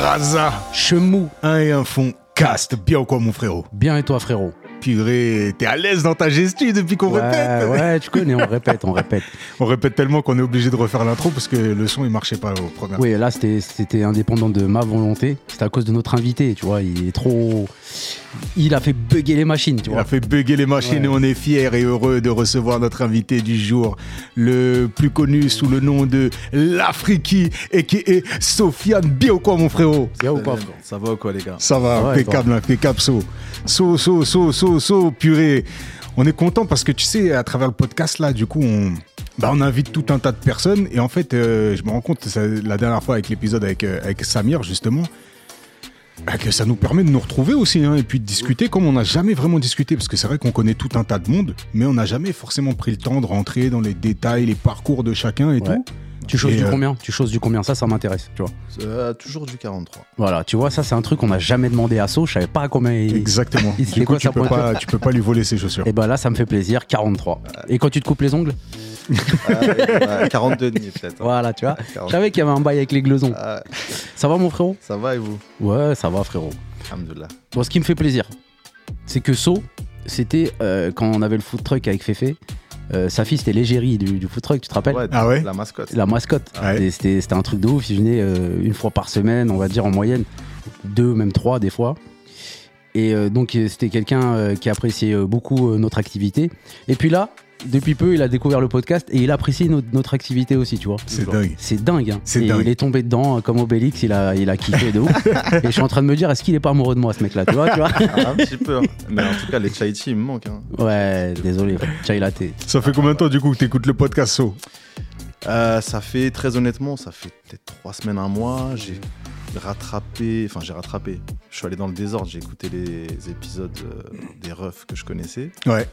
Braza, Chemou. un et un fond, cast. Bien ou quoi, mon frérot? Bien et toi, frérot? Purée, t'es à l'aise dans ta gestu depuis qu'on ouais, répète Ouais, tu connais, on répète, on répète. On répète tellement qu'on est obligé de refaire l'intro parce que le son il marchait pas au premier. Oui, là, c'était c'était indépendant de ma volonté. C'était à cause de notre invité, tu vois. Il est trop. Il a fait bugger les machines, tu Il vois. a fait bugger les machines Ouais. et on est fiers et heureux de recevoir notre invité du jour, le plus connu sous le nom de l'Afriki et qui est Sofiane. Bien ou quoi, mon frérot? Bien ou pas Ça va ou quoi, les gars Ça va, Ouais, impeccable, impeccable, so. So, so, so, so, so, purée. On est content parce que tu sais, à travers le podcast, là, du coup, on, bah, on invite tout un tas de personnes. Et en fait, euh, je me rends compte, ça, la dernière fois avec l'épisode avec, euh, avec Samir, justement, bah, que ça nous permet de nous retrouver aussi hein, et puis de discuter comme on n'a jamais vraiment discuté. Parce que c'est vrai qu'on connaît tout un tas de monde, mais on n'a jamais forcément pris le temps de rentrer dans les détails, les parcours de chacun et Ouais. tout. Tu choses Et, du euh, combien? Tu choses du combien? Ça, ça m'intéresse, tu vois. Euh, Toujours du 43. Voilà, tu vois, ça, c'est un truc qu'on n'a jamais demandé à So. Je savais pas à combien il. Exactement. il- c'était du coup, quoi tu peux, pas, tu peux pas lui voler ses chaussures. Et ben là, ça me fait plaisir, 43. Et quand tu te coupes les ongles? Ah, ouais, 42 demi peut-être. hein. Voilà, tu vois. 40. Je savais qu'il y avait un bail avec les gleusons. Ah, Ça va, mon frérot? Ça va et vous? Ouais, ça va, frérot. Alhamdoulilah. Bon, ce qui me fait plaisir, c'est que So, c'était euh, quand on avait le food truck avec Fefe. Euh, sa fille, c'était l'égérie du, du food truck, tu te rappelles Ouais, Ah ouais La mascotte. La mascotte. Ouais. C'était- un truc de ouf. Il venait euh, une fois par semaine, on va dire en moyenne. Deux, même trois, des fois. Et euh, donc, c'était quelqu'un euh, qui appréciait beaucoup euh, notre activité. Et puis là, depuis peu, il a découvert le podcast et il apprécie notre, notre activité aussi, tu vois. C'est dingue. C'est dingue. Hein. C'est dingue. Il est tombé dedans euh, comme Obélix, il a, il a kiffé de ouf. et je suis en train de me dire, est-ce qu'il est pas amoureux de moi, ce mec-là, tu vois, tu vois Ah, un petit peu. hein. Mais en tout cas, les chai-tea, ils me manquent. hein. Ouais, désolé, chai latte. Ça fait combien de temps du coup que t'écoutes le podcast So? Euh, ça fait, très honnêtement, ça fait peut-être trois semaines, un mois. J'ai rattrapé, enfin, j'ai rattrapé. Je suis allé dans le désordre, j'ai écouté les épisodes euh, des refs que je connaissais. Ouais.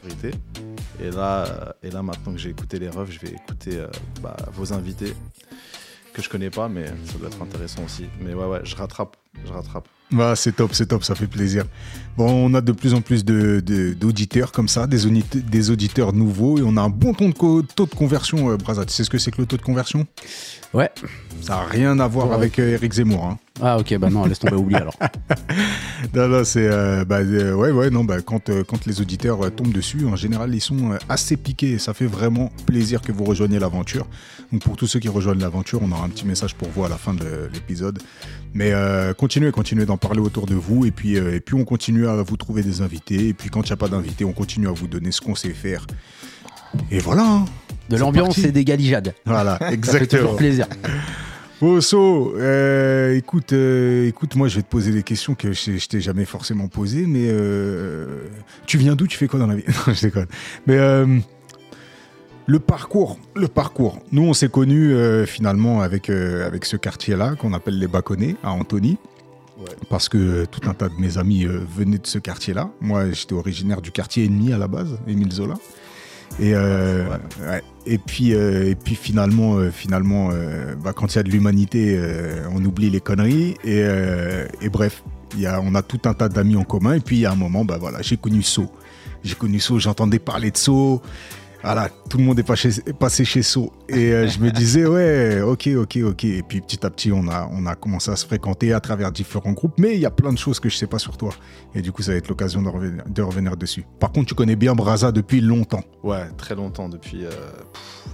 Et là, euh, et là, maintenant que j'ai écouté les refs, je vais écouter euh, bah, vos invités que je connais pas, mais ça doit être intéressant aussi. Mais ouais, ouais, je rattrape, je rattrape. Bah, c'est top, c'est top, ça fait plaisir. Bon, on a de plus en plus de- de- d'auditeurs comme ça, des, audite- des auditeurs nouveaux, et on a un bon taux de, co- taux de conversion, euh, Braza. Tu sais ce que c'est que le taux de conversion? Ouais. Ça n'a rien à voir Ouais. avec Eric Zemmour. Hein. Ah, ok, bah non, laisse tomber, oublie alors. Non, non, c'est. euh, bah, euh, ouais, ouais, non, bah, quand, euh, quand les auditeurs euh, tombent dessus, en général, ils sont assez piqués. et Ça fait vraiment plaisir que vous rejoigniez l'aventure. Donc, pour tous ceux qui rejoignent l'aventure, on aura un petit message pour vous à la fin de l'épisode. Mais continuez, continuez d'en parler autour de vous. Et puis, et puis, on continue à vous trouver des invités. Et puis, quand il n'y a pas d'invités, on continue à vous donner ce qu'on sait faire. Et voilà. hein. De l'ambiance et des galijades. Voilà, Ça fait exactement. toujours plaisir. Osso, euh, écoute, euh, écoute, moi je vais te poser des questions que je, je t'ai jamais forcément posées, mais euh, tu viens d'où? Tu fais quoi dans la vie? Non, je déconne. Mais le parcours, le parcours. Nous, on s'est connus finalement avec, avec ce quartier-là qu'on appelle les Baconnets à Antony. Ouais. Parce que tout un tas de mes amis venaient de ce quartier-là. Moi, j'étais originaire du quartier ennemi à la base, Émile Zola. Et, euh, ouais. et puis, euh, et puis finalement, euh, finalement bah, quand il y a de l'humanité, on oublie les conneries. Et, et bref, y a, on a tout un tas d'amis en commun. Et puis, il y a un moment, bah, voilà, j'ai connu So. J'ai connu So, j'entendais parler de So. Voilà, tout le monde est passé, est passé chez So. Et euh, je me disais, ouais, ok, ok, ok. Et puis petit à petit, on a, on a commencé à se fréquenter à travers différents groupes. Mais il y a plein de choses que je sais pas sur toi. Et du coup, ça va être l'occasion de revenir, de revenir dessus. Par contre, tu connais bien Braza depuis longtemps. Ouais, très longtemps depuis. Euh, pff,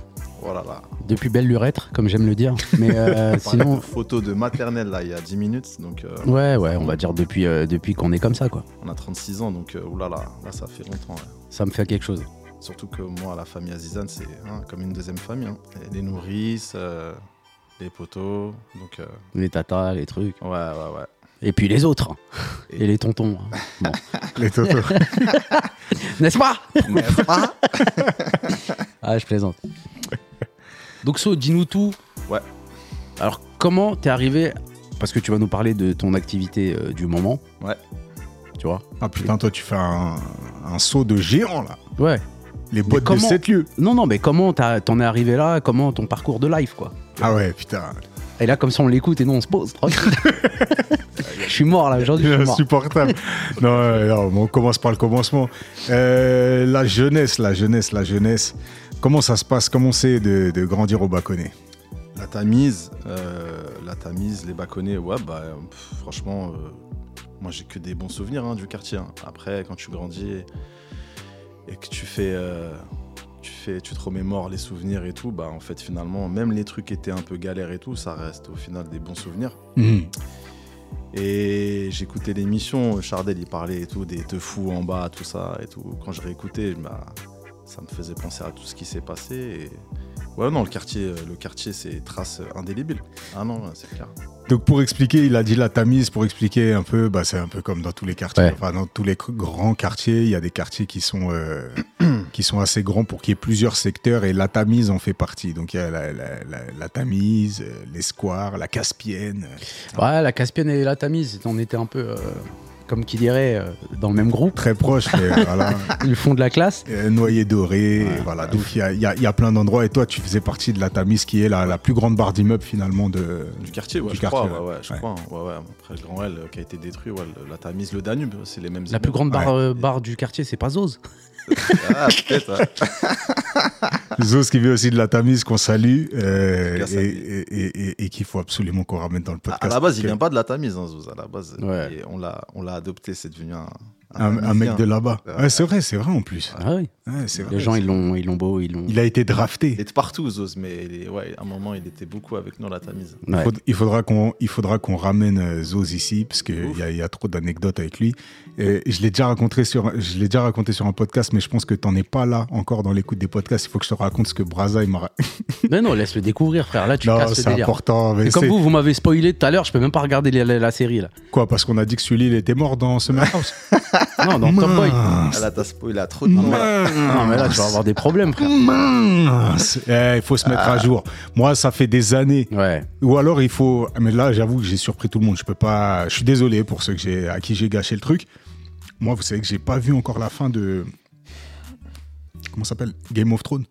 oh là là. Depuis belle lurette, comme j'aime le dire. Mais euh, sinon, photo de maternelle là il y a 10 minutes, donc euh, ouais, ouais, on va dire depuis, euh, depuis qu'on est comme ça, quoi. on a 36 ans, donc euh, oulala, là ça fait longtemps. ouais. Ça me fait quelque chose. Surtout que moi, la famille Azizane, c'est hein, comme une deuxième famille. hein. Les nourrices, euh, les poteaux, donc euh, Les tatas, les trucs. ouais, ouais, ouais. Et puis les autres. hein. Et- Et les tontons. hein. Bon. Les totos. N'est-ce pas? N'est-ce pas? Ah, je plaisante. Donc, So, dis-nous tout. Ouais. Alors, comment t'es arrivé Parce que tu vas nous parler de ton activité euh, du moment. Ouais. Tu vois Ah putain, toi, tu fais un, un saut de géant là. Ouais. Les boîtes de comment 7 lieux. Non, non, mais comment t'as- t'en es arrivé là? Comment ton parcours de life, quoi? Ah ouais, putain. Et là, comme ça, on l'écoute et nous, on se pose. je suis mort là, aujourd'hui, je suis mort. Insupportable. non, euh, non, on commence par le commencement. Euh, la jeunesse, la jeunesse, la jeunesse. Comment ça se passe? Comment c'est de, de grandir au Baconnet La Tamise, euh, la la Tamise, les Baconnets, ouais, bah, pff, franchement, euh, moi j'ai que des bons souvenirs hein, du quartier. hein. Après, quand tu grandis et, que tu fais, euh, tu fais, tu te remémores les souvenirs et tout, bah en fait finalement, même les trucs qui étaient un peu galères et tout, ça reste au final des bons souvenirs. Mhm. Et j'écoutais l'émission, Chardel il parlait et tout, des te fous en bas, tout ça et tout. Quand je réécoutais, bah, ça me faisait penser à tout ce qui s'est passé. Et... Ouais, non, le quartier, euh, le quartier c'est traces indélébiles. Ah non, c'est clair. Donc pour expliquer, il a dit la Tamise, pour expliquer un peu, bah, c'est un peu comme dans tous les quartiers, Ouais. enfin dans tous les grands quartiers, il y a des quartiers qui sont, euh, qui sont assez grands pour qu'il y ait plusieurs secteurs et la Tamise en fait partie. Donc il y a la, la, la, la Tamise, euh, les squares, la Caspienne. euh, Ouais, la Caspienne et la Tamise, on était un peu, euh, comme qui dirait, euh, dans le même groupe, Très proches, mais voilà. le fond de la classe. Euh, Noyer doré, et voilà. Donc il y y y a plein d'endroits et toi tu faisais partie de la Tamise qui est la, la plus grande barre d'immeubles finalement de, Du quartier, ouais, Du je quartier, crois. ouais. Ouais, je Ouais. crois. hein. Ouais, ouais. Après le Grand L euh, qui a été détruit, la Tamise, le Danube, c'est les mêmes. La plus immeubles. grande barre, Ouais. euh, barre du quartier, c'est pas Zoz. Ah, peut-être. ouais. Zos qui vient aussi de la Tamise qu'on salue euh, et, à lui. et- et- et- et qu'il faut absolument qu'on ramène dans le podcast. à la base, il vient pas de la Tamise, hein, Zouz. À la base, Ouais. et on l'a, on l'a adopté, c'est devenu un. Un, un mec de là-bas. Ouais, c'est vrai, c'est vrai en plus. Ah oui. Ouais, c'est vrai. Les gens, ils l'ont, ils l'ont beau, ils l'ont. Il a été drafté. Il est de partout, Zouz, mais il est- ouais, à un moment, il était beaucoup avec nous, la Tamise. Il Ouais. faud- Il faudra qu'on il faudra qu'on ramène euh, Zoz ici parce qu'il y, a- il y a trop d'anecdotes avec lui. Et je l'ai déjà raconté sur je l'ai déjà raconté sur un podcast, mais je pense que t'en es pas là encore dans l'écoute des podcasts. Il faut que je te raconte ce que Braza il m'a. Mais non, laisse le découvrir, frère. Là, tu Non, casses le c'est important. mais comme vous, vous m'avez spoilé tout à l'heure, je peux même pas regarder la, la- la série là. Quoi Parce qu'on a dit que Sully il était mort dans Summer House. Non, dans Top Boy. Ah là, t'as spoilé à trop de là. Non, mais là, tu vas avoir des problèmes, frère. Mince. Eh, Il faut se mettre à jour. Moi, ça fait des années. Ouais. Ou alors il faut. Mais là, j'avoue que j'ai surpris tout le monde. Je peux pas. Je suis désolé pour ceux que j'ai à qui j'ai gâché le truc. Moi, vous savez que j'ai pas vu encore la fin de. Comment ça s'appelle? Game of Thrones.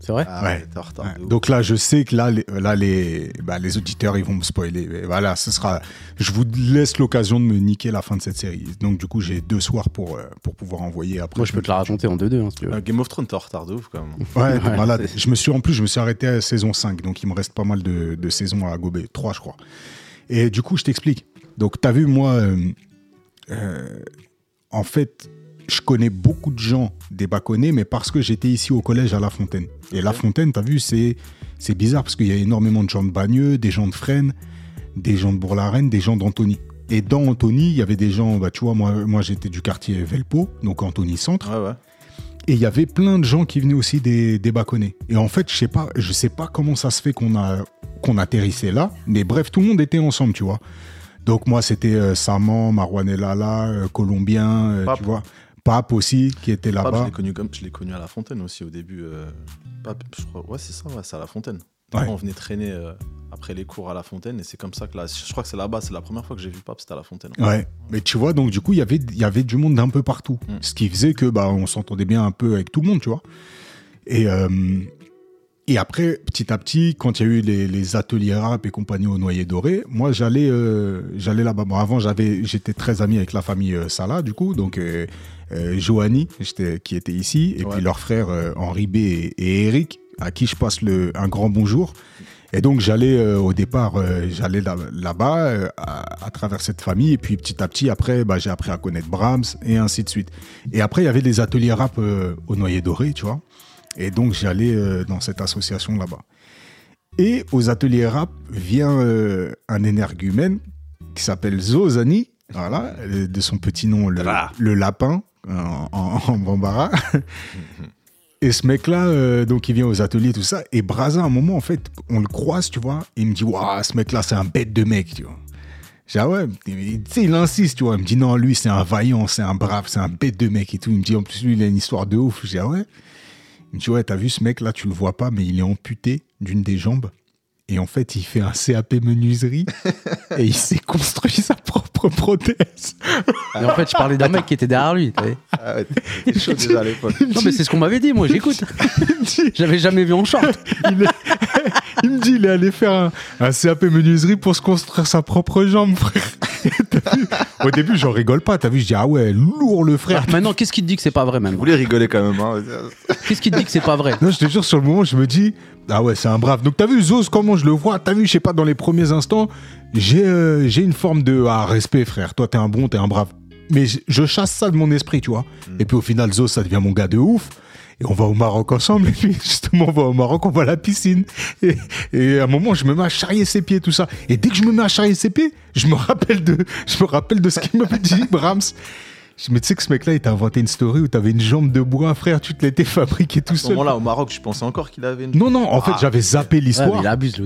C'est vrai? Ah Ouais. ouais, t'es en retard. Ouais. de ouf. Donc là, je sais que là, les, là, les, bah, les auditeurs, ils vont me spoiler. Mais voilà, ce sera. Je vous laisse l'occasion de me niquer la fin de cette série. Donc du coup, j'ai deux soirs pour euh, pour pouvoir envoyer après. Moi, je peux te la raconter en 2-2, hein, si tu veux. Euh, Game of Thrones, t'es en retard de ouf quand même. Ouais, c'est- Je me suis en plus, je me suis arrêté à saison 5, donc il me reste pas mal de, de saisons à gober, 3 je crois. Et du coup, je t'explique. Donc, tu as vu, moi, euh, euh, en fait, je connais beaucoup de gens des Baconnais, mais parce que j'étais ici au collège à La Fontaine. Et La Fontaine, tu as vu, c'est c'est bizarre parce qu'il y a énormément de gens de Bagneux, des gens de Fresnes, des gens de Bourg-la-Reine, des gens d'Antony. Et dans Antony, il y avait des gens, bah, tu vois, moi, moi j'étais du quartier Velpo, donc Antony Centre. Ouais, ouais. Et il y avait plein de gens qui venaient aussi des, des Baconnais. Et en fait, je sais pas, je sais pas comment ça se fait qu'on a qu'on atterrissait là, mais bref, tout le monde était ensemble, tu vois. Donc moi, c'était euh, Saman, Marwan euh, Colombien, euh, tu vois. Pape aussi, qui était Pape, je là-bas. l'ai connu comme je l'ai connu à la Fontaine aussi au début. euh, Pape, je crois, ouais, c'est ça, ouais, c'est à la Fontaine. Ouais. On venait traîner euh, après les cours à la Fontaine et c'est comme ça que là, je crois que c'est là-bas, c'est la première fois que j'ai vu Pape, c'était à la Fontaine. Ouais, mais tu vois, donc du coup, il y avait, il y avait du monde d'un peu partout. Mm. Ce qui faisait que bah, on s'entendait bien un peu avec tout le monde, tu vois. Et, euh, et après, petit à petit, quand il y a eu les, les ateliers rap et compagnie au Noyer Doré, moi, j'allais euh, j'allais là-bas. Bon, avant, j'avais, j'étais très ami avec la famille euh, Salah, du coup, donc euh, euh, Joanie, j'étais- qui était ici, et Ouais. puis leurs frères euh, Henri B et, et Eric, à qui je passe le, un grand bonjour. Et donc j'allais euh, au départ, euh, j'allais là- là-bas euh, à, à travers cette famille et puis petit à petit après, bah, j'ai appris à connaître Brahms et ainsi de suite. Et après il y avait des ateliers rap au Noyer Doré, tu vois. Et donc j'allais euh, dans cette association là-bas. Et aux ateliers rap vient euh, un énergumène qui s'appelle Zozani, voilà, euh, de son petit nom le, Dra. le lapin en, en, en bambara. Et ce mec-là, euh, donc il vient aux ateliers, tout ça. Et Braza, à un moment, en fait, on le croise, tu vois. Et il me dit, waouh, ce mec-là, c'est un bête de mec, tu vois. J'ai ah ouais, tu sais, il insiste, tu vois. Il me dit, non, lui, c'est un vaillant, c'est un brave, c'est un bête de mec et tout. Il me dit, en plus, lui, il a une histoire de ouf. J'ai ah ouais. Il me dit, ouais, t'as vu ce mec-là, tu le vois pas, mais il est amputé d'une des jambes. Et en fait, il fait un CAP menuiserie et il s'est construit sa propre prothèse. Et en fait, je parlais d'un mec qui était derrière lui. Ah ouais, chaud déjà à l'époque. Non, mais c'est ce qu'on m'avait dit, moi, j'écoute. J'avais jamais vu en short. il, est, il me dit, il est allé faire un, un CAP menuiserie pour se construire sa propre jambe, frère. Au début, j'en rigole pas. T'as vu, je dis, ah ouais, lourd le frère. Ah, Maintenant, qu'est-ce qui te dit que c'est pas vrai Vous maintenant voulez rigoler quand même. Hein. Qu'est-ce qui te dit que c'est pas vrai? Non, je te jure, sur le moment, je me dis, ah ouais, c'est un brave. Donc, t'as vu, Zos, comment je le vois? T'as vu, je sais pas, dans les premiers instants, j'ai euh, j'ai une forme de ah, respect, frère. Toi, t'es un bon, t'es un brave. Mais je, je chasse ça de mon esprit, tu vois. Et puis, au final, Zos, ça devient mon gars de ouf. Et on va au Maroc ensemble. Et puis, justement, on va au Maroc, on va à la piscine. Et, et à un moment, je me mets à charrier ses pieds, tout ça. Et dès que je me mets à charrier ses pieds, je me rappelle de, je me rappelle de ce qu'il m'avait dit, Brahms. Je me dis, tu sais que ce mec-là, il t'a inventé une story où t'avais une jambe de bois, frère, tu te l'étais fabriqué tout À ce seul. moment-là, au Maroc, je pensais encore qu'il avait une. Non, non, en fait, Ah. j'avais zappé Ouais, mais l'histoire. il abuse.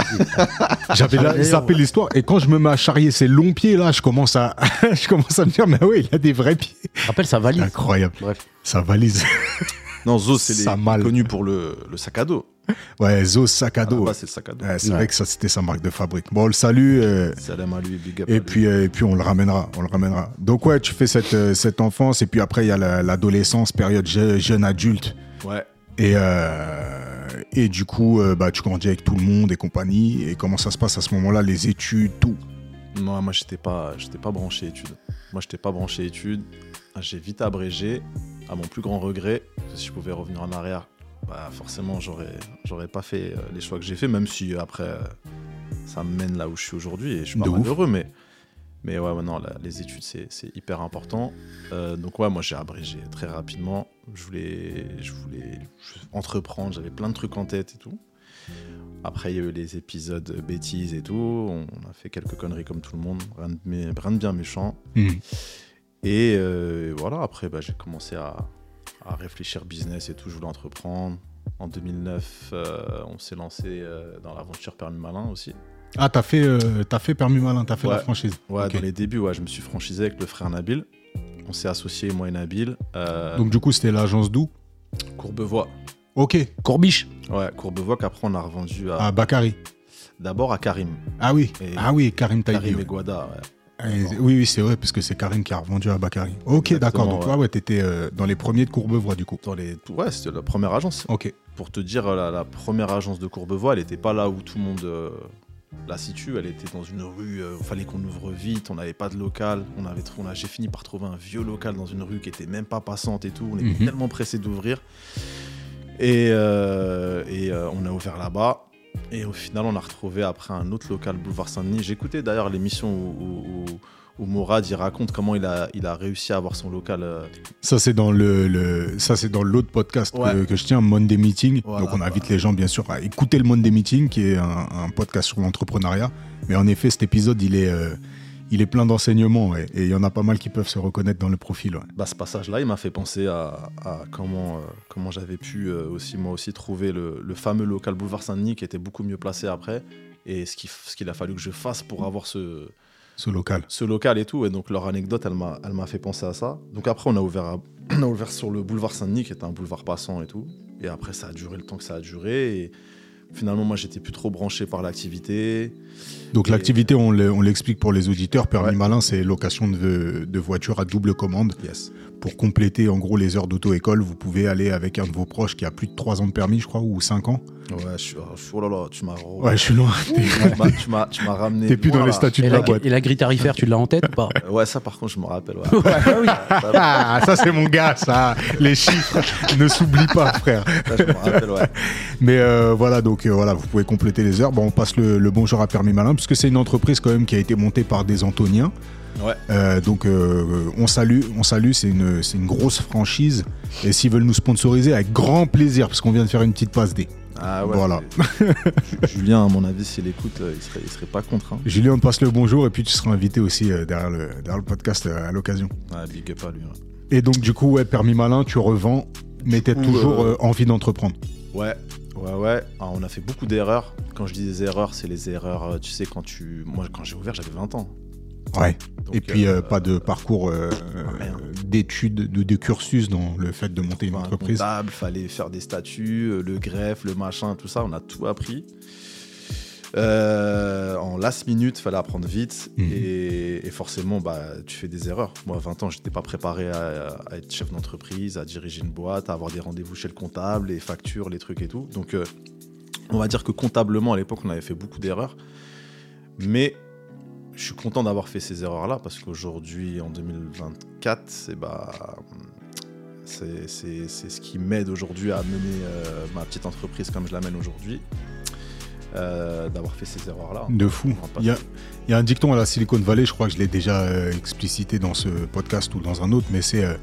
J'avais zappé ouais. l'histoire. Et quand je me mets à charrier ses longs pieds, là, je commence à, je commence à me dire, mais ouais, il a des vrais pieds. Rappelle sa valise. Incroyable. Bref. Sa valise. Non, Zo, c'est connu pour le, le sac à dos. Ouais, Zo sac à dos. c'est. Ouais, Ouais. vrai que ça, c'était sa marque de fabrique. Bon, on le salue. euh, Salam à lui, big up. Et puis, euh, et puis on le ramènera, on le ramènera. Donc ouais, tu fais cette, euh, cette enfance et puis après il y a la- l'adolescence, période je- jeune adulte Ouais. et euh, et du coup bah tu grandis avec tout le monde et compagnie et comment ça se passe à ce moment-là, les études, tout? Non, moi, j'étais pas, j'étais pas branché études. Moi, j'étais pas branché études. J'ai vite abrégé, à mon plus grand regret. Si je pouvais revenir en arrière, bah, forcément, j'aurais, j'aurais pas fait euh, les choix que j'ai fait, même si euh, après, euh, ça me mène là où je suis aujourd'hui et je suis pas mal heureux. Mais, mais ouais, la- les études, c'est, c'est hyper important. Euh, donc, ouais, moi, j'ai abrégé très rapidement. Je voulais, je voulais entreprendre, j'avais plein de trucs en tête et tout. Après, il y a eu les épisodes bêtises et tout. On a fait quelques conneries comme tout le monde. Rien de, mé- rien de bien méchant. Hmm. Et euh, voilà, après, bah, j'ai commencé à, à réfléchir business et tout. Je voulais entreprendre. En 2009, euh, on s'est lancé euh, dans l'aventure Permis Malin aussi. Ah t'as fait euh, t'as fait permis malin, t'as fait la franchise. Ouais, dans les débuts, ouais, je me suis franchisé avec le frère Nabil. On s'est associé, moi et Nabil. Euh, Donc du coup c'était l'agence d'où? Courbevoie. Ok. Courbiche. Ouais, Courbevoie qu'après on a revendu à, À Bakary. d'abord à Karim. Ah oui. Et- ah oui, Karim Taïbi. Karim et Guada, ouais. Oui oui c'est vrai parce que c'est Karim qui a revendu à Bakary. Ok d'accord. Donc ouais. ouais, t'étais euh, dans les premiers de Courbevoie du coup. Dans les... Ouais, c'était la première agence. Ok. Pour te dire, la, la première agence de Courbevoie, elle n'était pas là où tout le monde euh, la situe. Elle était dans une rue, il fallait qu'on ouvre vite, on n'avait pas de local. On avait, trou- on a, J'ai fini par trouver un vieux local dans une rue qui était même pas passante et tout. On était Mhm. tellement pressés d'ouvrir. Et, euh, et euh, on a ouvert là-bas. Et au final, on a retrouvé après un autre local, boulevard Saint-Denis. J'écoutais d'ailleurs l'émission où, où, où- Mourad il raconte comment il a, il a réussi à avoir son local. euh, Ça c'est dans le, le- ça c'est dans l'autre podcast que, je tiens, Monday Meeting. Voilà, Donc on invite voilà. les gens bien sûr à écouter le Monday Meeting, qui est un, un podcast sur l'entrepreneuriat. Mais en effet, cet épisode il est, euh, il est plein d'enseignements ouais. et il y en a pas mal qui peuvent se reconnaître dans le profil. ouais. bah, ce passage-là, il m'a fait penser à, à comment, euh, comment j'avais pu euh, aussi, moi aussi, trouver le, le fameux local Boulevard Saint-Denis qui était beaucoup mieux placé après. Et ce qu'il ce a fallu que je fasse pour avoir ce, Ce local. ce local et tout. Et donc, leur anecdote, elle m'a elle m'a fait penser à ça. Donc, après, on a, ouvert à- on a ouvert sur le boulevard Saint-Denis, qui était un boulevard passant et tout. Et après, ça a duré le temps que ça a duré. Et finalement, moi, j'étais plus trop branché par l'activité. Donc l'activité, on l'e- on l'explique pour les auditeurs. Permis Ouais. malin, c'est location de, de voitures à double commande. Yes. Pour compléter en gros les heures d'auto-école, vous pouvez aller avec un de vos proches qui a plus de 3 ans de permis, je crois, ou 5 ans. Ouais, je suis. oh, je suis- là là, tu m'as. Ouais, je suis loin. tu m'as- ramené. T'es plus dans les statuts de Et la la, boîte. et la grille tarifaire, tu l'as en tête ou pas? Euh, Ouais, ça par contre, je me rappelle. Ouais. oui. Ça, Ah, ça c'est mon gars, ça. Les chiffres ne s'oublient pas, frère. ça, je me rappelle, ouais. Mais euh, voilà, donc euh, voilà, vous pouvez compléter les heures. Bon, on passe le, le bonjour à Permis Malin, puisque c'est une entreprise quand même qui a été montée par des Antoniens. Ouais. Euh, donc euh, on salue, on salue, c'est une, une grosse franchise. Et s'ils veulent nous sponsoriser, avec grand plaisir, parce qu'on vient de faire une petite passe D. Ah ouais. Voilà. Julien, à mon avis, s'il écoute, euh, il serait, il serait pas contre. Hein. Julien, on te passe le bonjour, et puis tu seras invité aussi derrière, le, derrière le podcast à l'occasion. Ouais, big up à lui. Et donc du coup, ouais, Permis Malin, tu revends, mais coup, toujours euh, envie d'entreprendre. Ouais, ouais, ouais. Ah, on a fait beaucoup d'erreurs. Quand je dis des erreurs, c'est les erreurs, euh, tu sais, quand tu. Moi, quand j'ai ouvert, j'avais 20 ans. Ouais. Donc, et puis euh, euh, pas de parcours euh, rien. d'études, de, de cursus dans le fait de monter une un entreprise. comptable, fallait faire des statuts, le greffe, le machin, tout ça, on a tout appris. Euh, en last minute, fallait apprendre vite Mhm. et, et forcément, bah, tu fais des erreurs. Moi, à 20 ans, j'étais pas préparé à, à être chef d'entreprise, à diriger une boîte, à avoir des rendez-vous chez le comptable, les factures, les trucs et tout. Donc, euh, On va dire que comptablement, à l'époque, on avait fait beaucoup d'erreurs. Mais je suis content d'avoir fait ces erreurs-là parce qu'aujourd'hui, en 2024, c'est bah, c'est ce qui m'aide aujourd'hui à mener euh, ma petite entreprise comme je l'amène aujourd'hui. Euh, d'avoir fait ces erreurs-là. De fou. Il y a, se- il y a un dicton à la Silicon Valley, je crois que je l'ai déjà euh, explicité dans ce podcast ou dans un autre, mais c'est euh,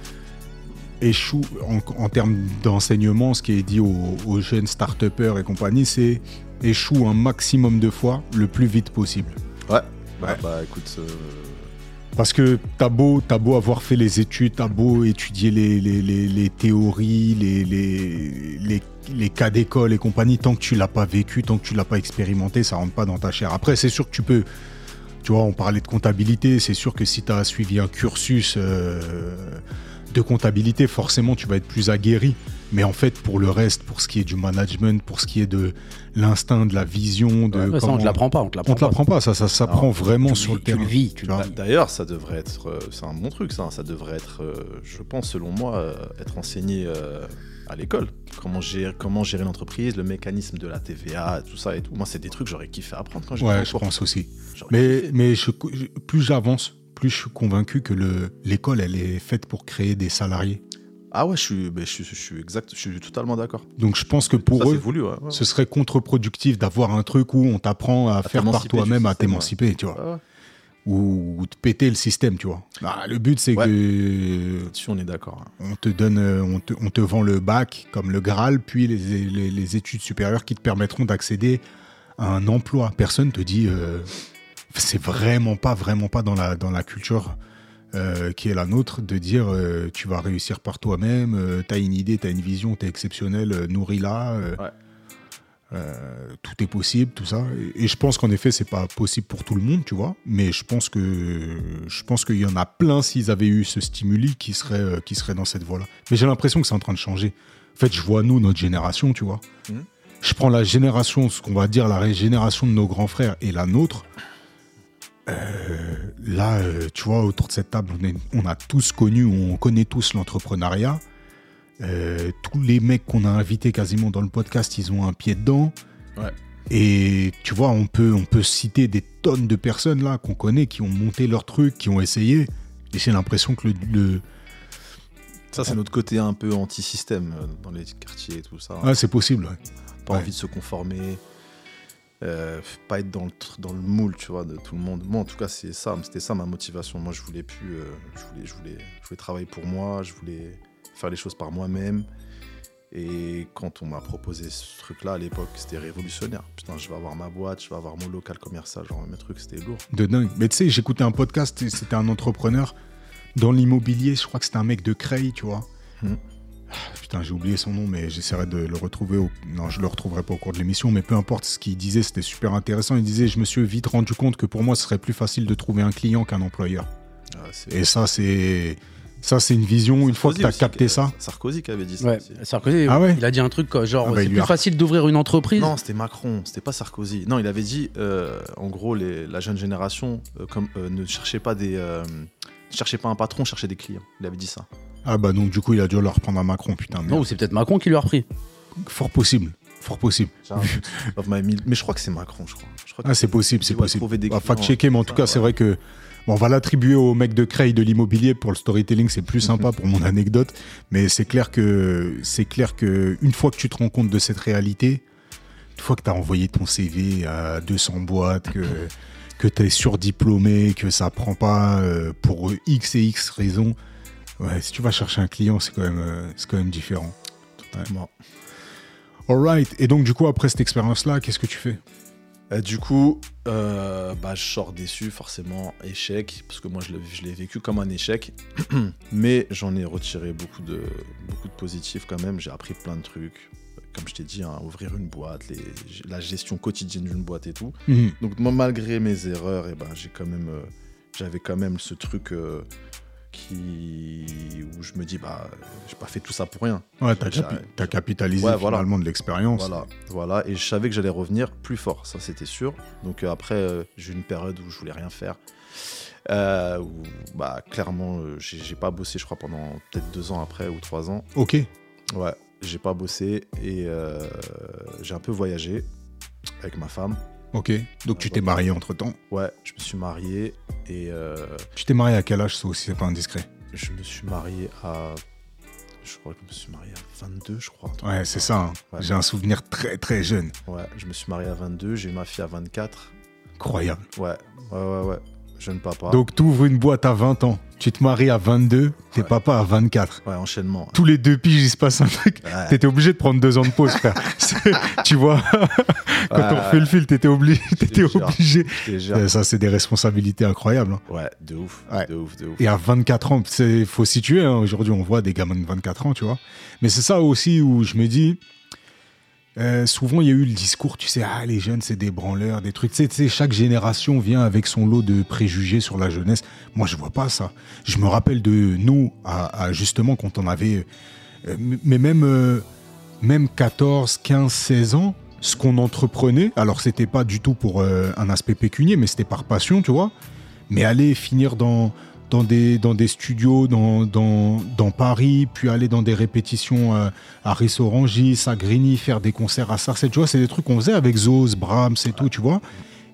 échoue en, en termes d'enseignement, ce qui est dit aux, aux jeunes start et compagnie, c'est échoue un maximum de fois le plus vite possible. Ouais. Bah, Ouais. bah, écoute, Parce que t'as beau, t'as beau avoir fait les études, t'as beau étudier les, les, les- les théories, les, les, les, cas d'école et compagnie, tant que tu l'as pas vécu, tant que tu l'as pas expérimenté, ça rentre pas dans ta chair. Après, c'est sûr que tu peux, tu vois, on parlait de comptabilité, c'est sûr que si tu as suivi un cursus euh, de comptabilité, forcément tu vas être plus aguerri. Mais en fait, pour le reste, pour ce qui est du management, pour ce qui est de l'instinct, de la vision, de Ouais, ça, on te l'apprend pas, on te l'apprend on te l'apprend pas, ça, ça s'apprend vraiment Tu sur le le vis, tu terrain. le vis, tu le vois. vis. D'ailleurs, ça devrait être, euh, c'est un bon truc, ça. Ça devrait être, euh, je pense, selon moi, être enseigné euh, à l'école. Comment gérer, comment gérer l'entreprise, le mécanisme de la TVA, tout ça et tout. Moi, c'est des trucs que j'aurais kiffé apprendre quand j'étais Ouais, je pense aussi. Mais, kiffé. mais je- plus j'avance, plus je suis convaincu que le- l'école, elle est faite pour créer des salariés. Ah ouais, je suis, mais je suis, je suis exact, je suis totalement d'accord. Donc je pense que pour ça, eux, voulu, ouais. ouais. ce serait contre-productif d'avoir un truc où on t'apprend à, faire par toi-même, à t'émanciper, tu vois. Ouais. Ou, ou de péter le système, tu vois. Ah, le but, c'est Ouais. que Là-dessus, on est d'accord. hein. on te donne, euh, on te, on te vend le bac comme le Graal, puis les, les- les études supérieures qui te permettront d'accéder à un emploi. Personne te dit, euh, c'est vraiment pas, vraiment pas dans la, dans la culture euh, qui est la nôtre de dire euh, tu vas réussir par toi-même, euh, t'as une idée, t'as une vision, t'es exceptionnel, euh, nourris-la. euh, Ouais. Euh, tout est possible, tout ça. Et, et je pense qu'en effet, c'est pas possible pour tout le monde, tu vois. Mais je pense que je pense qu'il y en a plein s'ils avaient eu ce stimuli qui serait euh, qui serait dans cette voie-là. Mais j'ai l'impression que c'est en train de changer. En fait, je vois nous, notre génération, tu vois. Mhm. Je prends la génération, ce qu'on va dire la génération de nos grands frères et la nôtre. Euh, là, tu vois, autour de cette table, on, est- on a tous connu, on connaît tous l'entrepreneuriat. Euh, tous les mecs qu'on a invités quasiment dans le podcast, ils ont un pied dedans. Ouais. Et tu vois, on peut, on peut citer des tonnes de personnes là qu'on connaît qui ont monté leur truc, qui ont essayé. Et j'ai l'impression que le, le- Ça, c'est notre côté un peu anti-système euh, dans les quartiers et tout ça. Ah, c'est possible. ouais. pas ouais. envie de se conformer, euh, pas être dans le, dans le moule, tu vois, de tout le monde. Moi, en tout cas, c'est ça, c'était ça ma motivation. Moi, je voulais plus, euh, je voulais, je voulais, je voulais travailler pour moi, je voulais faire les choses par moi-même. Et quand on m'a proposé ce truc-là à l'époque, c'était révolutionnaire. Putain, je vais avoir ma boîte, je vais avoir mon local commercial, genre mes trucs, c'était lourd. De dingue. Mais tu sais, j'écoutais un podcast, c'était un entrepreneur dans l'immobilier. Je crois que c'était un mec de Creil, tu vois. Mhm. Ah, Putain, j'ai oublié son nom, mais j'essaierai de le retrouver. Au... Non, je le retrouverai pas au cours de l'émission, mais peu importe ce qu'il disait, c'était super intéressant. Il disait Je me suis vite rendu compte que pour moi, ce serait plus facile de trouver un client qu'un employeur. Ah, Et ça, c'est. Ça, c'est une vision. Une fois que Sarkozy tu as capté qui- ça. Sarkozy qui avait dit ça. Ouais, aussi. Sarkozy, Ah ouais il a dit un truc quoi, genre Ah bah, c'est plus a- facile d'ouvrir une entreprise. Non, c'était Macron, c'était pas Sarkozy. Non, il avait dit, euh, en gros, les- la jeune génération euh, comme, euh, ne cherchait pas des, euh, ne cherchait pas un patron, cherchait des clients. Il avait dit ça. Ah bah donc, du coup, il a dû le reprendre à Macron, putain. Non, ou c'est peut-être Macron qui lui a repris. Fort possible. Fort possible. Mais je crois que c'est Macron, je crois. Je crois que Ah, c'est possible, c'est possible. clients, fact-checker, mais en tout cas, c'est vrai que. Bon, on va l'attribuer au mec de Creil de l'immobilier pour le storytelling, c'est plus sympa pour mon anecdote. Mais c'est clair que c'est clair que une fois que tu te rends compte de cette réalité, une fois que tu as envoyé ton CV à 200 boîtes, que, que tu es surdiplômé, que ça prend pas euh, pour X et X raisons, ouais, si tu vas chercher un client, c'est quand même, euh, c'est quand même différent. Bon. Alright. Et donc, du coup, après cette expérience-là, qu'est-ce que tu fais? Euh, du coup, euh, bah, je sors déçu, forcément, échec, parce que moi je l'ai, vécu comme un échec, mais j'en ai retiré beaucoup de, beaucoup de positifs quand même. J'ai appris plein de trucs, comme je t'ai dit, hein, ouvrir une boîte, les- la gestion quotidienne d'une boîte et tout. Mhm. Donc moi, malgré mes erreurs, et ben, j'ai quand même, euh, j'avais quand même ce truc euh, qui, où je me dis, bah, j'ai pas fait tout ça pour rien. Ouais, t'as, capi- t'as capitalisé Ouais, voilà. finalement de l'expérience. Voilà, voilà, et je savais que j'allais revenir plus fort, ça c'était sûr. Donc euh, après, euh, j'ai eu une période où je voulais rien faire. Euh, où, bah, clairement, euh, j'ai, pas bossé, je crois, pendant peut-être deux ans après ou trois ans. Ok. Ouais, j'ai pas bossé et j'ai un peu voyagé. avec ma femme. Ok. Donc tu t'es marié entre temps. Ouais, je me suis marié et euh, Tu t'es marié à quel âge, ça aussi, c'est pas indiscret? je me suis marié à. Je crois que je me suis marié à 22, je crois. un truc Ouais, comme c'est ça. hein. Ouais. J'ai un souvenir très très jeune. Ouais, je me suis marié à 22, j'ai eu ma fille à 24. Incroyable. Ouais, ouais, ouais, ouais. Jeune papa. Donc tu ouvres une boîte à 20 ans, tu te maries à 22, t'es Ouais. papa à 24. Ouais, enchaînement. Tous les deux piges, il se passe un truc. Ouais. T'étais obligé de prendre deux ans de pause, frère. Tu vois, quand on refait le fil, t'étais obligé. T'étais obligé. Euh, Ça, c'est des responsabilités incroyables. hein. Ouais, de ouf. De ouf, de ouf. Et à 24 ans, il faut situer. hein. Aujourd'hui, on voit des gamins de 24 ans, tu vois. Mais c'est ça aussi où je me dis. Euh, souvent, il y a eu le discours, tu sais, ah, les jeunes, c'est des branleurs, des trucs. Tu sais, chaque génération vient avec son lot de préjugés sur la jeunesse. Moi, je vois pas ça. Je me rappelle de nous, à, justement, quand on avait. euh, mais même, euh, même 14, 15, 16 ans, ce qu'on entreprenait, alors c'était pas du tout pour un aspect pécunier, mais c'était par passion, tu vois. Mais aller finir dans, dans, des, dans des studios dans, dans, dans Paris, puis aller dans des répétitions euh, à Rissorangis, à Grigny, faire des concerts à Sarcelles, tu vois, c'est des trucs qu'on faisait avec Zos, Brahms et tout, tu vois.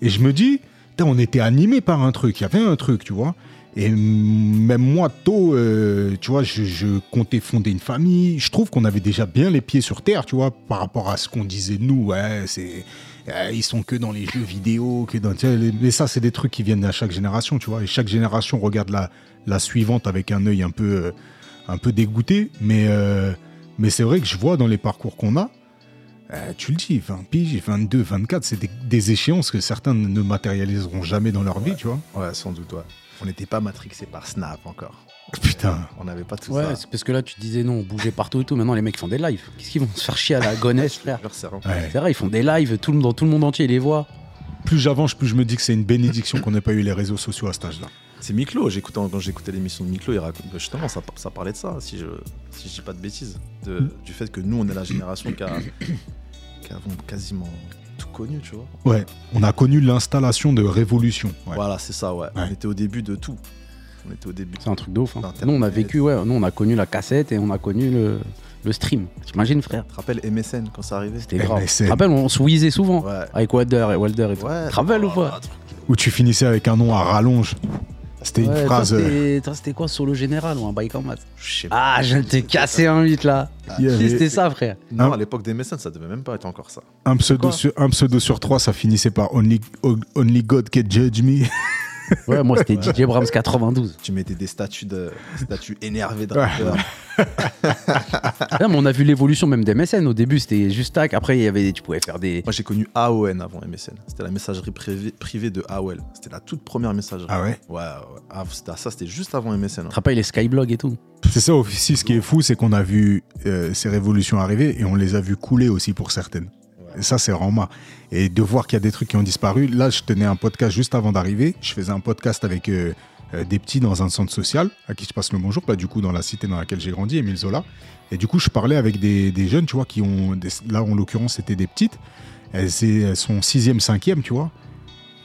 Et je me dis, on était animé par un truc, il y avait un truc, tu vois. Et même moi, tôt, euh, tu vois, je, je comptais fonder une famille. Je trouve qu'on avait déjà bien les pieds sur terre, tu vois, par rapport à ce qu'on disait nous. Ouais, c'est, euh, ils sont que dans les jeux vidéo, que dans. Mais ça, c'est des trucs qui viennent à chaque génération, tu vois. Et chaque génération regarde la, la suivante avec un œil un peu, euh, un peu dégoûté. Mais, euh, mais c'est vrai que je vois dans les parcours qu'on a, euh, tu le dis, 20 piges, 22, 24, c'est des, des échéances que certains ne matérialiseront jamais dans leur vie, tu vois. Ouais, sans doute, ouais. On n'était pas matrixé par Snap encore. Putain. On n'avait pas tout Ouais, ça. c'est parce que là, tu disais non, on bougeait partout et tout. Maintenant, les mecs font des lives. Qu'est-ce qu'ils vont se faire chier à la gonesse, frère c'est Ouais. Vrai, ils font des lives, tout le, dans tout le monde entier, ils les voit. Plus j'avance, plus je me dis que c'est une bénédiction qu'on n'ait pas eu les réseaux sociaux à cet âge-là. C'est Miklo, j'écoutais, quand j'écoutais l'émission de Miklo, il raconte, justement, ça, ça parlait de ça, si je si je dis pas de bêtises. De- Mm. Du fait que nous, on est la génération qui, a, qui avons quasiment tout connu, tu vois. Ouais, on a connu l'installation de révolution. Ouais. Voilà, c'est ça, ouais. Ouais. On était au début de tout. On était au début. C'est un truc de ouf. hein. Nous, on a vécu, ouais, nous, on a connu la cassette et on a connu le, le stream. T'imagines, frère? Tu te rappelles MSN quand ça arrivait? C'était grave. Tu te rappelles, on se wheezait souvent Ouais. avec Walder et Walder et tout. Ouais. Tu te rappelles ou Oh, pas truc- Où tu finissais avec un nom à rallonge. C'était une Ouais, phrase. euh, c'était- quoi Solo Général ou un bail comme ça? Je sais pas. Ah, je viens de te casser un 8 là. Qui c'était ça, frère Non, à l'époque des MSN, ça devait même pas être encore ça. un, pseudo sur, un pseudo sur trois, ça finissait par Only, only God can judge me. Ouais, moi, c'était DJ Brahms 92. Tu mettais des statues, de, statues énervées de Ouais. Non, mais on a vu l'évolution même des MSN. Au début, c'était juste tac. Après, il y avait, tu pouvais faire des. Moi, j'ai connu AON avant MSN. C'était la messagerie privée, privée de AOL. C'était la toute première messagerie. Ah ouais? Ouais, ouais. Ah, c'était- ça, c'était juste avant MSN. hein. Tu rappelles les Skyblogs et tout? C'est ça aussi, ce qui est fou, c'est qu'on a vu euh, ces révolutions arriver et on les a vues couler aussi pour certaines. Ça, c'est marre. Et de voir qu'il y a des trucs qui ont disparu. Là, je tenais un podcast juste avant d'arriver. Je faisais un podcast avec euh, euh, des petits dans un centre social, à qui je passe le bonjour, pas du coup dans la cité dans laquelle j'ai grandi, Émile Zola. Et du coup, je parlais avec des, jeunes, tu vois, qui ont. là, en l'occurrence, c'était des petites. Elles, elles sont sixième, cinquième, tu vois.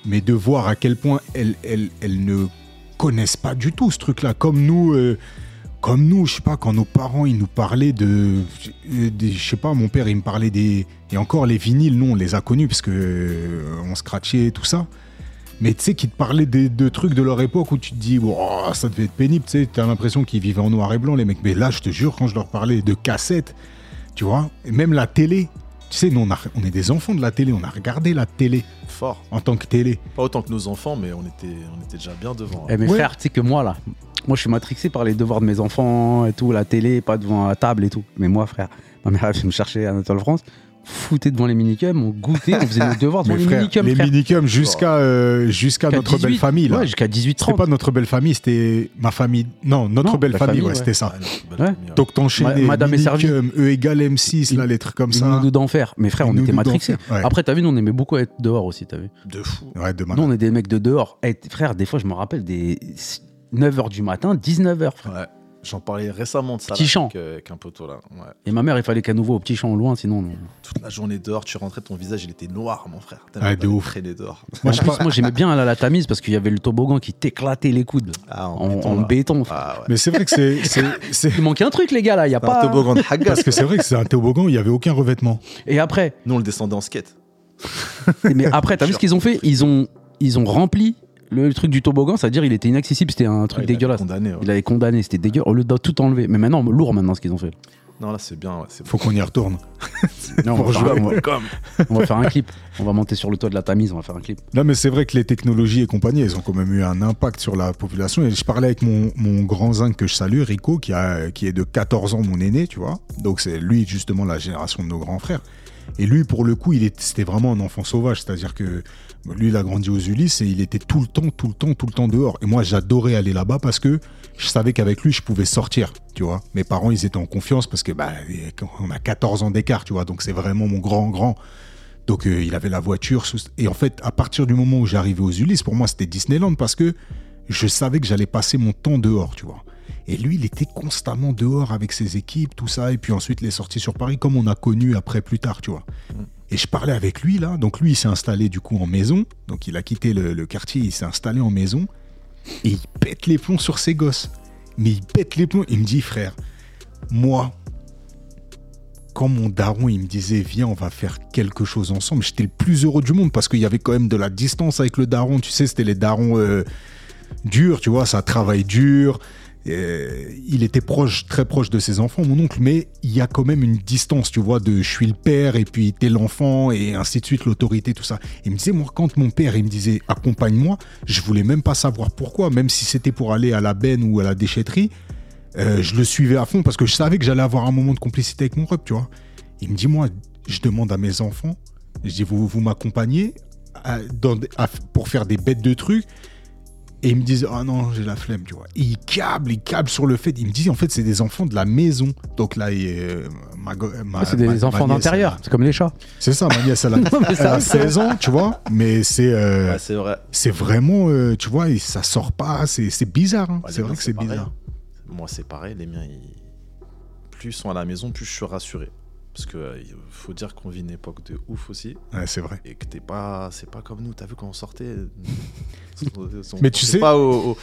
Mais de voir à quel point elles ne connaissent pas du tout ce truc-là. Comme nous. euh, comme nous, je sais pas, quand nos parents ils nous parlaient de, euh, je sais pas, mon père il me parlait des, et encore les vinyles, nous on les a connus parce que euh, on scratchait tout ça. Mais tu sais, qui te parlaient de trucs de leur époque où tu te dis, oh, ça devait être pénible, tu sais, t'as l'impression qu'ils vivaient en noir et blanc les mecs. Mais là, je te jure, quand je leur parlais de cassettes, tu vois, même la télé. Tu sais, nous on, a- on est des enfants de la télé, on a regardé la télé Fort. en tant que télé. Pas autant que nos enfants, mais on était, on était déjà bien devant. hein. Eh, mais Ouais. frère, tu sais que moi, là, moi, je suis matrixé par les devoirs de mes enfants et tout, la télé, pas devant la table et tout. Mais moi, frère, ma mère, elle vient me chercher à Anatole France, foutait devant les minicums, on goûtait, on faisait nos devoirs devant les frère, minicums, les frère. minicums jusqu'à euh, jusqu'à notre belle 18, famille. Là. Ouais, jusqu'à 18 C'était 30. pas notre belle famille, c'était ma famille. Non, notre Non, belle famille, famille, ouais, ouais. c'était ça. Ouais, famille. Donc t'enchaînais Ma- Madame. Minicum, E égale M6, là, les trucs comme Une ça. nounou d'enfer. Mais frère, on était matrixés. Après, t'as vu, nous, on aimait beaucoup être dehors aussi, t'as vu. de fou. Ouais, de Nous, on est des mecs de dehors. Eh, frère, des fois, je me rappelle des 9h du matin, 19h, frère. J'en parlais récemment de ça. Petit là, champ. Avec, euh, un poteau là. Ouais. Et ma mère, il fallait qu'à nouveau au petit champ au loin, sinon. non. Toute la journée dehors, tu rentrais, ton visage il était noir, mon frère. Ouais, de ouf. dehors. Moi, je par- moi, j'aimais bien aller à la Tamise parce qu'il y avait le toboggan qui t'éclatait les coudes Ah, en, béton, en. Ah, ouais. Mais c'est vrai que c'est. c'est- c'est- Il manquait un truc, les gars, là. Il y a C'était un pas. toboggan de Hagas. Parce que c'est vrai que c'est un toboggan, il n'y avait aucun revêtement. Et après, Nous, on le descendait en skate. Mais après, t'as vu ce qu'ils ont fait? Ils ont, ils ont rempli le truc du toboggan, c'est-à-dire il était inaccessible, c'était un truc Ouais, il dégueulasse. Condamné, ouais. Il avait condamné, c'était dégueulasse. Au lieu de tout enlever. Mais maintenant, lourd maintenant ce qu'ils ont fait. Non, là, c'est bien. ouais, c'est Faut qu'on y retourne. Non, on, va faire, jouer. on va- on va faire un clip. On va monter sur le toit de la Tamise, on va faire un clip. Non, mais c'est vrai que les technologies et compagnie, elles ont quand même eu un impact sur la population. Et je parlais avec mon, mon grand zinc que je salue, Rico, qui, a, qui est de 14 ans, mon aîné, tu vois. Donc, c'est lui, justement, la génération de nos grands frères. Et lui, pour le coup, il c'était vraiment un enfant sauvage. C'est-à-dire que lui, il a grandi aux Ulysses et il était tout le temps, tout le temps, tout le temps dehors. Et moi, j'adorais aller là-bas parce que je savais qu'avec lui, je pouvais sortir, tu vois. Mes parents, ils étaient en confiance parce que, bah, on a 14 ans d'écart, tu vois. Donc, c'est vraiment mon grand, grand. Donc euh, il avait la voiture. Et en fait, à partir du moment où j'arrivais aux Ulysses, pour moi, c'était Disneyland parce que je savais que j'allais passer mon temps dehors, tu vois. Et lui, il était constamment dehors avec ses équipes, tout ça. Et puis ensuite, les sorties sur Paris, comme on a connu après plus tard, tu vois. Et je parlais avec lui, là. Donc lui, il s'est installé du coup en maison. Donc il a quitté le, le quartier, il s'est installé en maison. Et il pète les plombs sur ses gosses. Mais il pète les plombs. Il me dit, frère, moi, quand mon daron il me disait viens on va faire quelque chose ensemble, j'étais le plus heureux du monde parce qu'il y avait quand même de la distance avec le daron. Tu sais, c'était les darons euh, durs, tu vois, ça travaille dur. Euh, il était proche, très proche de ses enfants, mon oncle, mais il y a quand même une distance, tu vois, de je suis le père et puis t'es l'enfant et ainsi de suite, l'autorité, tout ça. Il me disait, moi, quand mon père, il me disait accompagne-moi, je voulais même pas savoir pourquoi, même si c'était pour aller à la benne ou à la déchetterie, euh, je le suivais à fond parce que je savais que j'allais avoir un moment de complicité avec mon rep, tu vois. Il me dit, moi, je demande à mes enfants, je dis, vous, vous m'accompagnez pour faire des bêtes de trucs et ils me disent, ah non, j'ai la flemme, tu vois. Et ils câblent, ils câblent sur le fait. Ils me disent, en fait, c'est des enfants de la maison. Donc là, il est, euh, ma, ma- Ah, c'est des enfants ma d'intérieur, c'est comme les chats. a- C'est ça, ma nièce, elle a, elle a 16 ans, tu vois. Mais c'est euh, Ouais, c'est vrai. c'est vraiment, euh, tu vois, et ça sort pas. C'est c'est bizarre. hein. Ouais, c'est vrai que c'est pareil, bizarre. Moi, c'est pareil. Les miens, ils- plus ils sont à la maison, plus je suis rassuré. Parce que euh, faut dire qu'on vit une époque de ouf aussi. Ouais, c'est vrai. Et que t'es pas. C'est pas comme nous. T'as vu quand on sortait. on- Mais tu sais- pas au.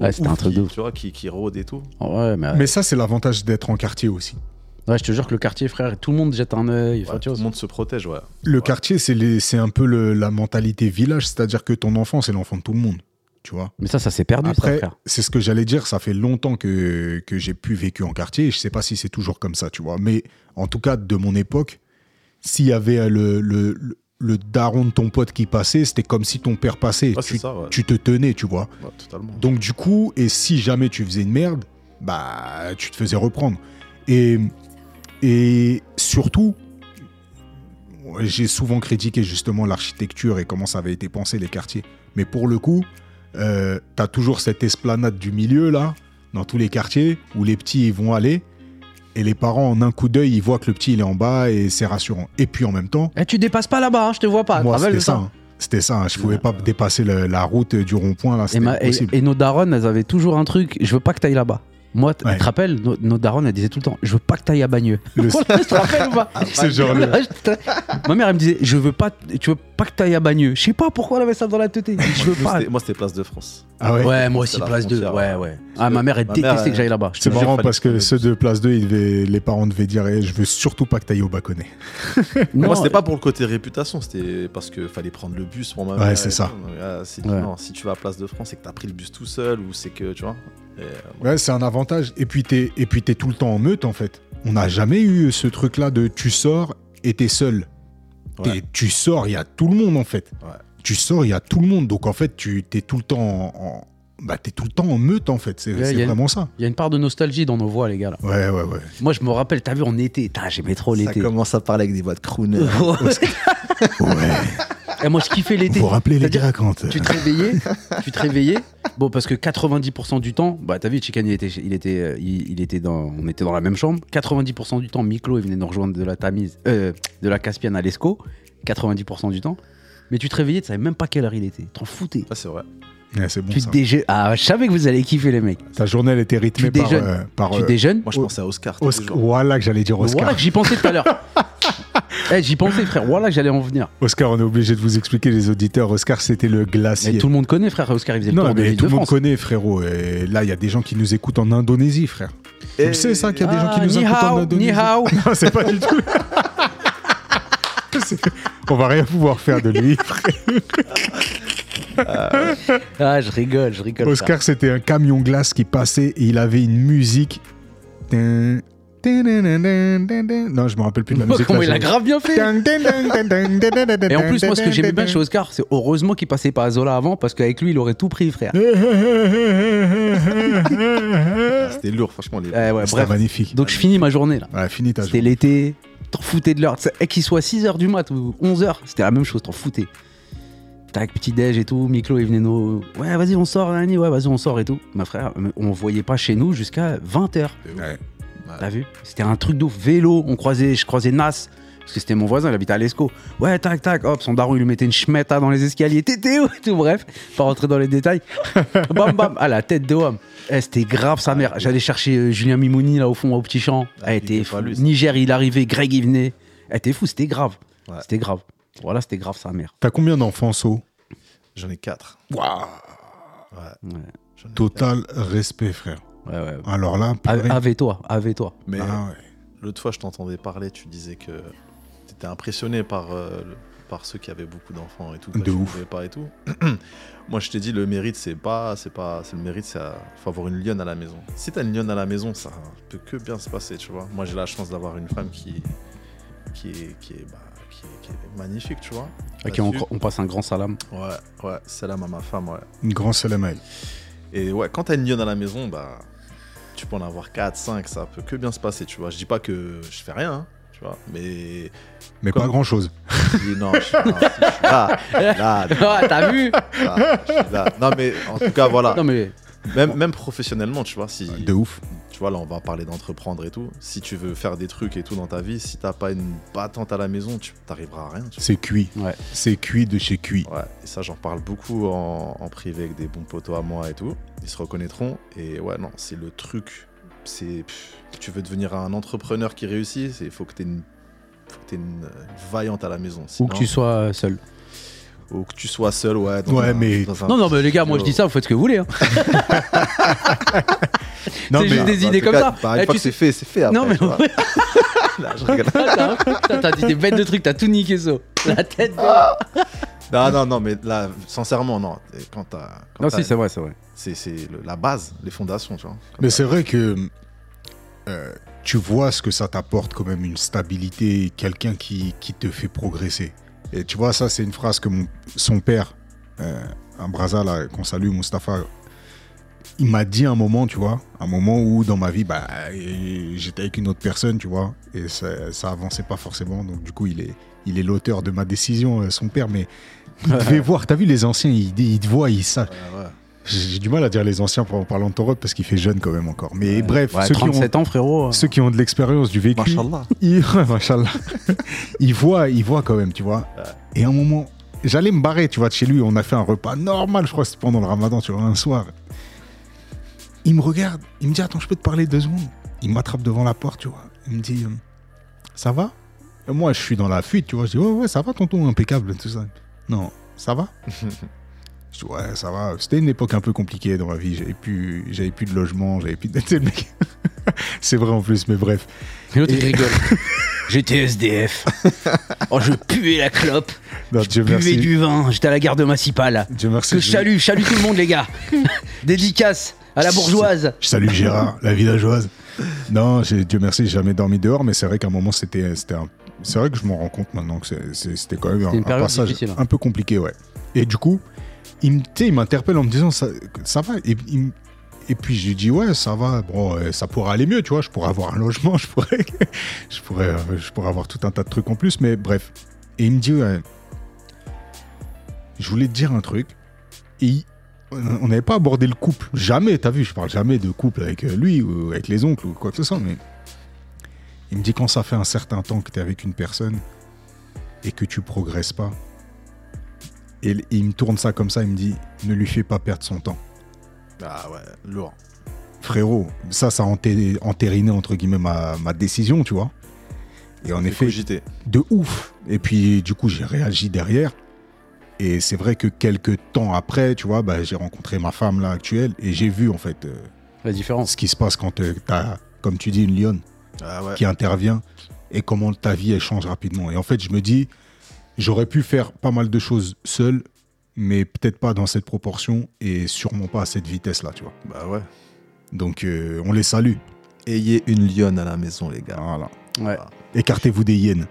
Ouais, c'était un truc qui- de ouf. Tu vois, qui, qui rôde et tout. Ouais, mais, Mais ça, c'est l'avantage d'être en quartier aussi. ouais, je te jure que le quartier, frère, tout le monde jette un œil. Ouais, tout le monde se protège, ouais. Le Ouais. quartier, c'est les- c'est un peu le- la mentalité village, c'est-à-dire que ton enfant, c'est l'enfant de tout le monde. Tu vois Mais ça, ça s'est perdu, Après, c'est ce que j'allais dire, ça fait longtemps que, que j'ai pu vécu en quartier, et je sais pas si c'est toujours comme ça, tu vois. Mais en tout cas, de mon époque, s'il y avait euh, le, le, le- le daron de ton pote qui passait, c'était comme si ton père passait. C'est tu, ça, ouais. tu te tenais, tu vois. Ouais. Donc du coup, et si jamais tu faisais une merde, bah tu te faisais reprendre. Et, et surtout, j'ai souvent critiqué justement l'architecture et comment ça avait été pensé les quartiers. Mais pour le coup, euh, t'as toujours cette esplanade du milieu là, dans tous les quartiers, où les petits ils vont aller. Et les parents, en un coup d'œil, ils voient que le petit il est en bas et c'est rassurant. Et puis en même temps, Eh, tu dépasses pas là-bas, hein, je te vois pas. moi rappelles c'était ça. hein. C'était ça. hein. Je pouvais pas dépasser le- la route du rond-point là. Et, C'était ma- et- impossible. et nos darons, elles avaient toujours un truc, je veux pas que t'ailles là-bas. Moi, Ouais. tu te rappelles, nos, nos darons, elles disaient tout le temps, je veux pas que t'ailles à Bagneux. Le- tu te rappelles ou pas C'est genre le- Ma mère, elle me disait, je veux pas, tu veux pas que t'ailles à Bagneux. Je sais pas pourquoi elle avait ça dans la tête. Je veux Moi, pas. c'était- Moi, c'était Place de France. Ah ouais. Ouais, moi aussi, la place 2. frontière, Ouais, ouais. Ah, ma mère, elle Ma mère, détestait que elle- j'aille là-bas. C'est marrant parce que que- ceux de place 2, ils devaient- les parents devaient dire eh, Je veux surtout pas que tu ailles au Baconnet. moi, Non, c'était pas pour le côté réputation, c'était parce qu'il fallait prendre le bus pour ma Ouais, mère c'est et ça. ah, si, Ouais. non, si tu vas à Place de France, c'est que t'as pris le bus tout seul ou c'est que, tu vois. Euh, Ouais, c'est un avantage. Et puis, t'es et puis t'es tout le temps en meute, en fait. On n'a jamais eu ce truc-là de tu sors et t'es seul. T'es-. Tu sors, il y a tout le monde, en fait. Ouais. Tu sors, il y a tout le monde. Donc, en fait, tu t'es tout le temps en. en- Bah, t'es tout le temps en meute, en fait. C'est Ouais, c'est y a une- vraiment ça. Il y a une part de nostalgie dans nos voix, les gars. Là. Ouais, ouais, ouais. Moi, je me rappelle, t'as vu, en été. Putain, J'aimais trop ça l'été. commence à parler avec des voix de crooner. Ouais. Et moi, je kiffais l'été. Vous vous rappelez, les gars, quand. tu te réveillais, tu te réveillais. Bon, parce que 90% du temps, bah t'as vu, Chicken, il était, il était, euh, il, il était dans, on était dans la même chambre. 90% du temps, Miklo, il venait nous rejoindre de la Tamise, euh, de la Caspienne à l'Esco. 90% du temps. Mais tu te réveillais, tu savais même pas quelle heure il était. T'en foutais. Ah, c'est vrai. Ouais, c'est bon, tu ça. déje- Ah, je savais que vous allez kiffer les mecs. Ta journée, elle était rythmée Tu par. euh, par tu euh, déjeunes. Moi, je pensais à Oscar. Oscar-. Voilà que j'allais dire Oscar. Voilà que j'y pensais tout à l'heure. Eh, j'y pensais, frère. Voilà que j'allais en venir. Oscar, on est obligé de vous expliquer, les auditeurs. Oscar, c'était le glacier. Mais tout le monde connaît, frère. Oscar, il faisait le Non, tour de mais l'île tout de le monde connaît, frérot. Et là, il y a des gens qui nous écoutent en Indonésie, frère. Tu Et- le sais, ça, qu'il y a des gens qui Ah, nous ni écoutent en Indonésie ni hao. Non, c'est pas du tout. On va rien pouvoir faire de lui. Ah, je rigole, je rigole. Oscar, c'était un camion glace qui passait et il avait une musique. Non, je me rappelle plus de la musique. Comment il a grave bien fait Et en plus, moi, ce que j'aimais bien chez Oscar, c'est heureusement qu'il passait par Zola avant, parce qu'avec lui, il aurait tout pris, frère. C'était lourd, franchement. Les... Eh ouais, C'était magnifique. Donc, je finis ma journée, là. Ouais, finis ta C'était journée. l'été, t'en foutais de l'heure. Et qu'il soit 6h du mat ou 11h, c'était la même chose, t'en foutais. Tac, petit déj et tout, Miklo, il venait nous. Ouais, vas-y, on sort, Nani, ouais, vas-y, on sort et tout. Ma frère, on voyait pas chez nous jusqu'à 20h. Ouais. T'as vu? C'était un truc de ouf. Vélo, on croisait, je croisais Nas, parce que c'était mon voisin, il habitait à Lescaut. Ouais, tac, tac, hop, son daron, il lui mettait une schmetta dans les escaliers. T'étais où et tout, bref, pas rentrer dans les détails. bam, bam, à la tête de homme. Eh, c'était grave sa mère. J'allais chercher euh, Julien Mimouni là au fond, au petit champ. Ah, Elle il était fou. Niger, il arrivait, Greg, il venait. Elle était fou, c'était grave. Ouais. C'était grave. Voilà, c'était grave sa mère. T'as combien d'enfants, So? J'en ai quatre. Waouh Ouais. Ouais, J'en ai Total respect, frère. Ouais, ouais. Alors là. Avec-toi, avec toi. Mais Ah ouais. l'autre fois, je t'entendais parler, tu disais que tu étais impressionné par, euh, par ceux qui avaient beaucoup d'enfants et tout. De tu ouf. pouvais pas et tout. Moi, je t'ai dit, le mérite, c'est pas, c'est pas, c'est le mérite, c'est faut avoir une lionne à la maison. Si t'as une lionne à la maison, ça peut que bien se passer, tu vois. Moi, j'ai la chance d'avoir une femme qui, qui est, qui est, bah, qui est, qui est magnifique, tu vois. À qui on, passe un grand salam. Ouais, ouais, salam à ma femme, ouais. Une grande salam à elle. Et ouais, quand t'as une lionne à la maison, bah, tu peux en avoir 4, 5, ça peut que bien se passer, tu vois. Je dis pas que je fais rien, hein, tu vois, mais Mais Comme- pas grand chose. Oui, non, je, non, si, je suis là, là, Ah, t'as vu suis là. Non, mais en tout cas, voilà. Non, mais. Même, même professionnellement, tu vois, si De ouf. Tu vois, là, on va parler d'entreprendre et tout. Si tu veux faire des trucs et tout dans ta vie, si t'as pas une battante à la maison, tu t'arriveras à rien. C'est cuit. Ouais. C'est cuit de chez cuit. Ouais, et ça, j'en parle beaucoup en, en privé avec des bons potos à moi et tout. Ils se reconnaîtront. Et ouais, non, c'est le truc. C'est. Tu veux devenir un entrepreneur qui réussit, il faut que tu aies une. Faut que t'aies une, une vaillante à la maison. Ou que tu sois seul. Ou que tu sois seul, ouais. dans Ouais, un- mais- dans un Non, non, mais les gars, moi je dis ça, vous faites ce que vous voulez. hein. Non, C'est mais juste des Bah, idées comme cas, ça. bah, une Eh, fois tu que c'est fait, c'est fait. Après, Non, mais tu vois. Là, je rigole. T'as dit des bêtes de trucs, t'as tout niqué ça. La tête. de- Non, non, non, mais là, sincèrement, non. Quand t'as. Non, si, c'est vrai, c'est vrai. c'est la base, les fondations, tu vois. Mais c'est vrai que euh, tu vois ce que ça t'apporte quand même, une stabilité, quelqu'un qui, qui te fait progresser. Et tu vois, ça, c'est une phrase que mon, son père, euh, un brasa là, qu'on salue, Mustapha, il m'a dit un moment, tu vois, un moment où dans ma vie, bah, j'étais avec une autre personne, tu vois, et ça, ça avançait pas forcément. Donc, du coup, il est, il est l'auteur de ma décision, euh, son père, mais il devait voir, t'as vu, les anciens, ils, ils te voient, ils savent. Ouais, ouais. J'ai du mal à dire les anciens en parlant de ton rock parce qu'il fait jeune quand même encore. Mais bref, Ouais, ceux, qui ont, 37 ans, frérot. ceux qui ont de l'expérience, du vécu, Mashallah. ils, ouais, machallah. ils voient, ils voient quand même, tu vois. Et à un moment, j'allais me barrer, tu vois, de chez lui. On a fait un repas normal, je crois c'était pendant le ramadan, tu vois, un soir. Il me regarde, il me dit Attends, je peux te parler deux secondes. Il m'attrape devant la porte, tu vois. Il me dit euh, Ça va? Et Moi, je suis dans la fuite, tu vois. Je dis Ouais, ouais, ça va, tonton, impeccable, tout ça. Non, ça va? Je dis, ouais, ça va. C'était une époque un peu compliquée dans ma vie. J'avais plus, j'avais plus de logement, j'avais plus de. C'est vrai en plus, mais bref. Et l'autre, il rigole. J'étais SDF. Oh, je puais la clope. Non, Je Dieu buvais merci. du vin. J'étais à la gare de Massipal. Dieu merci. Que je salue, salue tout le monde, les gars. Dédicace à la bourgeoise. Je salue Gérard, la villageoise. Non, Dieu merci, j'ai jamais dormi dehors, mais c'est vrai qu'à un moment, c'était, c'était un- c'est vrai que je m'en rends compte maintenant que c'est- c'est- c'était quand même un, passage difficile, hein. un peu compliqué, ouais. Et du coup, il, m'interpelle en me disant ça, va. Et, il et puis je lui dis ouais, ça va. Bon, euh, ça pourrait aller mieux, tu vois. Je pourrais avoir un logement, je pourrais, je pourrais, euh, je pourrais avoir tout un tas de trucs en plus, mais bref. Et il me dit ouais, je voulais te dire un truc. Et on n'avait pas abordé le couple. Jamais, t'as vu, je parle jamais de couple avec euh, lui ou avec les oncles ou quoi que ce soit, mais il me dit quand ça fait un certain temps que tu es avec une personne et que tu progresses pas, et, et il me tourne ça comme ça, il me dit ne lui fais pas perdre son temps. Ah ouais, lourd. Frérot, ça, ça a enté- entériné entre guillemets ma, ma décision, tu vois. Et en effet, de ouf. Et puis, du coup, j'ai réagi derrière. Et c'est vrai que quelques temps après, tu vois, bah, j'ai rencontré ma femme là actuelle et j'ai vu en fait euh, La différence. ce qui se passe quand tu as, comme tu dis, une lionne Ah ouais. qui intervient et comment ta vie elle change rapidement. Et en fait, je me dis, j'aurais pu faire pas mal de choses seul, mais peut-être pas dans cette proportion et sûrement pas à cette vitesse-là, tu vois. Bah ouais. Donc, euh, on les salue. Ayez une lionne à la maison, les gars. Voilà. Ouais. Écartez-vous des hyènes.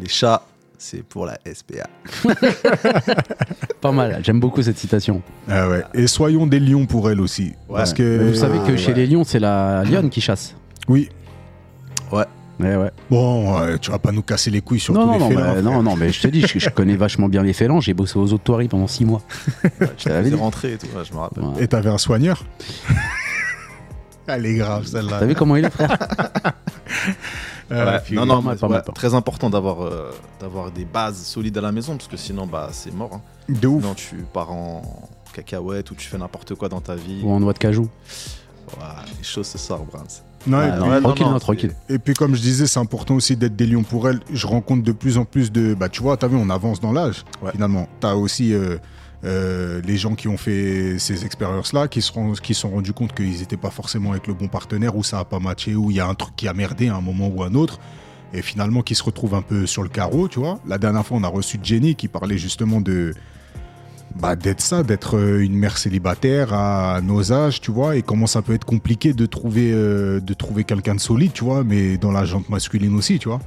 Les chats, c'est pour la SPA. Pas mal. J'aime beaucoup cette citation. Ah ouais. Et soyons des lions pour elle aussi. Parce que. Vous savez que ouais. chez les lions, c'est la lionne qui chasse. Oui. Ouais, ouais. Bon, ouais, tu vas pas nous casser les couilles sur Non, tous non, les félins, bah, non, non, mais je te dis, je, je connais vachement bien les félins. J'ai bossé aux auto pendant 6 mois. Tu l'avais es dit. rentré et tout, ouais, je me rappelle. Ouais. Et t'avais un soigneur Elle est grave celle-là. T'as vu comment il est, frère Ouais. puis- non, non, pas mal, mais pas ouais, mal, pas mal. très important d'avoir euh, d'avoir des bases solides à la maison parce que sinon bah c'est mort. hein. De ouf. Sinon tu pars en cacahuète ou tu fais n'importe quoi dans ta vie. Ou en noix de cajou. Ouais, les choses se sortent, Non, et Ouais, puis- non, tranquille, non, non, c'est- tranquille. Et puis comme je disais, c'est important aussi d'être des lions pour elle. Je rencontre de plus en plus de... Bah tu vois, t'as vu, on avance dans l'âge, Ouais. finalement. T'as aussi euh, euh, les gens qui ont fait ces expériences-là, qui se sont, qui sont rendus compte qu'ils n'étaient pas forcément avec le bon partenaire, ou ça a pas matché, ou il y a un truc qui a merdé à un moment ou à un autre. Et finalement, qui se retrouvent un peu sur le carreau, tu vois. La dernière fois, on a reçu Jenny qui parlait justement de... Bah, d'être ça, d'être euh, une mère célibataire à nos âges, tu vois, et comment ça peut être compliqué de trouver, euh, de trouver quelqu'un de solide, tu vois, mais dans la jante masculine aussi, tu vois.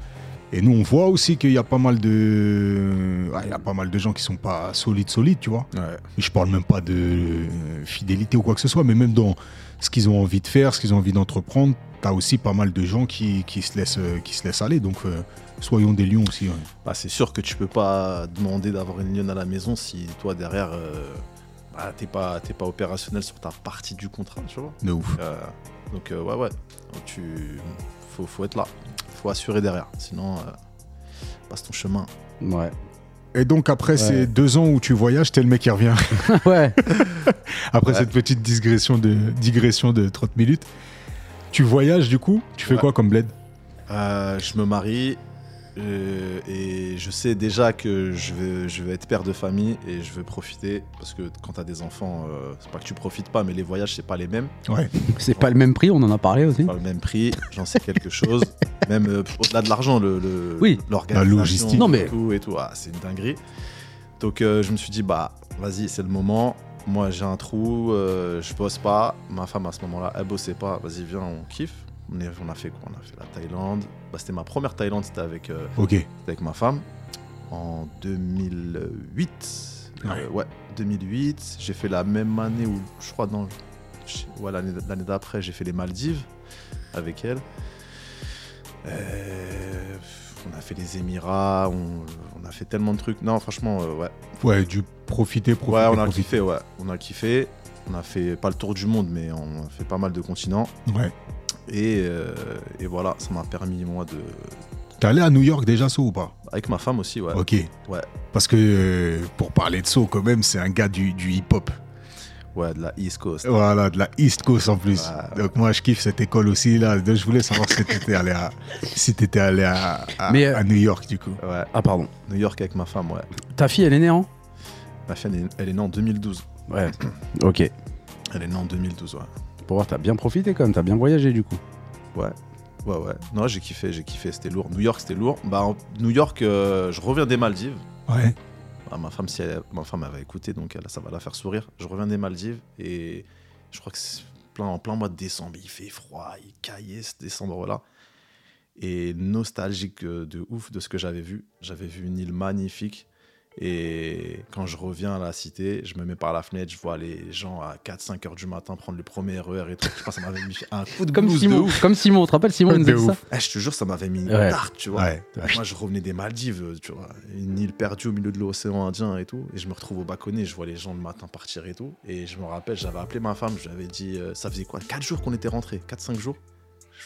Et nous, on voit aussi qu'il y a pas mal de, ah, il y a pas mal de gens qui sont pas solides, solides, tu vois. Ouais. Je parle même pas de euh, fidélité ou quoi que ce soit, mais même dans ce qu'ils ont envie de faire, ce qu'ils ont envie d'entreprendre, t'as aussi pas mal de gens qui, qui se laissent, qui se laissent aller. Donc, euh, soyons des lions aussi. ouais. Bah, c'est sûr que tu peux pas demander d'avoir une lionne à la maison si toi derrière euh, bah, t'es pas t'es pas opérationnel sur ta partie du contrat, tu vois. De ouf. Euh, donc euh, ouais ouais, Donc, tu faut, faut être là, faut assurer derrière, sinon euh, passe ton chemin. Ouais. Et donc, après ces deux ans où tu voyages, t'es le mec qui revient. ouais. Après Ouais. cette petite digression de, digression de 30 minutes. Tu voyages du coup? Tu fais Ouais. quoi comme bled? Euh, je me marie euh, et je sais déjà que je vais, je vais être père de famille et je vais profiter parce que quand t'as des enfants, euh, c'est pas que tu profites pas, mais les voyages c'est pas les mêmes, Ouais. C'est pas le même prix, on en a parlé aussi. pas le même prix. J'en sais quelque chose, même euh, au-delà de l'argent, le, le- Oui. La logistique. Non, mais- et tout et tout, ah, c'est une dinguerie. Donc euh, je me suis dit bah vas-y c'est le moment. Moi j'ai un trou, euh, je bosse pas. Ma femme à ce moment-là elle bossait pas. Vas-y viens on kiffe. On, est- on a fait quoi? On a fait la Thaïlande. Bah, c'était ma première Thaïlande, c'était avec euh, avec ma femme en 2008. Ouais. Euh, ouais, 2008. J'ai fait la même année où, je crois, je- ouais, l'année l'année d'après, j'ai fait les Maldives avec elle. Euh, on a fait les Émirats, on, on a fait tellement de trucs. Non, franchement, euh, ouais. Ouais, du profiter, profiter. Ouais, on a profiter. kiffé, ouais. On a kiffé. On a fait pas le tour du monde, mais on a fait pas mal de continents. Ouais. Et, euh, et voilà, ça m'a permis, moi, de. T'es allé à New York déjà, So ou pas? Avec ma femme aussi, ouais. Ok. Ouais. Parce que euh, pour parler de So, quand même, c'est un gars du, du hip-hop. Ouais, de la East Coast. Voilà, de la East Coast en plus. Ouais. Donc moi, je kiffe cette école aussi. Là. Donc, je voulais savoir si t'étais allé, à, si t'étais allé à, à, Mais, euh, à New York, du coup. Ouais, Ah, pardon. New York avec ma femme, ouais. Ta fille, elle est née en? Ma fille, elle est, elle est née en 2012. Ouais. Ok. Elle est née en 2012, ouais. Pour voir, t'as bien profité quand même, t'as bien voyagé du coup. Ouais. Ouais, ouais. Non, j'ai kiffé, j'ai kiffé, c'était lourd. New York, c'était lourd. Bah, en- New York, euh, je reviens des Maldives. Ouais. Ah, ma femme, si elle- ma femme elle va écouter, donc elle- ça va la faire sourire. Je reviens des Maldives et je crois que c'est plein, en plein mois de décembre. Il fait froid, il caillait ce décembre-là. Et nostalgique euh, de ouf de ce que j'avais vu. J'avais vu une île magnifique. Et quand je reviens à la cité, je me mets par la fenêtre, je vois les gens à 4-5 heures du matin prendre le premier RER et tout. Je pense que ça m'avait mis un coup de Comme de Simon, ouf. comme Simon, tu te rappelles Simon il nous De ça. Eh, je te jure, ça m'avait mis une Ouais. tarte, tu vois. Ouais. Moi, je revenais des Maldives, tu vois, une île perdue au milieu de l'océan Indien et tout. Et je me retrouve au Baconnet, je vois les gens le matin partir et tout. Et je me rappelle, j'avais appelé ma femme, je lui avais dit, euh, ça faisait quoi? 4 jours qu'on était rentrés 4-5 jours?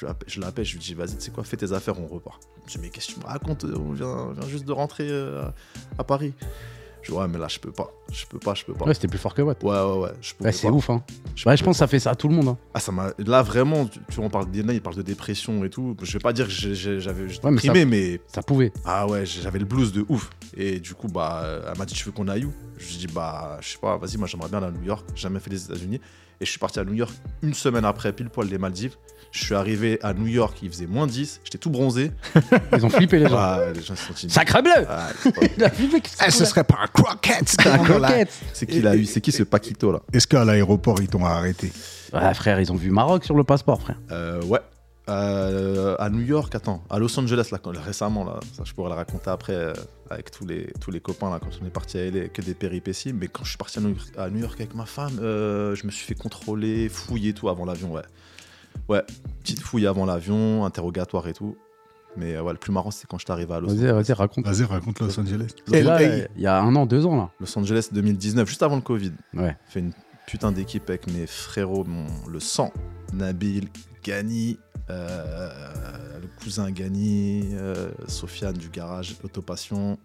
Je l'appelle, je l'appelle, je lui dis, vas-y, tu sais quoi, fais tes affaires, on repart. Je me dis, mais qu'est-ce que tu me racontes On vient, on vient juste de rentrer euh, à Paris. Je dis, ouais, mais là, je peux pas, je peux pas, je peux pas. Ouais, c'était plus fort que Watt. Ouais, ouais, ouais. Je Ouais, c'est ouf, hein. Je Ouais, je pense que ça fait ça à tout le monde. Hein. ah, ça m'a. Là, vraiment, tu, tu vois, on parle d'Iena, il parle de dépression et tout. Je vais pas dire que j'avais j'étais Ouais, mais ça- déprimé, mais Ça pouvait. ah ouais, j'avais le blues de ouf. Et du coup, bah, elle m'a dit, tu veux qu'on aille où? Je lui dit, bah, je sais pas, vas-y, moi j'aimerais bien aller à New York. J'ai jamais fait les États-Unis. Et je suis parti à New York une semaine après, pile poil les Maldives. Je suis arrivé à New York, il faisait moins 10, j'étais tout bronzé. Ils ont flippé les gens. Ah, les gens se sont dit, Sacré bleu ah, c'est pas- Il a flippé. qu'est-ce Eh, ce c'est serait pas un croquette Un. C'est qui l'a eu C'est qui ce Paquito là? Est-ce qu'à l'aéroport, ils t'ont arrêté? Ouais, frère, ils ont vu Maroc sur le passeport, frère. Euh, Ouais. Euh, à New York, attends, à Los Angeles là, quand- récemment là, ça je pourrais le raconter après euh, avec tous les tous les copains là quand on est parti à LA, que des péripéties. Mais quand je suis parti à New York, à New York avec ma femme, euh, je me suis fait contrôler, fouiller et tout avant l'avion, ouais. Ouais, petite fouille avant l'avion, interrogatoire et tout. Mais euh, ouais, le plus marrant c'est quand je suis arrivé à Los Angeles. vas-y, raconte. Vas-y, raconte Los Angeles. Et là, il y a un an, deux ans, là. Los Angeles 2019, juste avant le Covid. Ouais. fait une putain d'équipe avec mes frérots, mon, le sang, Nabil, Gani, euh, le cousin Gani, euh, Sofiane du garage Autopassion.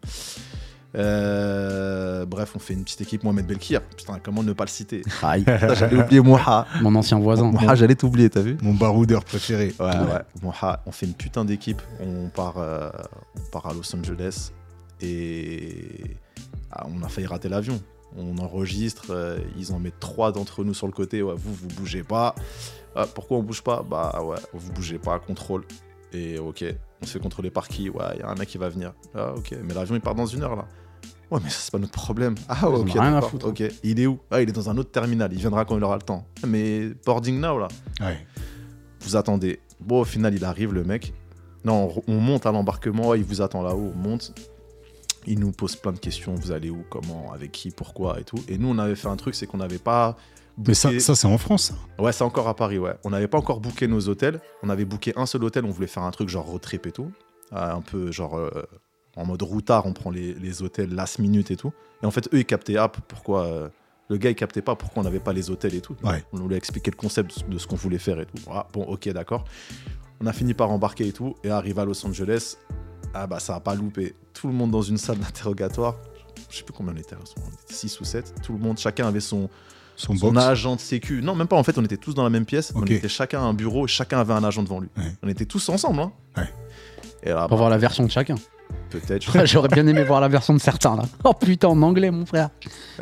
Euh, bref, on fait une petite équipe, Mohamed Belkir. Putain, comment ne pas le citer Aïe, Putain, J'allais oublier Moha. mon ancien voisin. Moha, j'allais t'oublier, t'as vu mon baroudeur préféré. Ouais, ouais. Moha, on fait une putain d'équipe. On part, euh, on part à Los Angeles et ah, on a failli rater l'avion. On enregistre, euh, ils en mettent trois d'entre nous sur le côté. Ouais, vous, vous bougez pas. Ah, pourquoi on bouge pas? Bah ouais, vous bougez pas, contrôle. Et ok, on se fait contrôler par qui? Ouais, il y a un mec qui va venir. Ah ok, mais l'avion il part dans une heure là. Ouais, mais ça c'est pas notre problème. Ah ouais, ok, rien à foutre. ok. Il est où? Ah, il est dans un autre terminal. Il viendra quand il aura le temps. Mais boarding now là Ouais. vous attendez. Bon, au final, il arrive, le mec. Non, on, on monte à l'embarquement, il vous attend là-haut, on monte. Il nous pose plein de questions, vous allez où, comment, avec qui, pourquoi? Et tout. Et nous, on avait fait un truc, c'est qu'on n'avait pas... Mais ça, ça c'est en France. Ouais, c'est encore à Paris, ouais. On n'avait pas encore booké nos hôtels. On avait booké un seul hôtel, on voulait faire un truc genre road trip et tout. Euh, un peu genre euh, en mode routard, on prend les, les hôtels last minute et tout. Et en fait, eux, ils captaient, ah, pourquoi... euh, le gars, il captait pas pourquoi on n'avait pas les hôtels et tout. Ouais. On lui a expliqué le concept de ce qu'on voulait faire et tout. Ah, bon, ok, d'accord. On a fini par embarquer et tout. Et arrivé à Los Angeles, ah bah ça a pas loupé. Tout le monde dans une salle d'interrogatoire. Je sais plus combien on était, on était 6 ou 7. Tout le monde, chacun avait son, Son son agent de sécu. Non, même pas, en fait, on était tous dans la même pièce. On était chacun à un bureau, chacun avait un agent devant lui. Ouais. On était tous ensemble. Hein. Ouais. Et là, Pour voir la version de chacun. peut-être. J'aurais bien aimé voir la version de certains, là. Oh putain, en anglais, mon frère.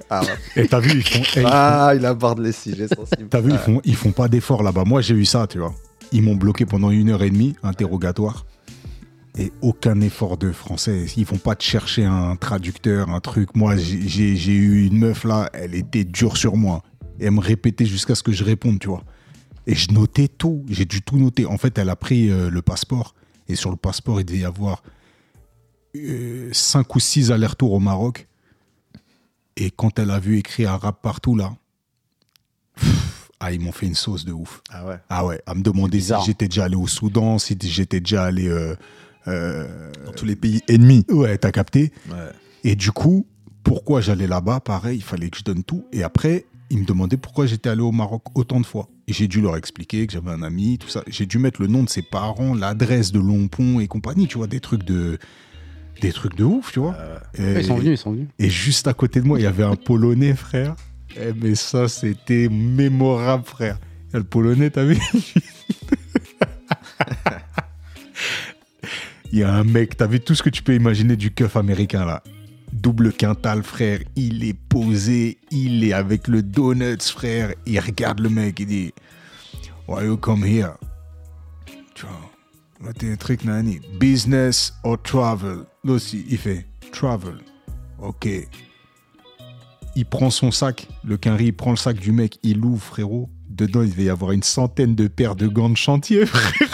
ah, ouais. Et t'as vu, ils font, eh, Ah, il aborde les sujets sensibles. t'as vu, ils font, ils font pas d'efforts là-bas. Moi, j'ai eu ça, tu vois. Ils m'ont bloqué pendant une heure et demie, interrogatoire. Et aucun effort de français. Ils vont pas te chercher un traducteur, un truc. Moi, j'ai- eu une meuf là, elle était dure sur moi. Et elle me répétait jusqu'à ce que je réponde, tu vois. Et je notais tout. J'ai dû tout noter. En fait, elle a pris euh, le passeport. Et sur le passeport, il devait y avoir 5 ou 6 allers-retours au Maroc. Et quand elle a vu écrit arabe partout, là, pff, ah, ils m'ont fait une sauce de ouf. Ah ouais. Ah ouais, à me demander si j'étais déjà allé au Soudan, si j'étais déjà allé. euh, euh, Dans tous les pays ennemis. ouais, t'as capté. Ouais. Et du coup, pourquoi j'allais là-bas? Pareil, il fallait que je donne tout. Et après, ils me demandaient pourquoi j'étais allé au Maroc autant de fois. Et j'ai dû leur expliquer que j'avais un ami, tout ça. J'ai dû mettre le nom de ses parents, l'adresse de Longpont et compagnie, tu vois, des trucs de. Des trucs de ouf, tu vois. Euh, Et, Ils sont venus, ils sont venus. et juste à côté de moi, il y avait un Polonais, frère. Eh, mais ça, c'était mémorable, frère. Il y a le Polonais, t'as vu? Il y a un mec, t'as vu tout ce que tu peux imaginer du keuf américain, là. Double quintal, frère. Il est posé, il est avec le donuts, frère. Il regarde le mec, il dit Why you come here? Tu vois, t'es truc, nani. Business or travel? Là aussi, il fait travel. Ok. Il prend son sac, le quinri, prend le sac du mec, il l'ouvre, frérot. Dedans, il devait y avoir une centaine de paires de gants de chantier, frère.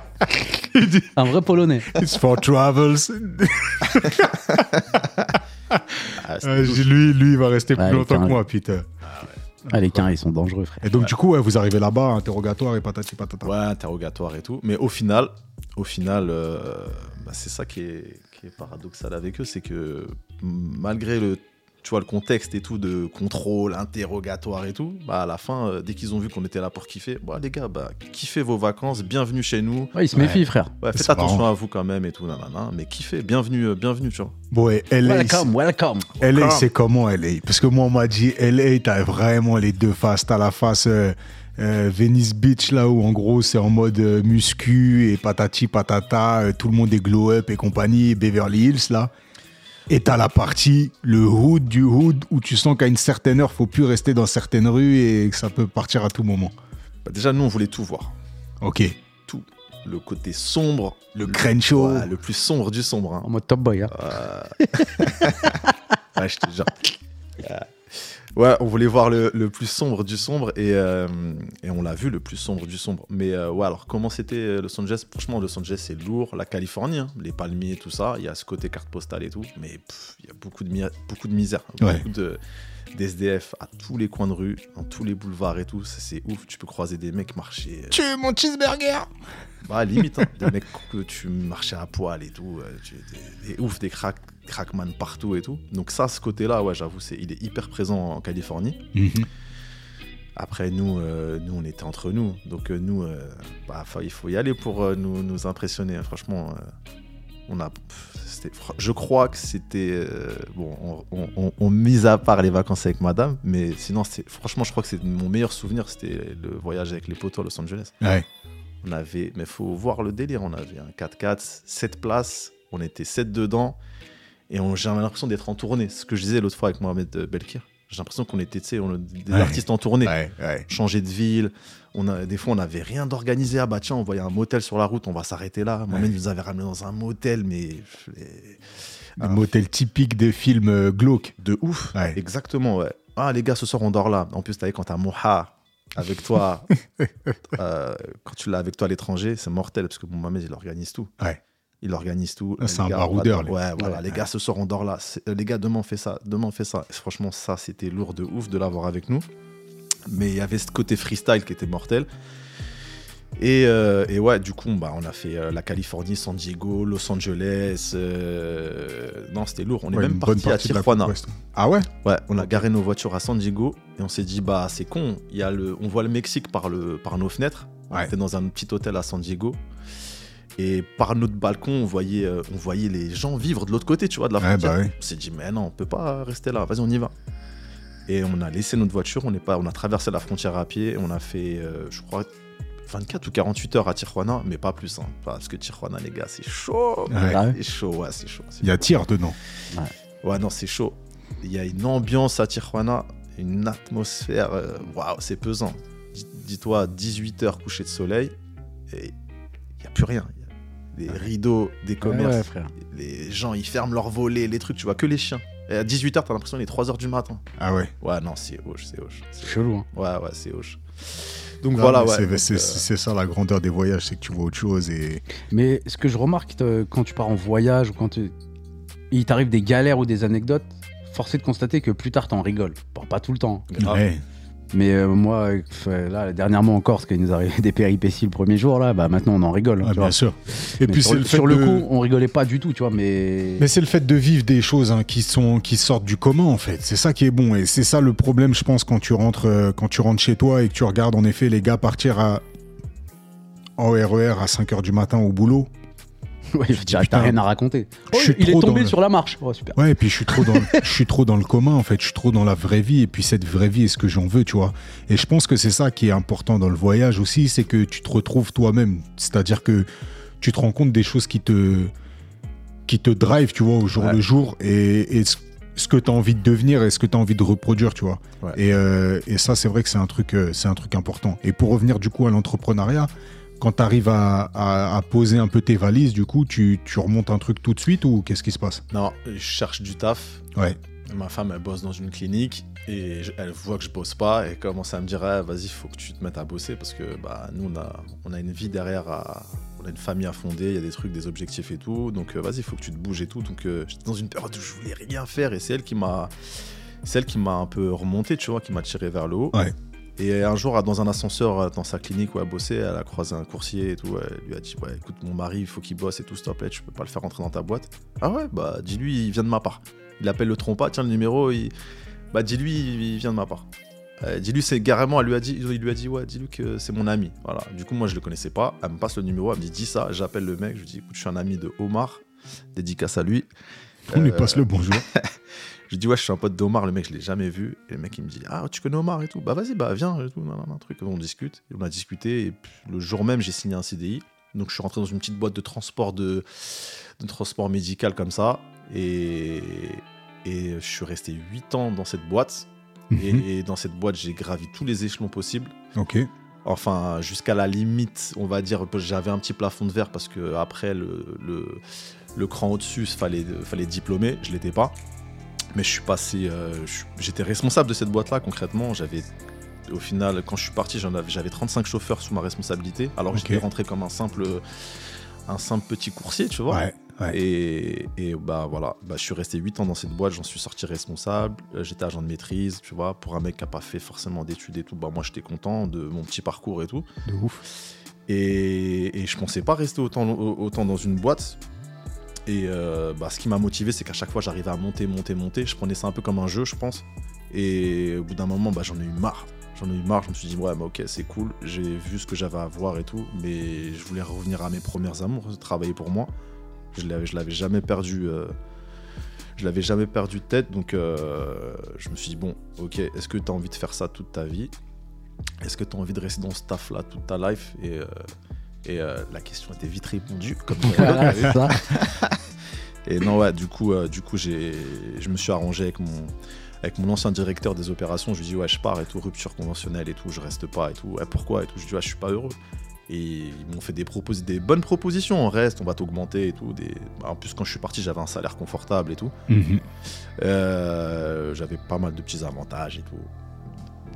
Un vrai Polonais. It's for travels. ah, Euh, j'ai- lui, lui, il va rester plus longtemps que moi, putain. Ah, les quins, ils sont dangereux, frère. Et donc, du coup, ouais, vous arrivez là-bas, interrogatoire et patati patata. Ouais, interrogatoire et tout. Mais au final, au final, euh, bah, c'est ça qui est, qui est paradoxal avec eux, c'est que malgré le, tu vois, le contexte et tout de contrôle, interrogatoire et tout, bah à la fin, euh, dès qu'ils ont vu qu'on était là pour kiffer, bah les gars, bah kiffez vos vacances, bienvenue chez nous. Ouais, ils se Ouais. méfient, frère. Ouais, faites attention marrant. à vous quand même et tout, nanana, mais kiffez, bienvenue, euh, bienvenue, tu vois. Bon, et LA, Welcome, welcome. LA, c'est comment LA Parce que moi, on m'a dit LA, t'as vraiment les deux faces. T'as la face euh, euh, Venice Beach, là où en gros, c'est en mode euh, muscu et patati patata, euh, tout le monde est glow up et compagnie, Beverly Hills, là. Et t'as la partie, le hood du hood, où tu sens qu'à une certaine heure, faut plus rester dans certaines rues et que ça peut partir à tout moment. Bah, déjà, nous, on voulait tout voir. Ok. Tout. Le côté sombre. Le Crenshaw. Ouais, le plus sombre du sombre. hein. En mode top boy. hein. Ouais, je te jure. Ouais, on voulait voir le, le plus sombre du sombre et, euh, et on l'a vu, le plus sombre du sombre. Mais euh, ouais, alors comment c'était euh, Los Angeles? Franchement, Los Angeles, c'est lourd. La Californie, hein, les palmiers, tout ça, il y a ce côté carte postale et tout. Mais il y a beaucoup de, beaucoup de misère, Ouais. beaucoup de d'SDF à tous les coins de rue, dans tous les boulevards et tout. C'est- ouf, tu peux croiser des mecs marcher. Tu veux mon cheeseburger Bah, limite, hein, des mecs que tu marchais à poil et tout. euh, tu, des, des ouf, des crack, crackman partout et tout. Donc, ça, ce côté-là, ouais, j'avoue, c'est, il est hyper présent en Californie. Après, nous, euh, nous on était entre nous. Donc, euh, nous, euh, bah, il faut y aller pour euh, nous, nous impressionner. hein. Franchement, euh, on a. je crois que c'était. euh, bon, on, on, on- on mise à part les vacances avec madame, mais sinon, c'est, franchement, je crois que c'est mon meilleur souvenir, c'était le voyage avec les potos à Los Angeles. Ouais. On avait, mais faut voir le délire. On avait un 4x4, 7 places. On était 7 dedans. Et on- j'ai l'impression d'être en tournée. Ce que je disais l'autre fois avec Mohamed euh, Belkir. J'ai l'impression qu'on était, tu sais, des Ouais. artistes en tournée. Ouais, ouais. Changer de ville. On a, des fois, on n'avait rien d'organisé. Ah bah tiens, on voyait un motel sur la route, on va s'arrêter là. Mohamed nous avait ramené dans un motel, mais Le Ah. motel typique des films euh, glauques. de ouf. Exactement, ouais. Ah les gars, ce soir on dort là. En plus, t'as vu quand t'as Moha avec toi, euh, quand tu l'as avec toi à l'étranger, c'est mortel parce que mon Mohamed il organise tout. Ouais. Il organise tout. Ah, c'est un baroudeur, va- Ouais, voilà. Ouais, les ouais. gars, ce soir on dort là. Euh, Les gars, demain on fait ça. Demain on fait ça. Et franchement, ça c'était lourd de ouf de l'avoir avec nous. Mais il y avait ce côté freestyle qui était mortel. Et, euh, et ouais, du coup, bah, on a fait euh, la Californie, San Diego, Los Angeles. euh, Non, c'était lourd. On est Ouais, même parti à Tijuana. Ah ouais Ouais, on a garé nos voitures à San Diego et on s'est dit bah c'est con, y a le, on voit le Mexique par le, par nos fenêtres. On Ouais. était dans un petit hôtel à San Diego et par notre balcon on voyait, euh, on voyait les gens vivre de l'autre côté, tu vois, de la Ouais, frontière. bah ouais. On s'est dit mais non, on peut pas rester là, vas-y on y va. Et on a laissé notre voiture, on est pas, on a traversé la frontière à pied, on a fait, euh, je crois. 24 ou 48 heures à Tijuana, mais pas plus. hein. Parce que Tijuana, les gars, c'est chaud. Ouais. Ah ouais C'est chaud, ouais, c'est chaud. Il y a tir dedans. Ouais, non, c'est chaud. Il y a une ambiance à Tijuana, une atmosphère. euh, Waouh, c'est pesant. Dis- Dis-toi, 18 heures coucher de soleil, et il n'y a plus rien. Des rideaux, des Ouais, commerces. ouais, frère. Les gens, ils ferment leurs volets, les trucs, tu vois que les chiens. Et à 18 heures, t'as l'impression qu'il est 3 heures du matin. Ah ouais. Ouais, non, c'est hoche, c'est hoche. c'est- Chelou. hein. Ouais, ouais, c'est hoche. Donc Non, voilà, ouais. c'est- euh, c'est ça la grandeur des voyages, c'est que tu vois autre chose et. Mais ce que je remarque euh, quand tu pars en voyage ou quand tu- il t'arrive des galères ou des anecdotes, force est de constater que plus tard t'en rigoles. Bon, pas tout le temps. grave. Ouais. Mais euh, moi, euh, là, dernièrement encore, ce qui nous arrive des péripéties le premier jour, là, bah maintenant on en rigole. Ah, tu bien vois. sûr. Et Mais puis sur, le fait sur le de- coup, on rigolait pas du tout, tu vois, mais. Mais c'est le fait de vivre des choses hein, qui sont qui sortent du commun en fait. C'est ça qui est bon et c'est ça le problème je pense quand tu rentres euh, quand tu rentres chez toi et que tu regardes en effet les gars partir à en RER à 5h du matin au boulot. Ouais, je dirais, t'as rien à raconter. Oh, il est tombé le- sur la marche. Oh, super. Ouais, et puis je suis trop dans je suis trop dans le commun en fait, je suis trop dans la vraie vie et puis cette vraie vie est ce que j'en veux, tu vois? Et je pense que c'est ça qui est important dans le voyage aussi, c'est que tu te retrouves toi-même, c'est-à-dire que tu te rends compte des choses qui te qui te drive, tu vois, au jour Ouais. le jour et, et ce, que tu as envie de devenir et ce que tu as envie de reproduire, tu vois? Ouais. Et, euh, et ça, c'est vrai que c'est un truc, euh, c'est un truc important. Et pour revenir du coup à l'entrepreneuriat, quand tu arrives à, à- à poser un peu tes valises, du coup, tu, tu remontes un truc tout de suite ou qu'est-ce qui se passe? Non, je cherche du taf. Ouais. Ma femme, elle bosse dans une clinique et je- elle voit que je bosse pas et commence à me dire Ah, vas-y, faut que tu te mettes à bosser parce que bah, nous, on a, on a une vie derrière, à- on a une famille à fonder, il y a des trucs, des objectifs et tout. Donc, euh, vas-y, faut que tu te bouges et tout. Donc, euh, j'étais dans une période où je voulais rien faire et c'est elle qui m'a. C'est elle qui m'a un peu remonté, tu vois, qui m'a tiré vers le haut. Ouais. Et un jour, dans un ascenseur, euh, dans sa clinique où elle bossait, elle a croisé un coursier et tout. Elle lui a dit Ouais, écoute, mon mari, il faut qu'il bosse et tout, s'il te plaît, tu peux pas le faire rentrer dans ta boîte. Ah ouais, bah dis-lui, il vient de ma part. Il appelle le trompa, tiens le numéro, il... bah dis-lui, il vient de ma part. Euh, dis-lui, c'est carrément, elle lui a dit, il lui a dit, ouais, dis-lui que c'est mon ami. Voilà. Du coup, moi, je le connaissais pas. Elle me passe le numéro, elle me dit, dis ça. J'appelle le mec, je lui dis, écoute, je suis un ami de Omar, dédicace à lui. On lui Euh, passe le bonjour. Je lui dis, ouais, je suis un pote d'Omar, le mec, je l'ai jamais vu. Et le mec, il me dit, ah, tu connais Omar et tout. Bah, vas-y, bah, viens, et tout, nan, nan, nan, truc. On discute. Et on a discuté. Et puis, le jour même, j'ai signé un CDI. Donc, je suis rentré dans une petite boîte de transport, de, de transport médical comme ça. Et, et je suis resté 8 ans dans cette boîte. Mhm. Et, et dans cette boîte, j'ai gravi tous les échelons possibles. Ok. Enfin, jusqu'à la limite, on va dire, j'avais un petit plafond de verre parce que après le, le, le cran au-dessus, fallait, fallait diplômer. Je l'étais pas. Mais je suis passé. euh, J'étais responsable de cette boîte-là, concrètement. J'avais. Au final, quand je suis parti, j'avais 35 chauffeurs sous ma responsabilité. Alors que j'étais rentré comme un simple, un simple petit coursier, tu vois. Ouais, ouais. Et, et bah voilà, bah, je suis resté 8 ans dans cette boîte, j'en suis sorti responsable, euh, j'étais agent de maîtrise, tu vois, pour un mec qui n'a pas fait forcément d'études et tout, bah moi j'étais content de mon petit parcours et tout. De ouf. Et, et je pensais pas rester autant, autant dans une boîte. Et euh, bah, ce qui m'a motivé, c'est qu'à chaque fois j'arrivais à monter, monter, monter. Je prenais ça un peu comme un jeu, je pense. Et au bout d'un moment, bah, j'en ai eu marre. J'en ai eu marre, je me suis dit, ouais, bah, ok, c'est cool, j'ai vu ce que j'avais à voir et tout, mais je voulais revenir à mes premières amours, travailler pour moi. Je l'avais, l'avais jamais perdu. euh, je l'avais jamais perdu de tête, donc euh, je me suis dit, bon, ok, est-ce que tu as envie de faire ça toute ta vie? Est-ce que tu as envie de rester dans ce taf-là toute ta life? Euh, et euh, la question était vite répondue, comme Voilà, ça. et non, ouais, du coup, euh, du coup j'ai, je me suis arrangé avec mon, avec mon ancien directeur des opérations. Je lui ai dit, ouais, je pars et tout, rupture conventionnelle et tout, je reste pas et tout. Ouais, pourquoi et tout? Je lui ai dit, ouais, je suis pas heureux. Et ils m'ont fait des, propos- des bonnes propositions. On reste, on va t'augmenter et tout. Des... En plus, quand je suis parti, j'avais un salaire confortable et tout. Mhm. Euh, j'avais pas mal de petits avantages et tout.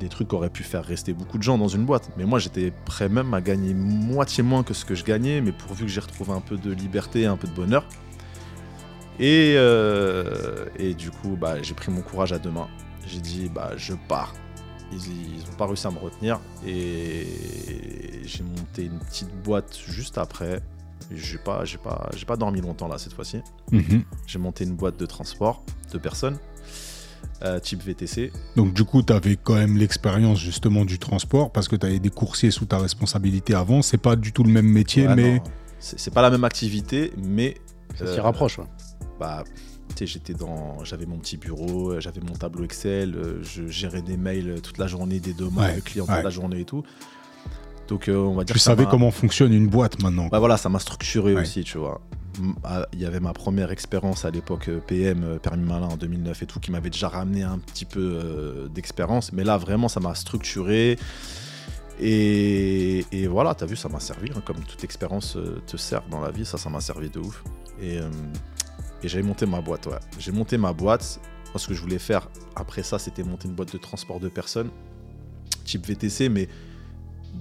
Des trucs qui auraient pu faire rester beaucoup de gens dans une boîte. Mais moi, j'étais prêt même à gagner moitié moins que ce que je gagnais, mais pourvu que j'ai retrouvé un peu de liberté, un peu de bonheur. Et, euh, et du coup, bah, j'ai pris mon courage à deux mains. J'ai dit, bah, je pars. Ils n'ont pas réussi à me retenir. Et j'ai monté une petite boîte juste après. J'ai pas, j'ai pas, j'ai pas dormi longtemps là cette fois-ci. Mhm. J'ai monté une boîte de transport de personnes, euh, type VTC. Donc du coup, tu avais quand même l'expérience justement du transport parce que tu avais des coursiers sous ta responsabilité avant. C'est pas du tout le même métier, Ouais, mais c'est pas la même activité, mais Ça s'y Euh, rapproche. ouais. bah, tu sais, j'étais dans, j'avais mon petit bureau, euh, j'avais mon tableau Excel, je gérais des mails toute la journée, des demandes Ouais, clients ouais. toute la journée et tout. Donc euh, on va dire. tu savais comment fonctionne une boîte maintenant. Bah voilà, ça m'a structuré Ouais. aussi, tu vois. Ah, Il y avait ma première expérience à l'époque euh, PM, euh, permis malin en 2009 et tout, qui m'avait déjà ramené un petit peu euh, d'expérience. Mais là, vraiment, ça m'a structuré. Et, et voilà, t'as vu, ça m'a servi. hein, comme toute expérience euh, te sert dans la vie, ça, ça m'a servi de ouf. Et, et j'avais monté ma boîte, ouais. J'ai monté ma boîte. Ce que je voulais faire après ça, c'était monter une boîte de transport de personnes, type VTC, mais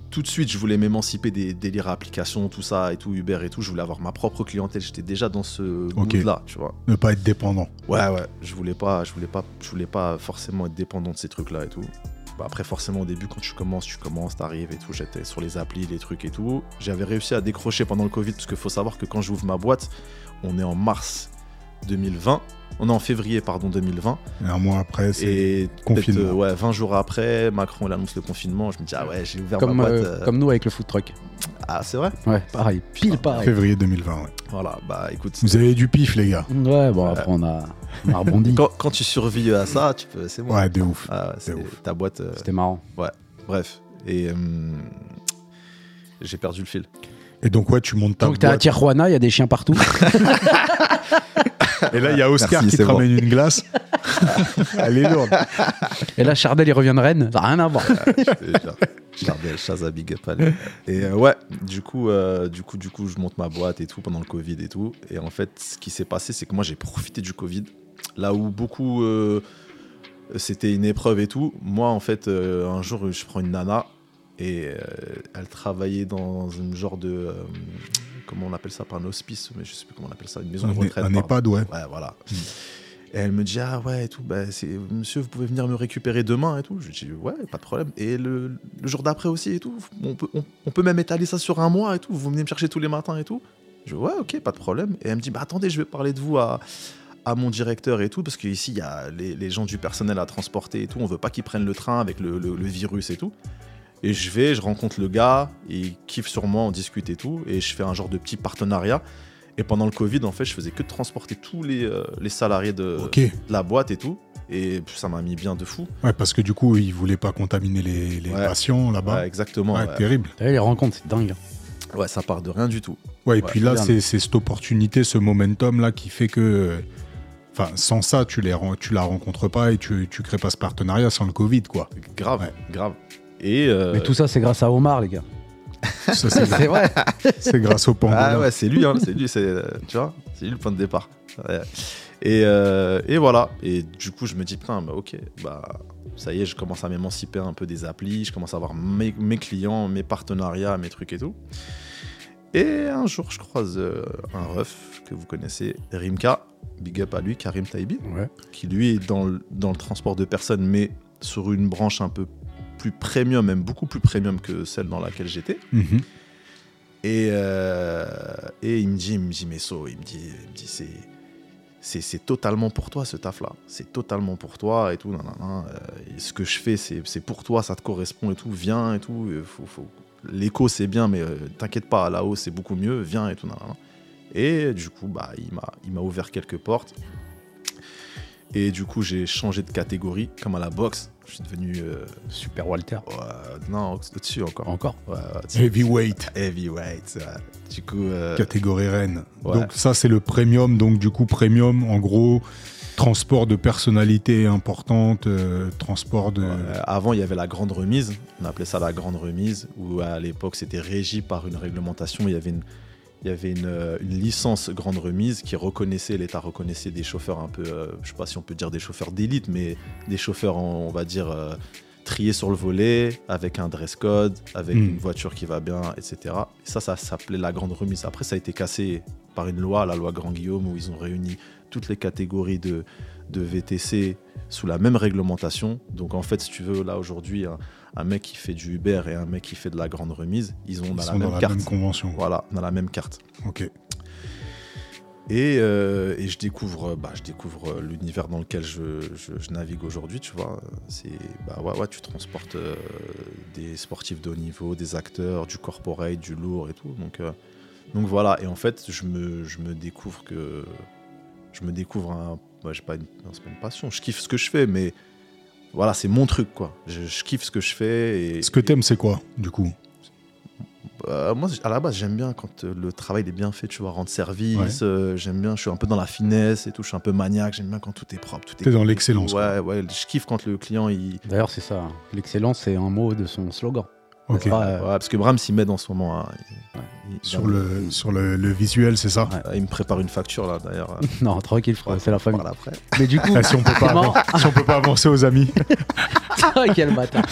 tout de suite, je voulais m'émanciper des délires à applications, tout ça et tout, Uber et tout. Je voulais avoir ma propre clientèle. J'étais déjà dans ce Ok. mood-là, tu vois. Ne pas être dépendant. Ouais, ouais. Je voulais pas, je voulais pas, je voulais pas forcément être dépendant de ces trucs-là et tout. Bah, après, forcément, au début, quand tu commences, tu commences, t'arrives et tout. J'étais sur les applis, les trucs et tout. J'avais réussi à décrocher pendant le Covid, parce qu'il faut savoir que quand j'ouvre ma boîte, on est en mars 2020. On est en février, pardon, 2020. Et un mois après, c'est Et confinement. peut-être, euh, ouais, 20 jours après, Macron il annonce le confinement. Je me dis, ah ouais, j'ai ouvert Comme, ma boîte. euh, euh, comme nous avec le food truck. Ah, c'est vrai? Ouais, pareil. Pile pareil. février 2020. ouais. Voilà, bah écoute. Vous avez du pif, les gars. Ouais, bon, après, on a, on a rebondi. Quand, quand tu survis à ça, tu peux, c'est bon. Ouais, de ouf. Ah, ouais, c'est ouf. ta boîte. euh, C'était marrant. bref. Et euh, j'ai perdu le fil. Et donc, ouais, tu montes ta Donc, t'es à boîte. Tijuana, il y a des chiens partout. Et là, il y a Oscar Merci, qui te bon. ramène une glace. Elle est lourde. Et là, Chardel, il revient de Rennes. Ça n'a rien à voir. Chardel, Chaza, Big Up. Et euh, ouais, du coup, euh, du coup, du coup, je monte ma boîte et tout pendant le Covid et tout. Et en fait, ce qui s'est passé, c'est que moi, j'ai profité du Covid. Là où beaucoup, euh, c'était une épreuve et tout. Moi, en fait, euh, un jour, je prends une nana et euh, elle travaillait dans une genre de, euh, comment on appelle ça, pas un hospice, mais je sais plus comment on appelle ça, une maison Un, de retraite. un pardon. EHPAD, ouais. Ouais, voilà. Mm. Et elle me dit Ah ouais, et tout, bah, c'est, monsieur, vous pouvez venir me récupérer demain et tout. Je lui dis Ouais, pas de problème. Et le, le jour d'après aussi et tout, on peut, on, on peut même étaler ça sur un mois et tout. Vous venez me chercher tous les matins et tout. Je dis Ouais, ok, pas de problème. Et elle me dit Bah attendez, je vais parler de vous à, à mon directeur et tout, parce qu'ici, il y a les, les gens du personnel à transporter et tout. On veut pas qu'ils prennent le train avec le, le- le virus et tout. Et je vais, je rencontre le gars, il kiffe sur moi, on discute et tout. Et je fais un genre de petit partenariat. Et pendant le Covid, en fait, je faisais que de transporter tous les, euh, les salariés de, la boîte et tout. Et ça m'a mis bien de fou. Ouais, parce que du coup, ils voulaient pas contaminer les, les Ouais. patients là-bas. Ouais, exactement. Ouais, Ouais, terrible. T'as vu, les rencontres, c'est dingue. Ouais, ça part de rien du tout. Ouais, et Ouais, puis là, c'est cette opportunité, ce momentum là qui fait que. Enfin, sans ça, tu, les, tu la rencontres pas et tu, tu crées pas ce partenariat sans le Covid, quoi. Grave, Ouais. grave. Et euh, Mais tout ça, c'est grâce à Omar, les gars. Ça, c'est C'est vrai. c'est grâce au pangolin. Ah ouais, c'est lui, hein, c'est lui, c'est, tu vois, c'est lui le point de départ. Ouais. Et, euh, et voilà. Et du coup, je me dis, putain, bah, ok, bah, ça y est, je commence à m'émanciper un peu des applis, je commence à avoir mes, mes clients, mes partenariats, mes trucs et tout. Et un jour, je croise euh, un ref que vous connaissez, Rimka, big up à lui, Karim Taibi, Ouais. qui lui est dans le, dans le transport de personnes, mais sur une branche un peu plus premium, même beaucoup plus premium que celle dans laquelle j'étais. Mhm. Et, euh, et il me dit, il me dit, mais so, il me dit, il me dit c'est, c'est, totalement pour toi ce taf-là. C'est totalement pour toi et tout. nan, nan, nan. Euh, et ce que je fais, c'est, pour toi, ça te correspond et tout. Viens et tout. Euh, Faut, faut... L'écho, c'est bien, mais euh, t'inquiète pas, là-haut, c'est beaucoup mieux. Viens et tout. Et du coup, bah, il, m'a, il m'a ouvert quelques portes. Et du coup, j'ai changé de catégorie, comme à la boxe. Je suis devenu. euh, Super Walter. ouais, non, au-dessus encore. Encore. Ouais, ouais, au-dessus. Heavyweight, Heavyweight. ouais. Du coup. euh, catégorie reine. Ouais. Donc ça, c'est le premium. Donc du coup, premium, en gros, transport de personnalités importantes, euh, transport de... Euh, avant, il y avait la grande remise. On appelait ça la grande remise, où à l'époque, c'était régi par une réglementation. Il y avait une, il y avait une, euh, une licence grande remise qui reconnaissait, l'État reconnaissait des chauffeurs un peu, euh, je sais pas si on peut dire des chauffeurs d'élite, mais des chauffeurs, on va dire, euh, triés sur le volet, avec un dress code, avec Mm. une voiture qui va bien, etc. Et ça, ça s'appelait la grande remise. Après, ça a été cassé par une loi, la loi Grand Guillaume, où ils ont réuni toutes les catégories de, de VTC sous la même réglementation. Donc en fait, si tu veux, là aujourd'hui, un, un mec qui fait du Uber et un mec qui fait de la grande remise, ils ont Ils dans sont la même dans la carte. même convention. Voilà, dans la même carte. Ok. Et, euh, et je découvre, bah, je découvre l'univers dans lequel je, je- je navigue aujourd'hui, tu vois. C'est, bah ouais, ouais, tu transportes euh, des sportifs de haut niveau, des acteurs, du corporate, du lourd et tout. Donc, euh, donc voilà. Et en fait, je me, je me découvre que, je me découvre un, bah, j'ai pas une, non, pas une passion. Je kiffe ce que je fais, mais voilà, c'est mon truc, quoi. Je, je kiffe ce que je fais. Et, Ce que t'aimes, c'est quoi, du coup? Euh, moi, à la base, j'aime bien quand euh, le travail est bien fait, tu vois, rendre service. euh, j'aime bien, je suis un peu dans la finesse et tout, je suis un peu maniaque. J'aime bien quand tout est propre, tout est. T'es dans l'excellence, Ouais, ouais, je kiffe quand le client, il. D'ailleurs, c'est ça. hein. L'excellence, c'est un mot de son slogan. Euh, Ouais, parce que Bram s'y met en ce moment. hein. Il, il- Sur il- le, sur le, le visuel, c'est ça Ouais. il me prépare une facture là, d'ailleurs. Non, tranquille, frère, c'est la famille. après. Mais du coup, Ah, si, on peut pas si on peut pas avancer aux amis. Quel bâtard.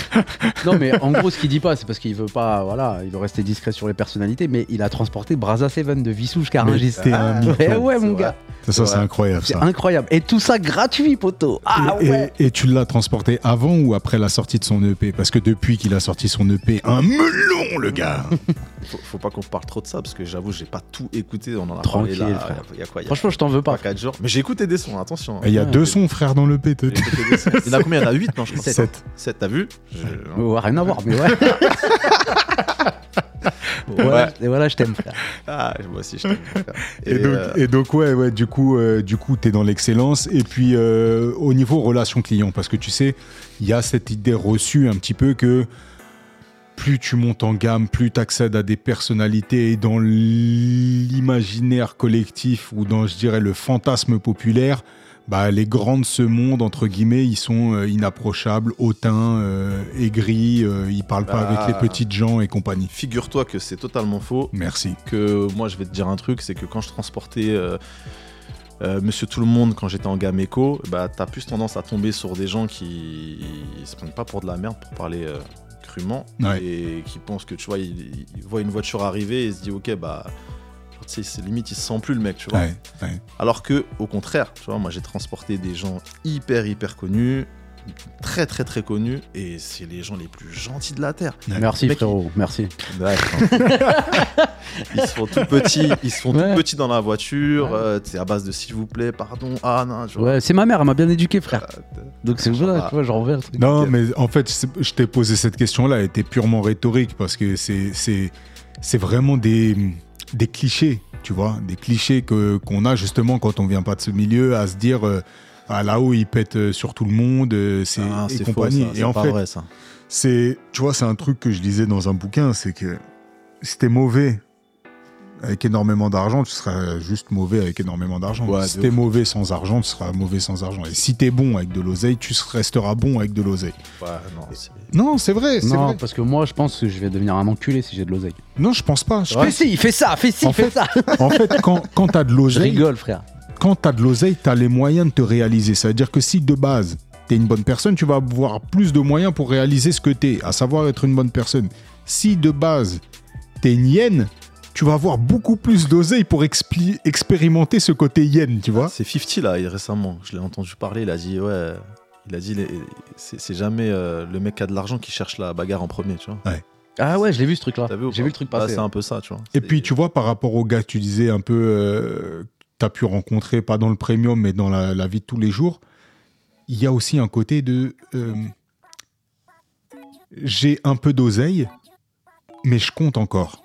Non, mais en gros, ce qu'il dit pas, c'est parce qu'il veut pas, voilà, il veut rester discret sur les personnalités, mais il a transporté Braza Seven de Vissou jusqu'à Mais Rungis. t'es un mytho. Eh ouais, C'est mon vrai. gars, Ça, c'est Ouais. incroyable, c'est incroyable. Et tout ça gratuit, poteau. Ah et, ouais. et- et tu l'as transporté avant ou après la sortie de son EP Parce que depuis qu'il a sorti son EP, un melon, le gars Faut, faut pas qu'on parle trop de ça, parce que j'avoue, j'ai pas tout écouté. On en a Tranquille, parlé là. frère. Il y a quoi Il y a Franchement, je t'en veux pas. 4 jours. Mais j'ai écouté des sons, attention. hein. Et Il y a Ouais, deux sons, frère, dans des sons. Il y en a combien? Il y en a 8, non je crois. Sept. 7. 7, t'as vu? Je- Ouais, rien à voir, mais ouais. voilà, et voilà, je t'aime, frère. Ah, moi aussi, je t'aime. frère. Et, donc, euh, et donc, ouais, ouais, du coup, euh, du coup, t'es dans l'excellence. Et puis, euh, au niveau relation client, parce que tu sais, il y a cette idée reçue un petit peu que plus tu montes en gamme, plus tu accèdes à des personnalités et dans l'imaginaire collectif ou dans, je dirais, le fantasme populaire, bah, les grands de ce monde, entre guillemets, ils sont euh, inapprochables, hautains, euh, aigris, euh, ils parlent pas avec les petites gens et compagnie. Figure-toi que c'est totalement faux. Merci. Que moi, je vais te dire un truc, c'est que quand je transportais euh, Monsieur Tout le Monde quand j'étais en gamme éco, bah, t'as plus tendance à tomber sur des gens qui ils se prennent pas pour de la merde, pour parler Ouais. et qui pensent que tu vois, ils voient une voiture arriver et se disent ok bah. tu sais, c'est limite, il se sent plus le mec, tu vois. Ouais, ouais. Alors que, au contraire, tu vois, moi j'ai transporté des gens hyper hyper connus, très très très connus, et c'est les gens les plus gentils de la terre. Merci, Mec, frérot, merci. Ouais, ils se font tout petits, ils se font Ouais. tout petits dans la voiture. Ouais. euh, c'est à base de s'il vous plaît, pardon, ah non. Ouais, c'est ma mère, elle m'a bien éduqué, frère. Euh, Donc c'est ça, va. tu vois, j'en. Non, mais en fait, je t'ai posé cette question-là, elle était purement rhétorique parce que c'est c'est c'est vraiment des des clichés, tu vois, des clichés que qu'on a justement quand on vient pas de ce milieu à se dire euh, ah là-haut il pète euh, sur tout le monde, euh, c'est ah, et c'est faux, compagnie. ça, et c'est en pas fait, vrai ça. c'est tu vois, c'est un truc que je lisais dans un bouquin, c'est que si t'es mauvais avec énormément d'argent, tu seras juste mauvais avec énormément d'argent. Ouais, si t'es ouf. mauvais sans argent, tu seras mauvais sans argent. Et si t'es bon avec de l'oseille, tu resteras bon avec de l'oseille. Ouais, non, c'est- Non, c'est vrai, c'est Non, vrai. parce que moi, je pense que je vais devenir un enculé si j'ai de l'oseille. Non, je pense pas. Je- Fais si, fais ça, fais si, En fais fait, ça. En fait, quand, quand t'as de Je l'oseille, rigole, frère. Quand t'as de l'oseille, t'as les moyens de te réaliser. Ça veut dire que si de base, t'es une bonne personne, tu vas avoir plus de moyens pour réaliser ce que t'es, à savoir être une bonne personne. Si de base, t'es une hyène, tu vas avoir beaucoup plus d'oseille pour expérimenter ce côté hyène, tu vois. C'est 50 là, récemment. Je l'ai entendu parler. Il a dit, ouais. Il a dit, c'est c'est jamais euh, le mec qui a de l'argent qui cherche la bagarre en premier, tu vois. Ah ouais, je l'ai vu ce truc-là. T'as vu ou J'ai pas vu le truc Bah, passer. C'est un peu ça, tu vois. Et C'est- puis, tu vois, par rapport au gars que tu disais un peu, euh, t'as pu rencontrer, pas dans le premium, mais dans la, la vie de tous les jours, il y a aussi un côté de. euh, j'ai un peu d'oseille, mais je compte encore.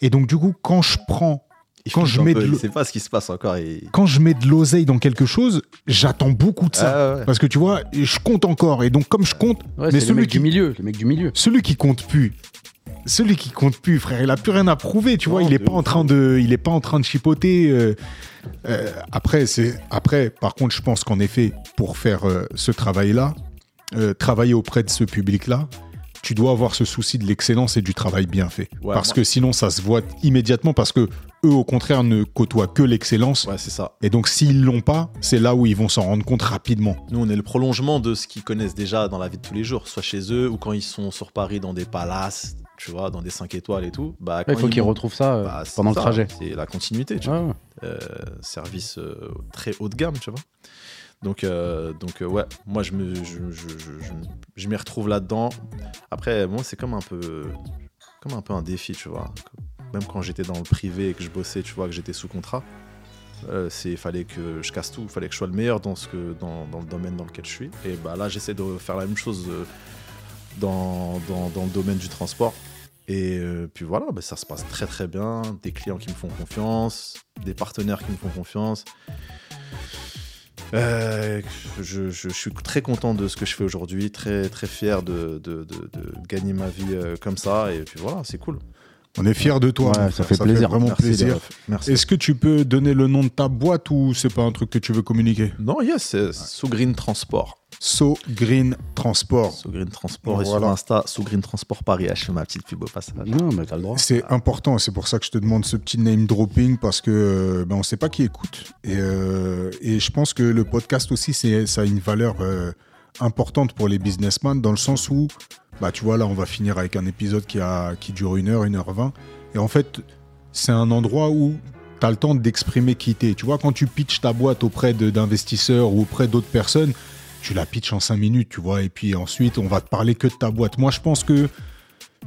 Et donc, du coup, quand je prends. il quand je mets peu, de il l'eau- sait pas ce qui se passe encore. Et... Quand je mets de l'oseille dans quelque chose, j'attends beaucoup de ça. Ah ouais. Parce que tu vois, je compte encore. Et donc, comme je compte, Ouais, mais celui mec qui, du milieu, le mec du milieu. celui qui compte plus, celui qui compte plus, frère, il a plus rien à prouver, tu vois. Il est pas en train de, il est pas en train de chipoter. euh, euh, après, c'est après. Par contre, je pense qu'en effet, pour faire euh, ce travail-là, euh, travailler auprès de ce public-là, tu dois avoir ce souci de l'excellence et du travail bien fait. Ouais, parce moi- que sinon, ça se voit immédiatement. Parce que eux, au contraire, ne côtoient que l'excellence. Ouais, c'est ça. Et donc, s'ils l'ont pas, c'est là où ils vont s'en rendre compte rapidement. Nous, on est le prolongement de ce qu'ils connaissent déjà dans la vie de tous les jours, soit chez eux ou quand ils sont sur Paris dans des palaces, tu vois, dans des 5 étoiles et tout. Bah, Ouais, quand il faut ils qu'il vont- retrouve ça euh, bah, pendant le ça, trajet. C'est la continuité, tu vois. Euh, service euh, très haut de gamme, tu vois. Donc, donc ouais, moi je me, je, je, je, je- m'y retrouve là-dedans. Après, moi c'est comme un peu, comme un peu un défi, tu vois. Même quand j'étais dans le privé et que je bossais, tu vois, que j'étais sous contrat, c'est fallait que je casse tout, il fallait que je sois le meilleur dans ce que, dans, dans le domaine dans lequel je suis. Et bah là, j'essaie de faire la même chose dans, dans, dans le domaine du transport. Et euh, puis voilà, bah, ça se passe très très bien. Des clients qui me font confiance, des partenaires qui me font confiance. Euh, je, je- suis très content de ce que je fais aujourd'hui, très très fier de, de- de- de gagner ma vie euh, comme ça. Et puis voilà, c'est cool. On est fiers de toi. Ouais, ça fait plaisir. vraiment Merci, les plaisir. Merci. Est-ce que tu peux donner le nom de ta boîte ou c'est pas un truc que tu veux communiquer? Non, yes, c'est So Green Transport. So Green Transport. So Green Transport et Voilà. sur Insta, So Green Transport Paris. Je fais ma petite pub au passage. Non, mais t'as le droit. C'est important, c'est pour ça que je te demande ce petit name dropping parce que euh, ben, on sait pas qui écoute. Et, euh, et je pense que le podcast aussi, c'est, ça a une valeur euh, importante pour les businessmen dans le sens où, bah, tu vois, là, on va finir avec un épisode qui, a, qui dure une heure, une heure vingt. Et en fait, c'est un endroit où tu as le temps d'exprimer qui t'es. Tu vois, quand tu pitches ta boîte auprès d'investisseurs ou auprès d'autres personnes, tu la pitches en cinq minutes, tu vois, et puis ensuite, on va te parler que de ta boîte. Moi, je pense que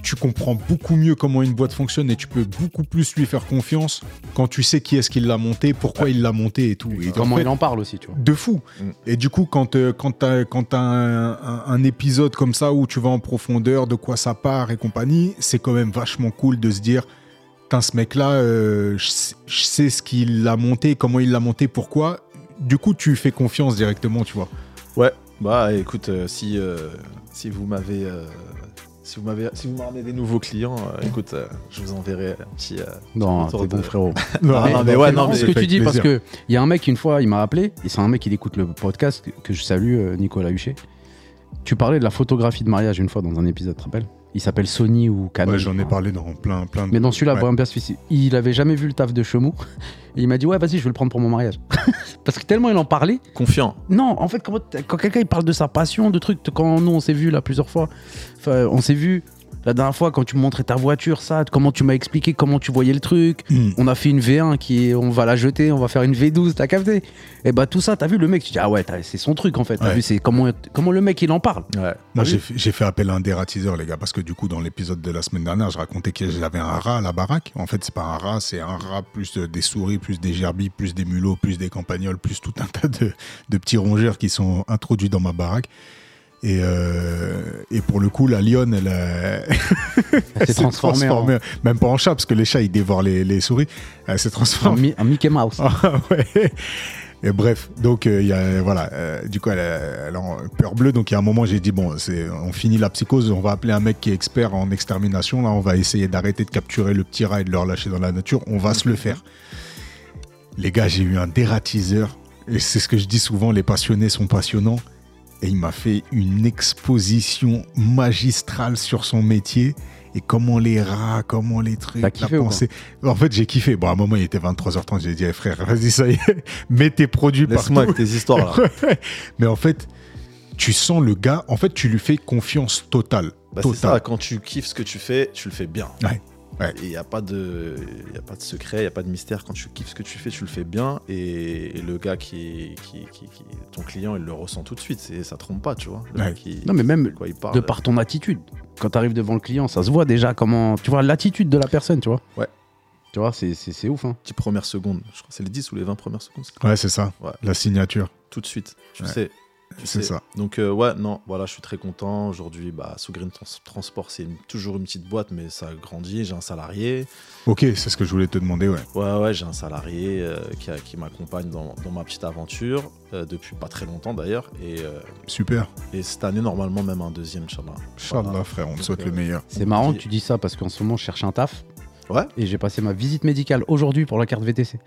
tu comprends beaucoup mieux comment une boîte fonctionne et tu peux beaucoup plus lui faire confiance quand tu sais qui est-ce qui l'a monté, pourquoi il l'a monté et tout. Et en Comment fait, il en parle aussi, tu vois. de fou. Mm. Et du coup, quand, euh, quand tu as, un, un- un épisode comme ça où tu vas en profondeur de quoi ça part et compagnie, c'est quand même vachement cool de se dire ce mec-là, euh, je sais- je sais ce qu'il a monté, comment il l'a monté, pourquoi. Du coup, tu fais confiance directement, tu vois. Ouais, bah écoute, euh, si, euh, si vous m'avez. Si vous m'avez, si vous m'amenez des nouveaux clients, euh, écoute, euh, je vous enverrai un petit. euh, Non, t'es bon de- frérot. Non, Mais- non, mais ouais, c'est non, mais ce que tu dis parce que il y a un mec une fois, il m'a appelé et c'est un mec qui écoute le podcast que- je salue, euh, Nicolas Huchet. Tu parlais de la photographie de mariage une fois dans un épisode, tu te rappelles? Il s'appelle Sony ou Canon. Ouais, J'en ai parlé dans plein, plein de. Mais dans celui-là, Ouais. Il avait jamais vu le taf de Chemou. Et il m'a dit Ouais, vas-y, je vais le prendre pour mon mariage. Parce que tellement il en parlait. Confiant. Non, en fait, quand, quand quelqu'un il parle de sa passion, de trucs, quand nous on s'est vu là plusieurs fois, on s'est vu la dernière fois quand tu me montrais ta voiture, ça, comment tu m'as expliqué comment tu voyais le truc. Mm. On a fait une V1 qui est, on va la jeter, on va faire une V12, t'as capté? Et bah tout ça, t'as vu le mec, tu dis ah ouais, c'est son truc en fait. T'as Ouais. vu, c'est comment, comment le mec il en parle. Ouais. Moi, j'ai oui. fait, j'ai fait appel à un dératiseur, les gars, parce que du coup, dans l'épisode de la semaine dernière, je racontais que j'avais un rat à la baraque. En fait, c'est pas un rat, c'est un rat plus euh, des souris, plus des gerbilles, plus des mulots, plus des campagnols, plus tout un tas de, de petits rongeurs qui sont introduits dans ma baraque. Et, euh, et pour le coup, la lionne, elle, euh, Elle s'est transformée en, même pas en chat, parce que les chats, ils dévorent les, les souris. Elle s'est en transformée Mi- en Mickey Mouse. ah ouais. Et bref, donc euh, y a, voilà, euh, du coup elle, elle en peur bleue. Donc il y a un moment j'ai dit bon, on finit la psychose, on va appeler un mec qui est expert en extermination. Là, on va essayer d'arrêter de capturer le petit rat et de le relâcher dans la nature. On va se le faire. Les gars, j'ai eu un dératiseur et c'est ce que je dis souvent, les passionnés sont passionnants. Et il m'a fait une exposition magistrale sur son métier et comment les rats, comment les trucs. T'as kiffé la ou pensée. En fait, j'ai kiffé. Bon, à un moment, il était 23h30. J'ai dit, eh, frère, vas-y, ça y est, mets tes produits Laisse-moi partout. avec tes histoires là. Mais en fait, tu sens le gars, en fait, tu lui fais confiance totale. Bah, c'est totale. ça, quand tu kiffes ce que tu fais, tu le fais bien. Ouais, ouais. Et il n'y a, pas de- y a pas de secret, il n'y a pas de mystère. Quand tu kiffes ce que tu fais, tu le fais bien. Et, et le gars qui, qui, qui- qui- Ton client, il le ressent tout de suite. C'est- Ça trompe pas, tu vois. Le Ouais. Non, mais même de quoi il parle. de par ton attitude. Quand tu arrives devant le client, ça se voit déjà comment. Tu vois l'attitude de la personne, tu vois. Ouais. Tu vois, c'est, c'est, c'est ouf. Hein. Les premières secondes. Je crois que c'est les 10 ou les 20 premières secondes. c'est Ouais, c'est ça. Ouais. La signature. Tout de suite. Tu Ouais. sais. C'est ça. Donc, euh, ouais, non, voilà, je suis très content. Aujourd'hui, bah, sous Green Trans- Transport, c'est toujours une petite boîte, mais ça grandit. J'ai un salarié. Ok, c'est ce que je voulais te demander, ouais. Ouais, ouais, j'ai un salarié euh, qui, a- qui m'accompagne dans, dans ma petite aventure, euh, depuis pas très longtemps d'ailleurs. Et, euh, Super. et cette année, normalement, même un deuxième, Inch'Allah. Inch'Allah, Voilà. frère, on te souhaite euh, le meilleur. C'est marrant que tu dis ça parce qu'en ce moment, je cherche un taf. Ouais. Et j'ai passé ma visite médicale aujourd'hui pour la carte VTC.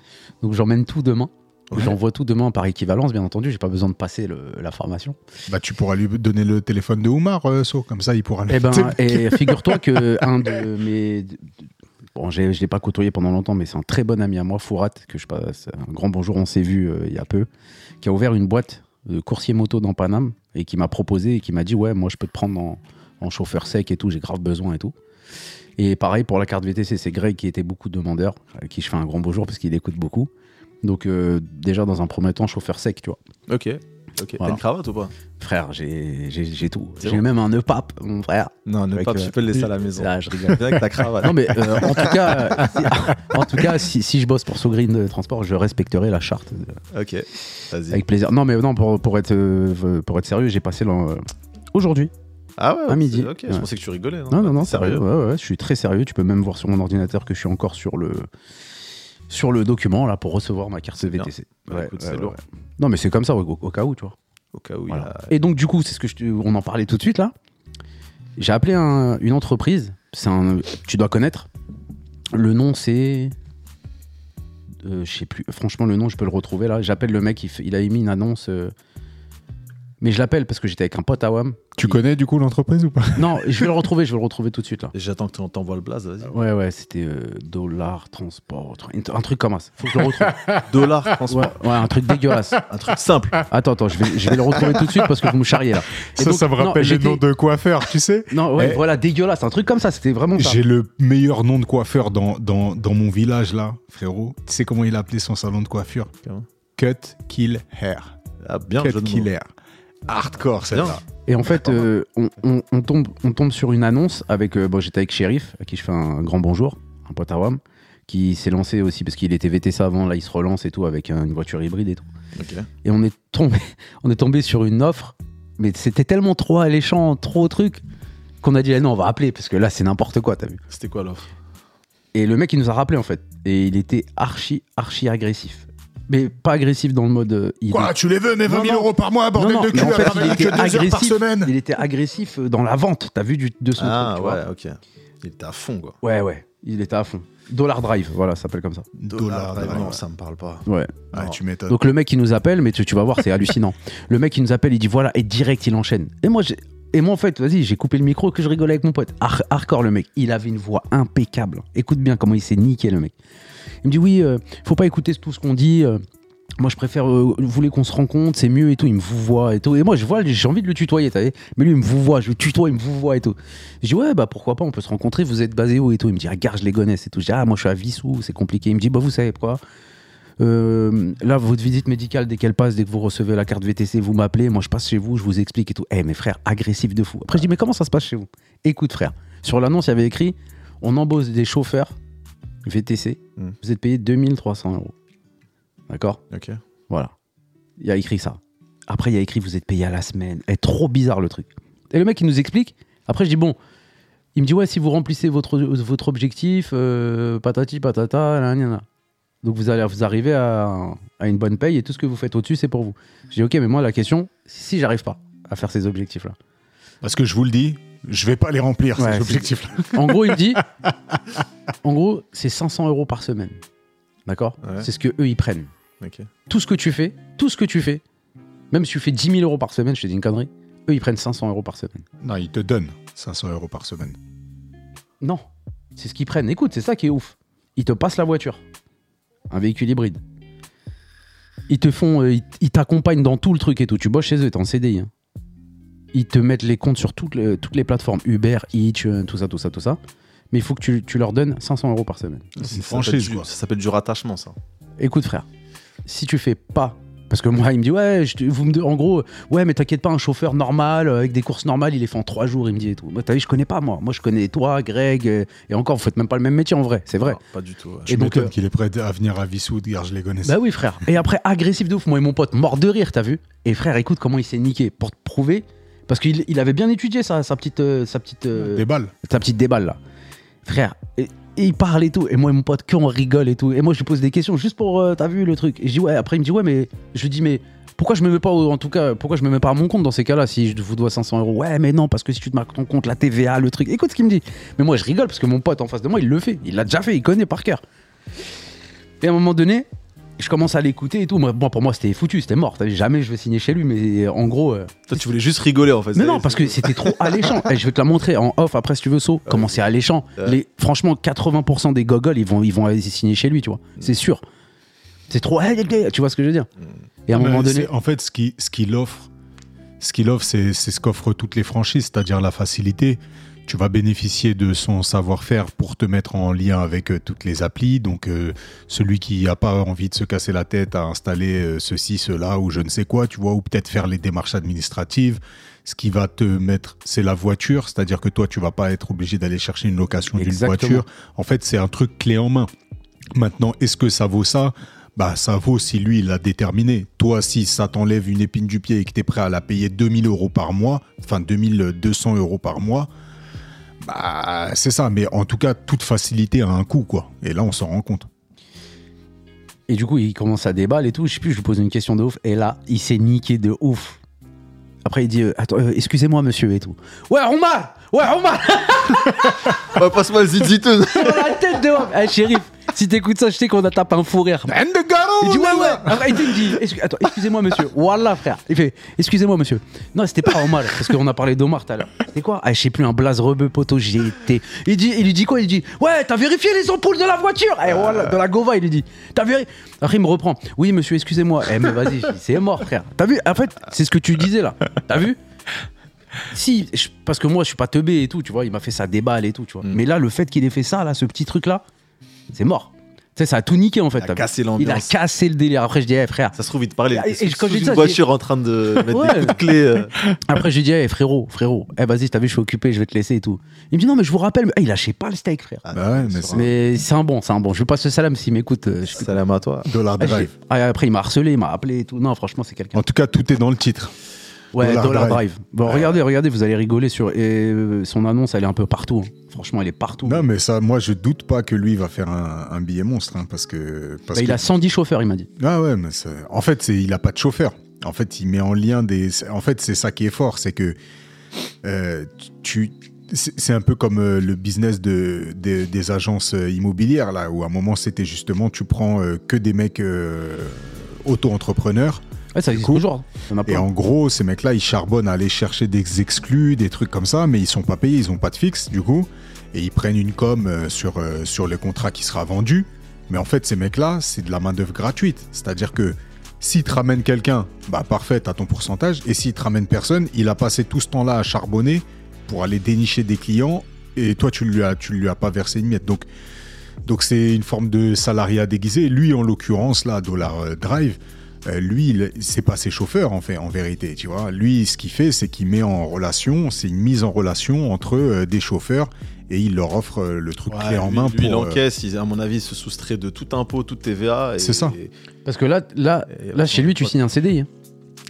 Donc j'emmène tout demain. Ouais. J'envoie tout demain par équivalence, bien entendu. J'ai pas besoin de passer le- la formation. Bah, tu pourras lui donner le téléphone de Oumar, euh, So, comme ça, il pourra le Eh ben, et figure-toi que un de mes. Bon, je l'ai pas côtoyé pendant longtemps, mais c'est un très bon ami à moi, Fourat, que je passe un grand bonjour, on s'est vu euh, il y a peu, qui a ouvert une boîte de coursier moto dans Paname et qui m'a proposé et qui m'a dit Ouais, moi je peux te prendre en, en chauffeur sec et tout, j'ai grave besoin et tout. Et pareil pour la carte VTC, c'est Greg qui était beaucoup demandeur, à qui je fais un grand bonjour parce qu'il écoute beaucoup. Donc, euh, déjà dans un premier temps, chauffeur sec, tu vois. Ok. Ok. T'as une cravate ou pas? Frère, j'ai tout. J'ai même un pape, mon frère. Non, pas, euh, tu peux le laisser à la maison. Là, je rigole. Avec ta cravate. Non mais euh, en tout cas, euh, si, en tout cas, si, si je bosse pour Sogreen de Transport, je respecterai la charte euh, Ok. Vas-y. avec plaisir. Non mais non pour, pour être euh, pour être sérieux, j'ai passé euh, aujourd'hui. Ah ouais, à midi. Ok, je pensais que tu rigolais. Non? Non non, T'es sérieux. Ouais, ouais, je suis très sérieux. Tu peux même voir sur mon ordinateur que je suis encore sur le sur le document là pour recevoir ma carte. VTC. Bah, écoute, c'est lourd. Non mais c'est comme ça au, au cas où tu vois. Au cas où Voilà. il y a. Et donc du coup, c'est ce que je on en parlait tout de suite là. J'ai appelé un- une entreprise. C'est un, tu dois connaître. Le nom c'est, euh, je sais plus. Franchement, le nom je peux le retrouver là. J'appelle le mec. Il a émis une annonce. euh, mais je l'appelle parce que j'étais avec un pote à WAM. Tu Il- connais du coup l'entreprise ou pas? Non, je vais le retrouver. Je vais le retrouver tout de suite là. J'attends que tu t'envoies le blaze, vas-y. Ouais ouais, c'était euh, dollar transport, un truc comme ça. Faut que je le retrouve. Dollar, transport. ouais, ouais, un truc dégueulasse. Un truc simple. Attends attends, je vais, je vais le retrouver tout de suite parce que vous me charriez là. Et Ça, donc, ça me non, rappelle les j'étais- noms de coiffeurs, tu sais? Non, ouais, Eh. voilà, dégueulasse, un truc comme ça, c'était vraiment. J'ai le meilleur nom de coiffeur dans, dans, dans mon village là, frérot. Tu sais comment il appelait son salon de coiffure? Cut Kill Hair. Ah, bien, Cut jeu Hardcore Bien. celle-là. Et en fait, euh, on, on- on tombe, on tombe sur une annonce avec. euh, bon, j'étais avec Shérif, à qui je fais un grand bonjour, un pote à WAM, qui s'est lancé aussi parce qu'il était VTC avant, là il se relance et tout avec un- une voiture hybride et tout. Et on est tombé, on est tombé sur une offre, mais c'était tellement trop alléchant, trop truc, qu'on a dit eh non, on va appeler parce que là c'est n'importe quoi, t'as vu. C'était quoi l'offre? Et le mec il nous a rappelé en fait, et il était archi, archi agressif. Mais pas agressif dans le mode. euh, il- Quoi, tu les veux, mes 20 Non, 000 non. euros par mois, bordel Non, non, de mais cul, en fait, il que était deux heures par agressif. semaine Il était agressif dans la vente. T'as vu du, de son Ah, truc, tu ouais, ok. Il était à fond, quoi. Ouais, ouais. Il était à fond. Dollar Drive, voilà, ça s'appelle comme ça. Dollar, dollar. Non, ça me parle pas. Ouais. Ah, tu m'étonnes. Donc le mec il nous appelle, mais tu, tu vas voir, c'est hallucinant. Le mec il nous appelle, il dit voilà, et direct il enchaîne. Et moi, j'ai- et moi en fait, vas-y, j'ai coupé le micro que je rigolais avec mon pote. Har- hardcore le mec, il avait une voix impeccable. Écoute bien comment il s'est niqué le mec. Il me dit oui, euh, faut pas écouter tout ce qu'on dit. euh, moi je préfère, euh, vous voulez qu'on se rencontre, c'est mieux et tout. Il me vous voit et tout. Et moi je vois, j'ai envie de le tutoyer, t'as vu Mais lui il me vous voit, je le tutoie, il me vous voit et tout. Je dis ouais bah pourquoi pas, on peut se rencontrer. Vous êtes basé où et tout. Il me dit gare, je les connais et tout. Je dis ah moi je suis à Vissou, c'est compliqué. Il me dit bah vous savez quoi euh, là, votre visite médicale, dès qu'elle passe, dès que vous recevez la carte VTC, vous m'appelez, moi je passe chez vous, je vous explique et tout. Eh, mes frères, agressif de fou. Après, je dis, mais comment ça se passe chez vous? Écoute, frère, sur l'annonce, il y avait écrit on embauche des chauffeurs VTC, Hmm. vous êtes payé 2300 euros. D'accord? Ok. Voilà. Il y a écrit ça. Après, il y a écrit vous êtes payé à la semaine. Eh, trop bizarre le truc. Et le mec, il nous explique. Après, je dis bon. Il me dit ouais, si vous remplissez votre, votre objectif, euh, patati patata, nan, nan. Donc vous allez vous arrivez à, à une bonne paye et tout ce que vous faites au-dessus, c'est pour vous. Je dis ok, mais moi la question, si j'arrive pas à faire ces objectifs-là. Parce que je vous le dis, je vais pas les remplir, Ouais, ces objectifs-là. En gros, il me dit, en gros, c'est 500 euros par semaine. D'accord? Ouais. C'est ce que eux ils prennent. Tout ce que tu fais, tout ce que tu fais, même si tu fais 10 000 euros par semaine, je te dis une connerie, eux ils prennent 500 euros par semaine. Non, ils te donnent 500 euros par semaine. Non, c'est ce qu'ils prennent. Écoute, c'est ça qui est ouf. Ils te passent la voiture, un véhicule hybride. Ils te font, euh, ils t'accompagnent dans tout le truc et tout. Tu bosses chez eux, t'es en CDI. hein. Ils te mettent les comptes sur toutes les, toutes les plateformes Uber, Hitch, euh, tout ça, tout ça, tout ça. Mais il faut que tu, tu leur donnes 500 euros par semaine. C'est une Ça s'appelle franchise, quoi. Ça s'appelle du rattachement, ça. Écoute, frère, si tu fais pas. Parce que moi, il me dit, ouais, je vous me, en gros, ouais, mais t'inquiète pas, un chauffeur normal, euh, avec des courses normales, il les fait en trois jours, il me dit et tout. Moi, t'as vu, je connais pas, moi. Moi, je connais toi, Greg, euh, et encore, vous faites même pas le même métier en vrai, c'est vrai. Non, pas du tout. ouais. Je donc, m'étonne euh, qu'il est prêt à venir à Vissoud, car je les connais. Bah oui, frère. Et après, agressif de ouf, moi et mon pote, mort de rire, t'as vu Et frère, écoute comment il s'est niqué pour te prouver. Parce qu'il il avait bien étudié sa, sa petite, euh, sa petite, euh, Des balles. sa petite déballe là. Frère, et, et il parle et tout. Et moi et mon pote, qu'on rigole et tout. Et moi, je lui pose des questions juste pour, euh, t'as vu le truc Et je dis, ouais, après, il me dit, ouais, mais je lui dis, mais pourquoi je me mets pas, en tout cas, pourquoi je me mets pas à mon compte dans ces cas-là si je vous dois 500 euros? Ouais, mais non, parce que si tu te marques ton compte, la TVA, le truc. Écoute ce qu'il me dit. Mais moi, je rigole parce que mon pote en face de moi, il le fait. Il l'a déjà fait, il connaît par cœur. Et à un moment donné, je commence à l'écouter et tout. Moi, bon, pour moi, c'était foutu, c'était mort. Jamais je vais signer chez lui, mais en gros. euh, Toi, tu voulais juste rigoler, en fait. mais non, parce que c'était trop alléchant. Je vais te la montrer en off après si tu veux, So. Comment c'est alléchant. Ouais. Les, franchement, 80% des gogoles, ils vont, ils vont aller signer chez lui, tu vois. C'est sûr. C'est trop. Tu vois ce que je veux dire Et à un Mais moment donné. En fait, ce qu'il ce qu'il offre, ce qu'il offre, c'est c'est ce qu'offrent toutes les franchises, c'est-à-dire la facilité. Tu vas bénéficier de son savoir-faire pour te mettre en lien avec euh, toutes les applis. Donc, euh, celui qui n'a pas envie de se casser la tête à installer euh, ceci, cela ou je ne sais quoi, tu vois, ou peut-être faire les démarches administratives. Ce qui va te mettre, c'est la voiture, c'est-à-dire que toi, tu vas pas être obligé d'aller chercher une location d'une voiture. En fait, c'est un truc clé en main. Maintenant, est-ce que ça vaut ça? Bah, ça vaut si lui, l'a déterminé. Toi, si ça t'enlève une épine du pied et que tu es prêt à la payer 2000 euros par mois, enfin 2200 euros par mois, bah, c'est ça. Mais en tout cas, toute facilité a un coût, quoi. Et là, on s'en rend compte. Et du coup, il commence à déballer et tout. Je sais plus, je lui pose une question de ouf. Et là, il s'est niqué de ouf. Après, il dit euh, Attends, euh, excusez-moi, monsieur, et tout. Ouais, Omar Ouais, Omar Ouais, passe-moi le ziziteux. La tête de Omar Eh, shérif, si t'écoutes ça, je sais qu'on a tapé un fou rire. And the garo, Il dit ouais ouais. Après il dit attends excusez-moi monsieur. Wallah frère. Il fait excusez-moi monsieur. Non c'était pas Omar parce qu'on a parlé d'Omar tout à l'heure. C'était quoi? Ah je sais plus un blaze rebeu poteau j'ai été. Il dit il lui dit quoi? Il dit ouais t'as vérifié les ampoules de la voiture? Eh voilà de la Gova il lui dit t'as vérifié. Après il me reprend oui monsieur excusez-moi. Eh mais vas-y c'est mort frère. T'as vu? En fait c'est ce que tu disais là. T'as vu? Si, je- parce que moi je suis pas teubé et tout, tu vois, il m'a fait sa déballe et tout, tu vois. Mm. Mais là, le fait qu'il ait fait ça, là, ce petit truc là, c'est mort. Tu sais, ça a tout niqué en fait. Il a cassé Il a l'ambiance. cassé le délire. Après, je dis, eh, frère. Ça se trouve, il te parlait. Et- quand je sous dis ça, une je voiture en train de mettre Ouais. des coups de clé. euh. Après, je lui dis, eh, frérot, frérot, eh, vas-y, t'as vu, je suis occupé, je vais te laisser et tout. Il me dit, non, mais je vous rappelle, mais- il lâchait pas le steak, frère. Ah, Bah ouais, mais c'est- un- bon, c'est un bon. Je lui passe le salam s'il m'écoute. euh, je- Salam à toi. Dollar Ah, Drive. ah, après, il m'a harcelé, il m'a appelé et tout. Non, franchement, c'est quelqu'un. En tout cas, tout est dans le titre. Ouais, Dollar Dollar, Drive. Drive. Bon, regardez, regardez, vous allez rigoler sur. Et euh, son annonce, elle est un peu partout. hein. Franchement, elle est partout. Non, mais ça, moi, je doute pas que lui va faire un, un billet monstre, hein, parce que. Parce Bah, il a 110 chauffeurs, il m'a dit. Ah ouais, mais en fait, il a pas de chauffeur. En fait, il met en lien des. En fait, c'est ça qui est fort, c'est que euh, tu. C'est un peu comme euh, le business de, de- des agences immobilières, là, où à un moment, c'était justement, tu prends que des mecs euh, auto-entrepreneurs. Ouais, ça existe toujours. Et en gros, ces mecs-là, ils charbonnent à aller chercher des exclus, des trucs comme ça, mais ils sont pas payés, ils ont pas de fixe, du coup. Et ils prennent une com euh, sur, euh, sur le contrat qui sera vendu. Mais en fait, ces mecs-là, c'est de la main-d'œuvre gratuite. C'est-à-dire que s'ils te ramènent quelqu'un, bah parfait, t'as ton pourcentage. Et s'ils te ramènent personne, il a passé tout ce temps-là à charbonner pour aller dénicher des clients. Et toi, tu lui as, tu lui as pas versé une miette. Donc, donc c'est une forme de salariat déguisé. Lui, en l'occurrence, là, Dollar euh, Drive, euh, lui, c'est pas ses chauffeurs en fait, en vérité, tu vois. Lui, ce qu'il fait, c'est qu'il met en relation, c'est une mise en relation entre euh, des chauffeurs et il leur offre euh, le truc clé en main lui, pour. il encaisse, il- à mon avis, il se soustrait de tout impôt, toute TVA. et- C'est ça. et- Parce que là, là, là chez lui, tu signes un CDI. hein.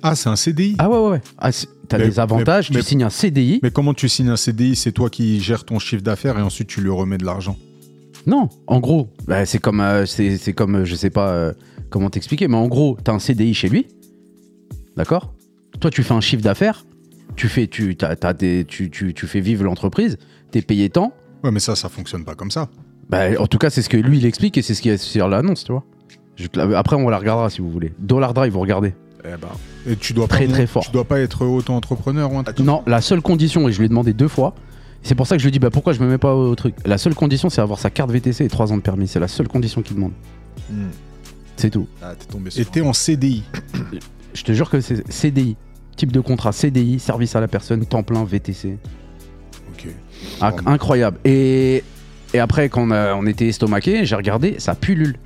Ah, c'est un CDI. Ah ouais, ouais, ouais. Ah, c'est- T'as des avantages, mais- tu signes un CDI. Mais comment tu signes un CDI C'est toi qui gères ton chiffre d'affaires et ensuite tu lui remets de l'argent. Non, en gros, bah, c'est comme, euh, c'est c'est comme, euh, je sais pas euh, comment t'expliquer, mais en gros, t'as un CDI chez lui, d'accord? Toi, tu fais un chiffre d'affaires, tu fais, tu, t'as- t'as des- tu, tu- tu fais vivre l'entreprise, t'es payé tant. Ouais, mais ça, ça fonctionne pas comme ça. Bah, en tout cas, c'est ce que lui il explique et c'est ce qui est sur l'annonce, tu vois. Je te la- Après, on la regardera si vous voulez. Dollar Drive, vous regardez. Eh ben, Et tu dois Très, pas, très fort. Tu dois pas être auto-entrepreneur ou un truc. Non, la seule condition, et je lui ai demandé deux fois, c'est pour ça que je lui ai dit bah, pourquoi je me mets pas au truc? La seule condition, c'est avoir sa carte VTC et 3 ans de permis. C'est la seule condition qu'il demande. hmm. C'est tout. Ah, t'es tombé sur. Et t'es en CDI. Je te jure que c'est CDI. Type de contrat CDI, service à la personne, temps plein, VTC. Ok. Inc- incroyable. Et, et après, quand on, a- on était estomaqué, j'ai regardé, ça pullule.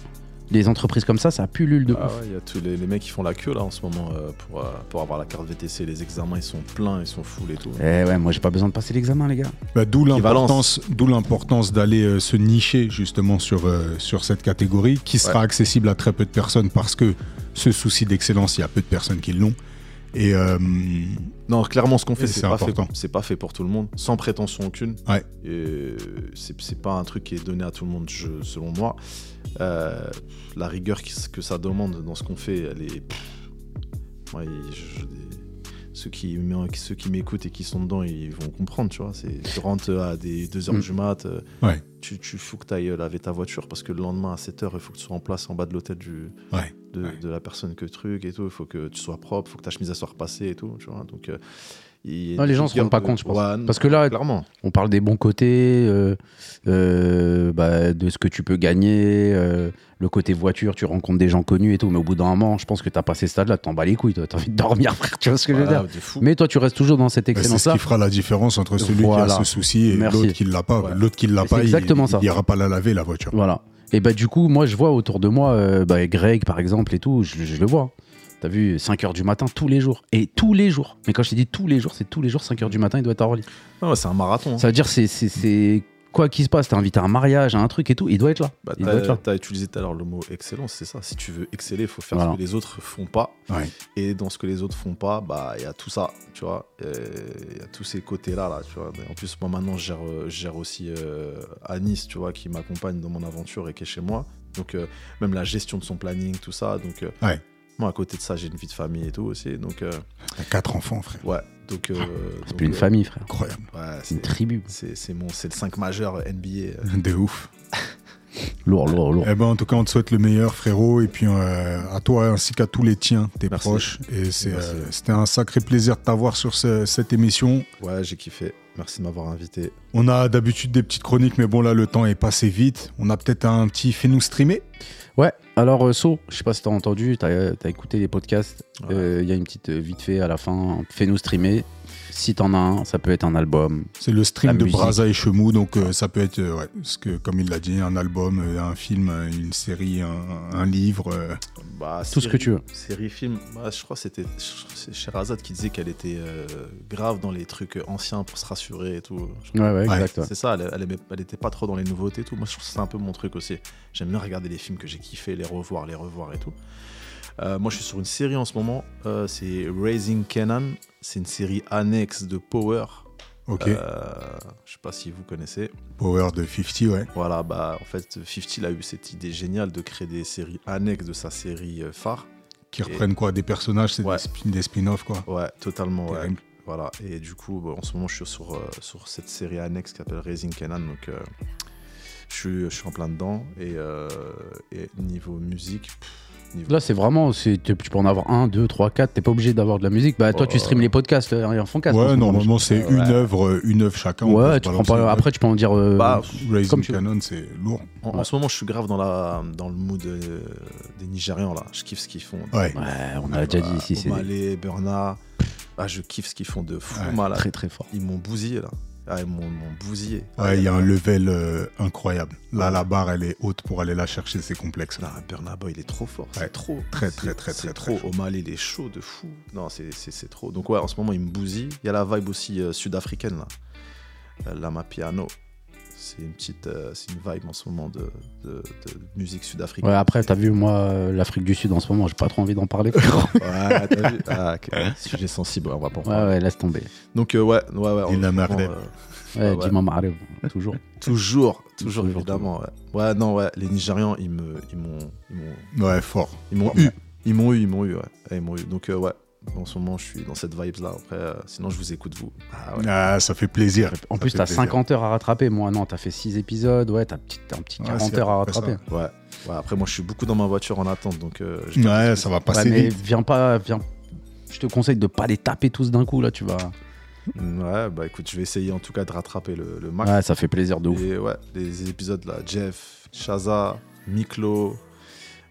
Les entreprises comme ça, ça pullule de Ah ouf. ouais, il y a tous les, les mecs qui font la queue là en ce moment euh, pour, euh, pour avoir la carte VTC. Les examens ils sont pleins, ils sont full et tout. Eh ouais, moi j'ai pas besoin de passer l'examen, les gars. Bah, d'où l'importance, d'où l'importance d'aller euh, se nicher justement sur, euh, sur cette catégorie qui sera accessible à très peu de personnes parce que ce souci d'excellence, il y a peu de personnes qui l'ont. Et euh, Non, clairement, ce qu'on fait, c'est pas, fait, pas pour tout le monde, sans prétention aucune. Ouais. C'est pas un truc qui est donné à tout le monde, je- selon moi. Euh, la rigueur que ça demande dans ce qu'on fait, elle est. pff, ouais, je- je- ceux qui, ceux qui m'écoutent et qui sont dedans, ils vont comprendre, tu vois. Tu rentres à des 2h Mm. du mat, euh, Ouais. tu, tu faut que tu ailles laver ta voiture parce que le lendemain à 7h, il faut que tu sois en place en bas de l'hôtel du, Ouais. de, Ouais. de la personne que truc et tout. Il faut que tu sois propre, il faut que ta chemise elle soit repassée et tout, tu vois. Donc, euh, il y a Ouais, les gens se rendent pas compte, je pense. Ouais, Parce que là, clairement. on parle des bons côtés, euh, euh, bah, de ce que tu peux gagner, euh, le côté voiture, tu rencontres des gens connus et tout, mais au bout d'un moment, je pense que t'as passé ce stade-là, t'en bats les couilles, toi, t'as envie de dormir, frère, tu vois ce que je veux dire. Mais toi, tu restes toujours dans cette bah, c'est ce excellence-là. qui fera la différence entre celui qui a ce souci et Merci. l'autre qui l'a pas. Ouais. L'autre qui l'a C'est pas, il- exactement il ça. ira pas la laver la voiture. Voilà. Et bah du coup, moi je vois autour de moi, euh, bah, Greg par exemple et tout, je, je le vois. T'as vu, 5h du matin tous les jours. Et tous les jours. Mais quand je te dis tous les jours, c'est tous les jours, 5h du matin, il doit être à Orly. Ah ouais, c'est un marathon. hein. Ça veut dire, c'est, c'est, c'est- quoi qu'il se passe, t'es invité à un mariage, à un truc et tout, il doit être là. Bah, il doit être t'as, là. t'as utilisé tout à l'heure le mot excellence, c'est ça. Si tu veux exceller, il faut faire Voilà. ce que les autres font pas. Ouais. Et dans ce que les autres font pas, bah il y a tout ça, tu vois. Il y a tous ces côtés-là, là, tu vois. En plus, moi maintenant, je gère, euh, je gère aussi euh, Anis, tu vois, qui m'accompagne dans mon aventure et qui est chez moi. Donc euh, même la gestion de son planning, tout ça. Donc euh, Ouais. Moi, à côté de ça, j'ai une vie de famille et tout aussi. Donc euh, T'as quatre enfants, frère. ouais. Donc euh, C'est plus une euh, famille, frère. Incroyable. Ouais, C'est une tribu. c'est, c'est mon, c'est le 5 majeur NBA. euh. De ouf. Lourd, lourd, lourd. Eh ben, en tout cas, on te souhaite le meilleur, frérot. Et puis, euh, à toi ainsi qu'à tous les tiens, tes Merci. proches. Et euh, c'était un sacré plaisir de t'avoir sur ce- cette émission. Ouais, j'ai kiffé. Merci de m'avoir invité. On a d'habitude des petites chroniques, mais bon, là, le temps est passé vite. On a peut-être un petit fais-nous streamer. Ouais, alors euh, So, je sais pas si t'as entendu, t'as, t'as écouté les podcasts. Il Ouais. y a une petite euh, vite fait à la fin. Fais-nous streamer. Si t'en as un, ça peut être un album. C'est le stream de musique. Braza et Chemou, donc euh, ça peut être, euh, ouais, parce que, comme il l'a dit, un album, euh, un film, une série, un, un livre. euh. Bah, Tout ce que tu veux. Série film, bah, je crois que c'était Sherazade qui disait qu'elle était euh, grave dans les trucs anciens pour se rassurer et tout. Ouais, ouais, exact. C'est ça, elle, elle, aimait- elle était pas trop dans les nouveautés et tout. Moi, je trouve que c'est un peu mon truc aussi. J'aime bien regarder les films que j'ai kiffé, les revoir, les revoir et tout. Euh, moi, je suis sur une série en ce moment. euh, c'est Raising Canaan. C'est une série annexe de Power. Ok. Euh, je sais pas si vous connaissez. Power de 50, ouais. Voilà, bah en fait, 50 il a eu cette idée géniale de créer des séries annexes de sa série euh, phare. Qui reprennent quoi Des personnages, c'est Ouais. des, spin- des spin-offs, quoi. Ouais, totalement. Ouais. Voilà, et du coup, bah, en ce moment, je suis sur, euh, sur cette série annexe qui s'appelle Raising Canaan. Donc, euh, je, suis, je suis en plein dedans. Et, et niveau musique, pff, niveau- Là, c'est vraiment, tu peux en avoir un, deux, trois, quatre. T'es pas obligé d'avoir de la musique. Bah, toi, tu streams les podcasts euh, en en Ouais, moment. normalement, c'est Ouais. une œuvre, euh, une œuvre chacun. Ouais, tu prends pas. Après, tu peux en dire. euh, Bah, comme tu veux. Cannon, c'est lourd. en, ce moment, je suis grave dans, la, dans le mood euh, des Nigérians. là. Je kiffe ce qu'ils font. Ouais. Ouais, on a déjà dit ici. C'est Malé, Burna. Ah, je kiffe ce qu'ils font de fou Ouais, malade. très très fort. Ils m'ont bousillé là. Ah, ils m'ont bousillé. Ouais, il y a Ah, un level euh, incroyable. Là, la barre, elle est haute pour aller la chercher, c'est complexe. Non, Burna Boy, il est trop fort. Ouais. C'est trop. Très, très, très, très, trop. très Omal, il est chaud de fou. Non, c'est- c'est c'est trop. Donc, ouais, en ce moment, il me bousille. Il y a la vibe aussi euh, sud-africaine, là. Euh, Lama Piano. C'est une petite, euh, c'est une vibe en ce moment de, de- de musique sud-africaine. Ouais, après, t'as vu, moi, euh, l'Afrique du Sud en ce moment, j'ai pas trop envie d'en parler. Ouais, t'as vu Ah, ok. Sujet sensible, on va pas en ouais, parler. ouais, laisse tomber. Donc, euh, ouais, ouais, ouais. Il euh, Ouais, Ouais, ouais. dis-moi Marev, toujours. toujours, toujours, Toujours, évidemment. Ouais. ouais, non, ouais, les Nigérians, ils me, ils m'ont, ils m'ont, Ouais, fort. ils m'ont eu, ils m'ont eu, ils m'ont eu, ouais, Ouais, ils m'ont eu. Donc, euh, ouais, en ce moment, je suis dans cette vibe là. Après, euh, sinon, je vous écoute vous. Ah ouais. Ah, ça fait plaisir. En Ça plus, t'as plaisir. 50 heures à rattraper. Moi, non, t'as fait 6 épisodes. Ouais, t'as un petit Ouais, 40 c'est heures à rattraper. Ouais. Ouais, Après, moi, je suis beaucoup dans ma voiture en attente, donc. euh, je Ouais, ça va Ouais, passer mais vite. viens pas, viens. Je te conseille de pas les taper tous d'un coup, là, tu vas. Ouais, bah écoute, je vais essayer en tout cas de rattraper le, le max. Ouais, ça fait plaisir de ouf. Et ouais, les épisodes là, Jeff, Shaza, Miklo,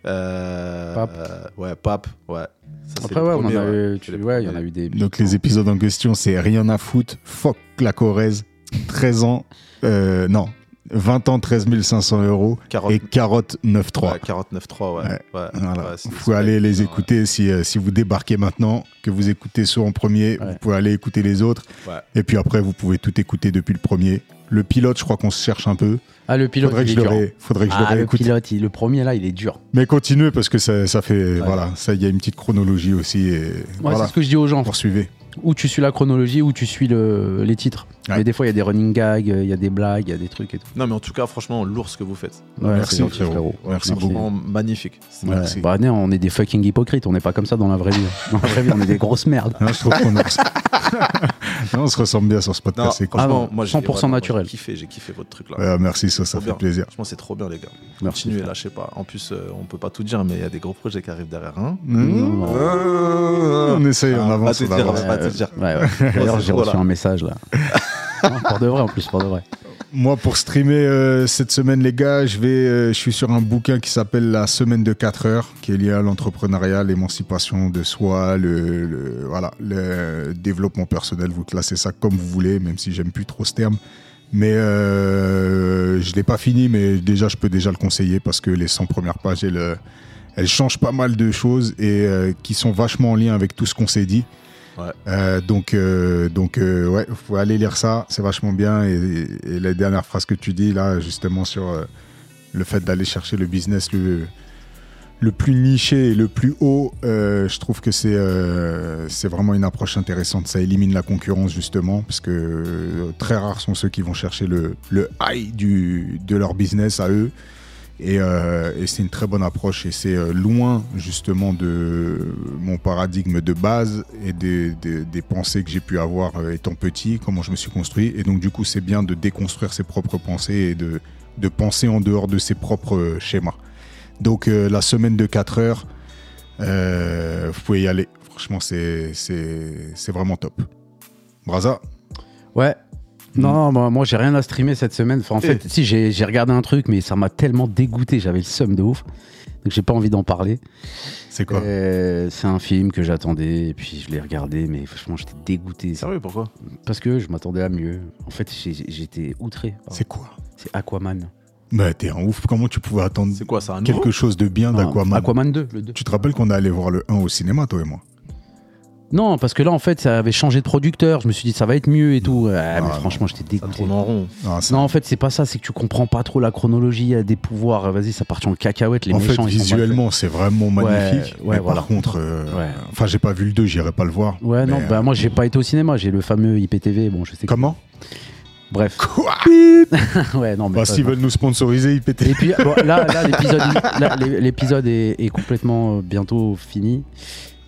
euh, Pape. euh, ouais, Pape, ouais. Ça, Après, ouais, on en premiers, a ouais. ouais, il y en a eu des. Donc les épisodes en question, c'est rien à foutre, fuck la Corrèze, 13 ans, euh, non, 20 ans, 13 500 euros Carotte, et carotte 9,3. ouais, 49.3, ouais. Ouais, ouais. Voilà. ouais, c'est- vous pouvez aller les écouter si, euh, si vous débarquez maintenant, que vous écoutez ceux en premier, Ouais. vous pouvez aller écouter les autres. Ouais. Et puis après, vous pouvez tout écouter depuis le premier. Le pilote, je crois qu'on se cherche un peu. Ah, le pilote, Faudrait il est dur. faudrait que je le Ah, le réécoute. pilote, il- le premier, là, il est dur. Mais continuez parce que ça, ça fait. Voilà, ça, il y a une petite chronologie aussi. Et Ouais, voilà, c'est ce que je dis aux gens. poursuivez. Ou tu suis la chronologie, ou tu suis le, les titres. Ouais. Mais des fois, il y a des running gags, il y a des blagues, il y a des trucs et tout. Non, mais en tout cas, franchement, lourd ce que vous faites. Ouais, Merci, gentil, frérot. Merci Merci. beaucoup. Vraiment magnifique. Ouais. Merci. Bah, non, on est des fucking hypocrites, on n'est pas comme ça dans la vraie vie. Dans la vraie vie, on est des grosses merdes. Non, je trouve qu'on res- Non, on se ressemble bien sur ce podcast. Ah franchement, non, moi, j'ai 100% vraiment- moi, naturel. J'ai kiffé, j'ai kiffé votre truc là. Ouais, merci, ça, ça fait bien. plaisir. Franchement, c'est trop bien, les gars. Merci, Continuez, frère. lâchez pas. En plus, euh, on peut pas tout dire, mais il y a des gros projets qui arrivent derrière. Hein Mmh. On essaye, on Ah, avance, on va te dire. D'ailleurs, j'ai reçu un message là. Pour de vrai, en plus, pour de vrai. Moi, pour streamer euh, cette semaine, les gars, je vais, euh, je suis sur un bouquin qui s'appelle La semaine de 4 heures, qui est lié à l'entrepreneuriat, l'émancipation de soi, le, voilà, le développement personnel. Vous classez ça comme vous voulez, même si j'aime plus trop ce terme. Mais euh, je l'ai pas fini, mais déjà, je peux déjà le conseiller parce que les 100 premières pages, elles, elles changent pas mal de choses et qui sont vachement en lien avec tout ce qu'on s'est dit. Euh, donc, euh, donc euh, ouais, faut aller lire ça, c'est vachement bien. Et, la dernière phrase que tu dis là, justement sur euh, le fait d'aller chercher le business le, le plus niché et le plus haut, je trouve que c'est c'est vraiment une approche intéressante. Ça élimine la concurrence justement, parce que très rares sont ceux qui vont chercher le, le high du, de leur business à eux. Et, euh, et c'est une très bonne approche et c'est euh, loin justement de mon paradigme de base et des, des- des pensées que j'ai pu avoir euh, étant petit, comment je me suis construit. Et donc du coup c'est bien de déconstruire ses propres pensées et de, de penser en dehors de ses propres euh, schémas. Donc euh, la semaine de 4 heures, euh, vous pouvez y aller. Franchement c'est- vraiment top. Braza, Ouais. Non, moi, moi, j'ai rien à streamer cette semaine. Enfin, en fait, si j'ai regardé un truc, mais ça m'a tellement dégoûté, j'avais le seum de ouf. Donc j'ai pas envie d'en parler. c'est quoi Euh, c'est un film que j'attendais et puis je l'ai regardé, mais franchement j'étais dégoûté. Sérieux, pourquoi? Parce que je m'attendais à mieux. En fait, j'étais outré. C'est quoi? C'est Aquaman. Bah t'es un ouf, comment tu pouvais attendre quoi, quelque chose de bien d'Aquaman? Aquaman 2, le 2. Tu te rappelles qu'on est allé voir le 1 au cinéma, toi et moi? Non, parce que là, en fait, ça avait changé de producteur. Je me suis dit, ça va être mieux et tout. Ah, mais franchement, j'étais dégoûté. en rond. Ah, ça- Non, en fait, c'est pas ça. C'est que tu comprends pas trop la chronologie. Il y a des pouvoirs. Vas-y, ça part en cacahuète. Les en fait, méchants, pas visuellement, c'est vraiment ouais, mais voilà. par contre, euh, Ouais. enfin, j'ai pas vu le 2, j'irai pas le voir. Ouais, non, Mais, bah euh, moi, j'ai pas été au cinéma. J'ai le fameux IPTV. Bon, je sais. que- Comment? Bref. Quoi? Ouais, non, mais. bah, S'ils non. veulent nous sponsoriser, IPT. Et puis bon, là, l'épisode, là, est complètement euh, bientôt fini.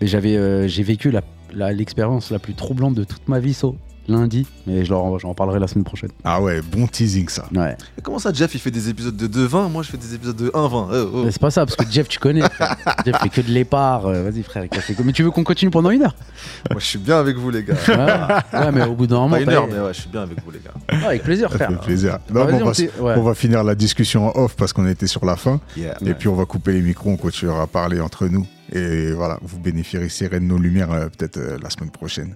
Mais j'avais, euh, j'ai vécu la, la- l'expérience la plus troublante de toute ma vie, so, lundi. Mais je leur- j'en parlerai la semaine prochaine. Ah ouais, bon teasing ça. Ouais. Comment ça, Jeff, il fait des épisodes de 2-20 Moi, je fais des épisodes de 1-20. Oh, oh. Mais c'est pas ça, parce que Jeff, tu connais. frère. Jeff fait que de l'épar. euh, Vas-y, frère. casse les couilles. Mais tu veux qu'on continue pendant une heure? Moi, je suis bien avec vous, les gars. ouais, ouais, mais au bout d'un moment. Pas une t'as- heure, mais ouais, je suis bien avec vous, les gars. Ouais, avec plaisir, Ça frère. fait plaisir. Non, vas-y, mais on, on va, t'est- ouais. on va finir la discussion en off parce qu'on était sur la fin. Yeah. Et puis on va couper les micros, on continuera à parler entre nous. Et voilà, vous bénéficierez de nos lumières euh, peut-être euh, la semaine prochaine.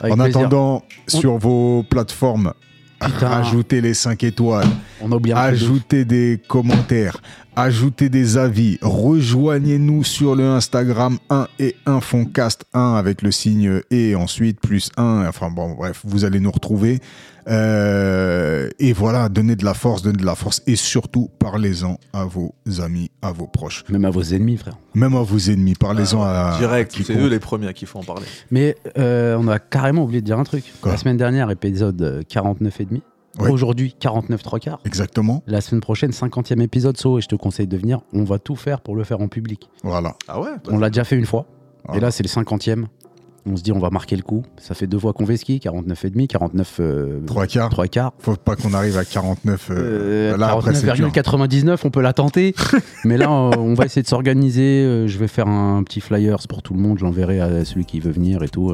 Avec en plaisir. attendant, sur vos plateformes, Putain. rajoutez les 5 étoiles. on. Ajoutez des commentaires, ajoutez des avis, rejoignez-nous sur le Instagram 1 et 1 Foncast 1 avec le signe et ensuite plus 1. Enfin bon, bref, vous allez nous retrouver. Euh, et voilà, donnez de la force, donnez de la force et surtout parlez-en à vos amis, à vos proches, Même à vos ennemis, frère. même à vos ennemis. Parlez-en à Direct, à qui c'est eux les premiers à qui faut en parler. Mais euh, on a carrément oublié de dire un truc. Quoi la semaine dernière, épisode euh, 49 et demi. Ouais. Aujourd'hui, 49 3 quarts. Exactement. La semaine prochaine, 50e épisode, So, et je te conseille de venir. On va tout faire pour le faire en public. Voilà. Ah ouais On l'a déjà fait une fois. Ah. Et là, c'est le 50e. On se dit, on va marquer le coup. Ça fait deux fois qu'on fait ski, 49 et demi, 49 euh, Trois quarts. 3 quarts. Faut pas qu'on arrive à 49. euh, Euh, là, après, c'est dur. 49,99, on peut la tenter. mais là, on va essayer de s'organiser. Euh, Je vais faire un petit flyers pour tout le monde. J'enverrai à celui qui veut venir et tout.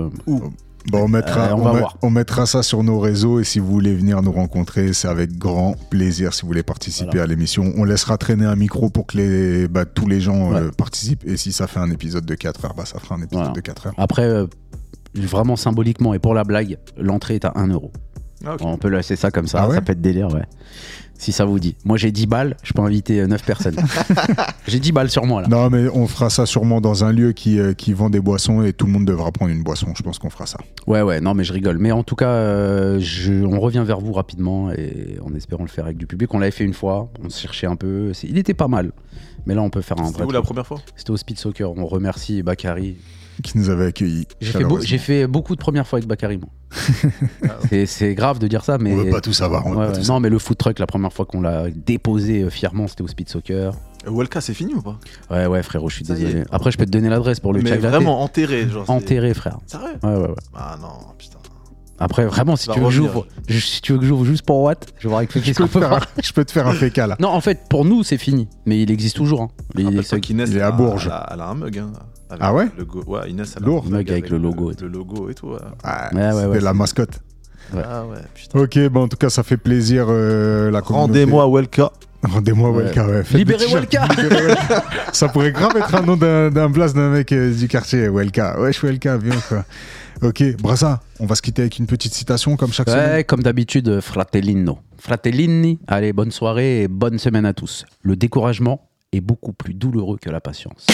Bon, on mettra, Euh, on on, va met- voir. on mettra ça sur nos réseaux et si vous voulez venir nous rencontrer, c'est avec grand plaisir si vous voulez participer Voilà. à l'émission. On laissera traîner un micro pour que les, bah, tous les gens euh, participent et si ça fait un épisode de 4 heures, bah, ça fera un épisode Voilà. de 4 heures. Après, euh, vraiment symboliquement et pour la blague, l'entrée est à 1 euro. Ah. On peut laisser ça comme ça, Ah ouais ça peut être délire, ouais. Si ça vous dit. Moi j'ai 10 balles, je peux inviter 9 personnes. j'ai 10 balles sur moi là. Non, mais on fera ça sûrement dans un lieu qui, euh, qui vend des boissons et tout le monde devra prendre une boisson. Je pense qu'on fera ça. Ouais, ouais, non mais je rigole. Mais en tout cas, euh, je- on revient vers vous rapidement et en espérant le faire avec du public. On l'avait fait une fois, on se cherchait un peu. Il était pas mal. Mais là on peut faire un C'était vrai. où la première fois? C'était au Speed Soccer. On remercie Bakary. Qui nous avait accueillis. J'ai fait, beau- beaucoup de premières fois avec Bakary. C'est- grave de dire ça, mais. On veut pas tout savoir. on veut Ouais, pas ouais. tout savoir. Non, mais le food truck, la première fois qu'on l'a déposé euh, fièrement, c'était au Speed Soccer. Euh, Welka, c'est fini ou pas? Ouais, ouais, frérot, je suis désolé. Après, je peux te donner l'adresse pour le Mais vraiment enterré. Genre, Enterré, frère. Sérieux? Ouais, ouais, ouais. Ah non, putain. Après, vraiment, si tu, veux j'ouvre, je- si tu veux que j'ouvre juste pour Watt, je vais voir avec Je peux, te peut faire un, je peux te faire un fécal. Non, en fait, pour nous, c'est fini. Mais il existe toujours. Hein. Les, il est à a- Bourges. Elle a, elle a un mug. Hein, avec Ah ouais le go- Ouais, Inès, elle a Lourd. un Mug avec le logo et Le logo et tout. ouais. Ah, Ouais, c'était ouais, la mascotte. Ouais. Ah ouais, putain. Ok, bon, en tout cas, ça fait plaisir. euh, la. Rendez-moi Welka. Rendez-moi Ouais. Welka. Ouais. Faites Libérez. Welka. Ça pourrait grave être un nom d'un blast d'un mec euh, du quartier. Welka. Wesh, Welka, viens quoi. Ok, Brassa, on va se quitter avec une petite citation comme chaque semaine. Ouais, comme d'habitude, fratellino. Fratellini, allez, bonne soirée et bonne semaine à tous. Le découragement est beaucoup plus douloureux que la patience.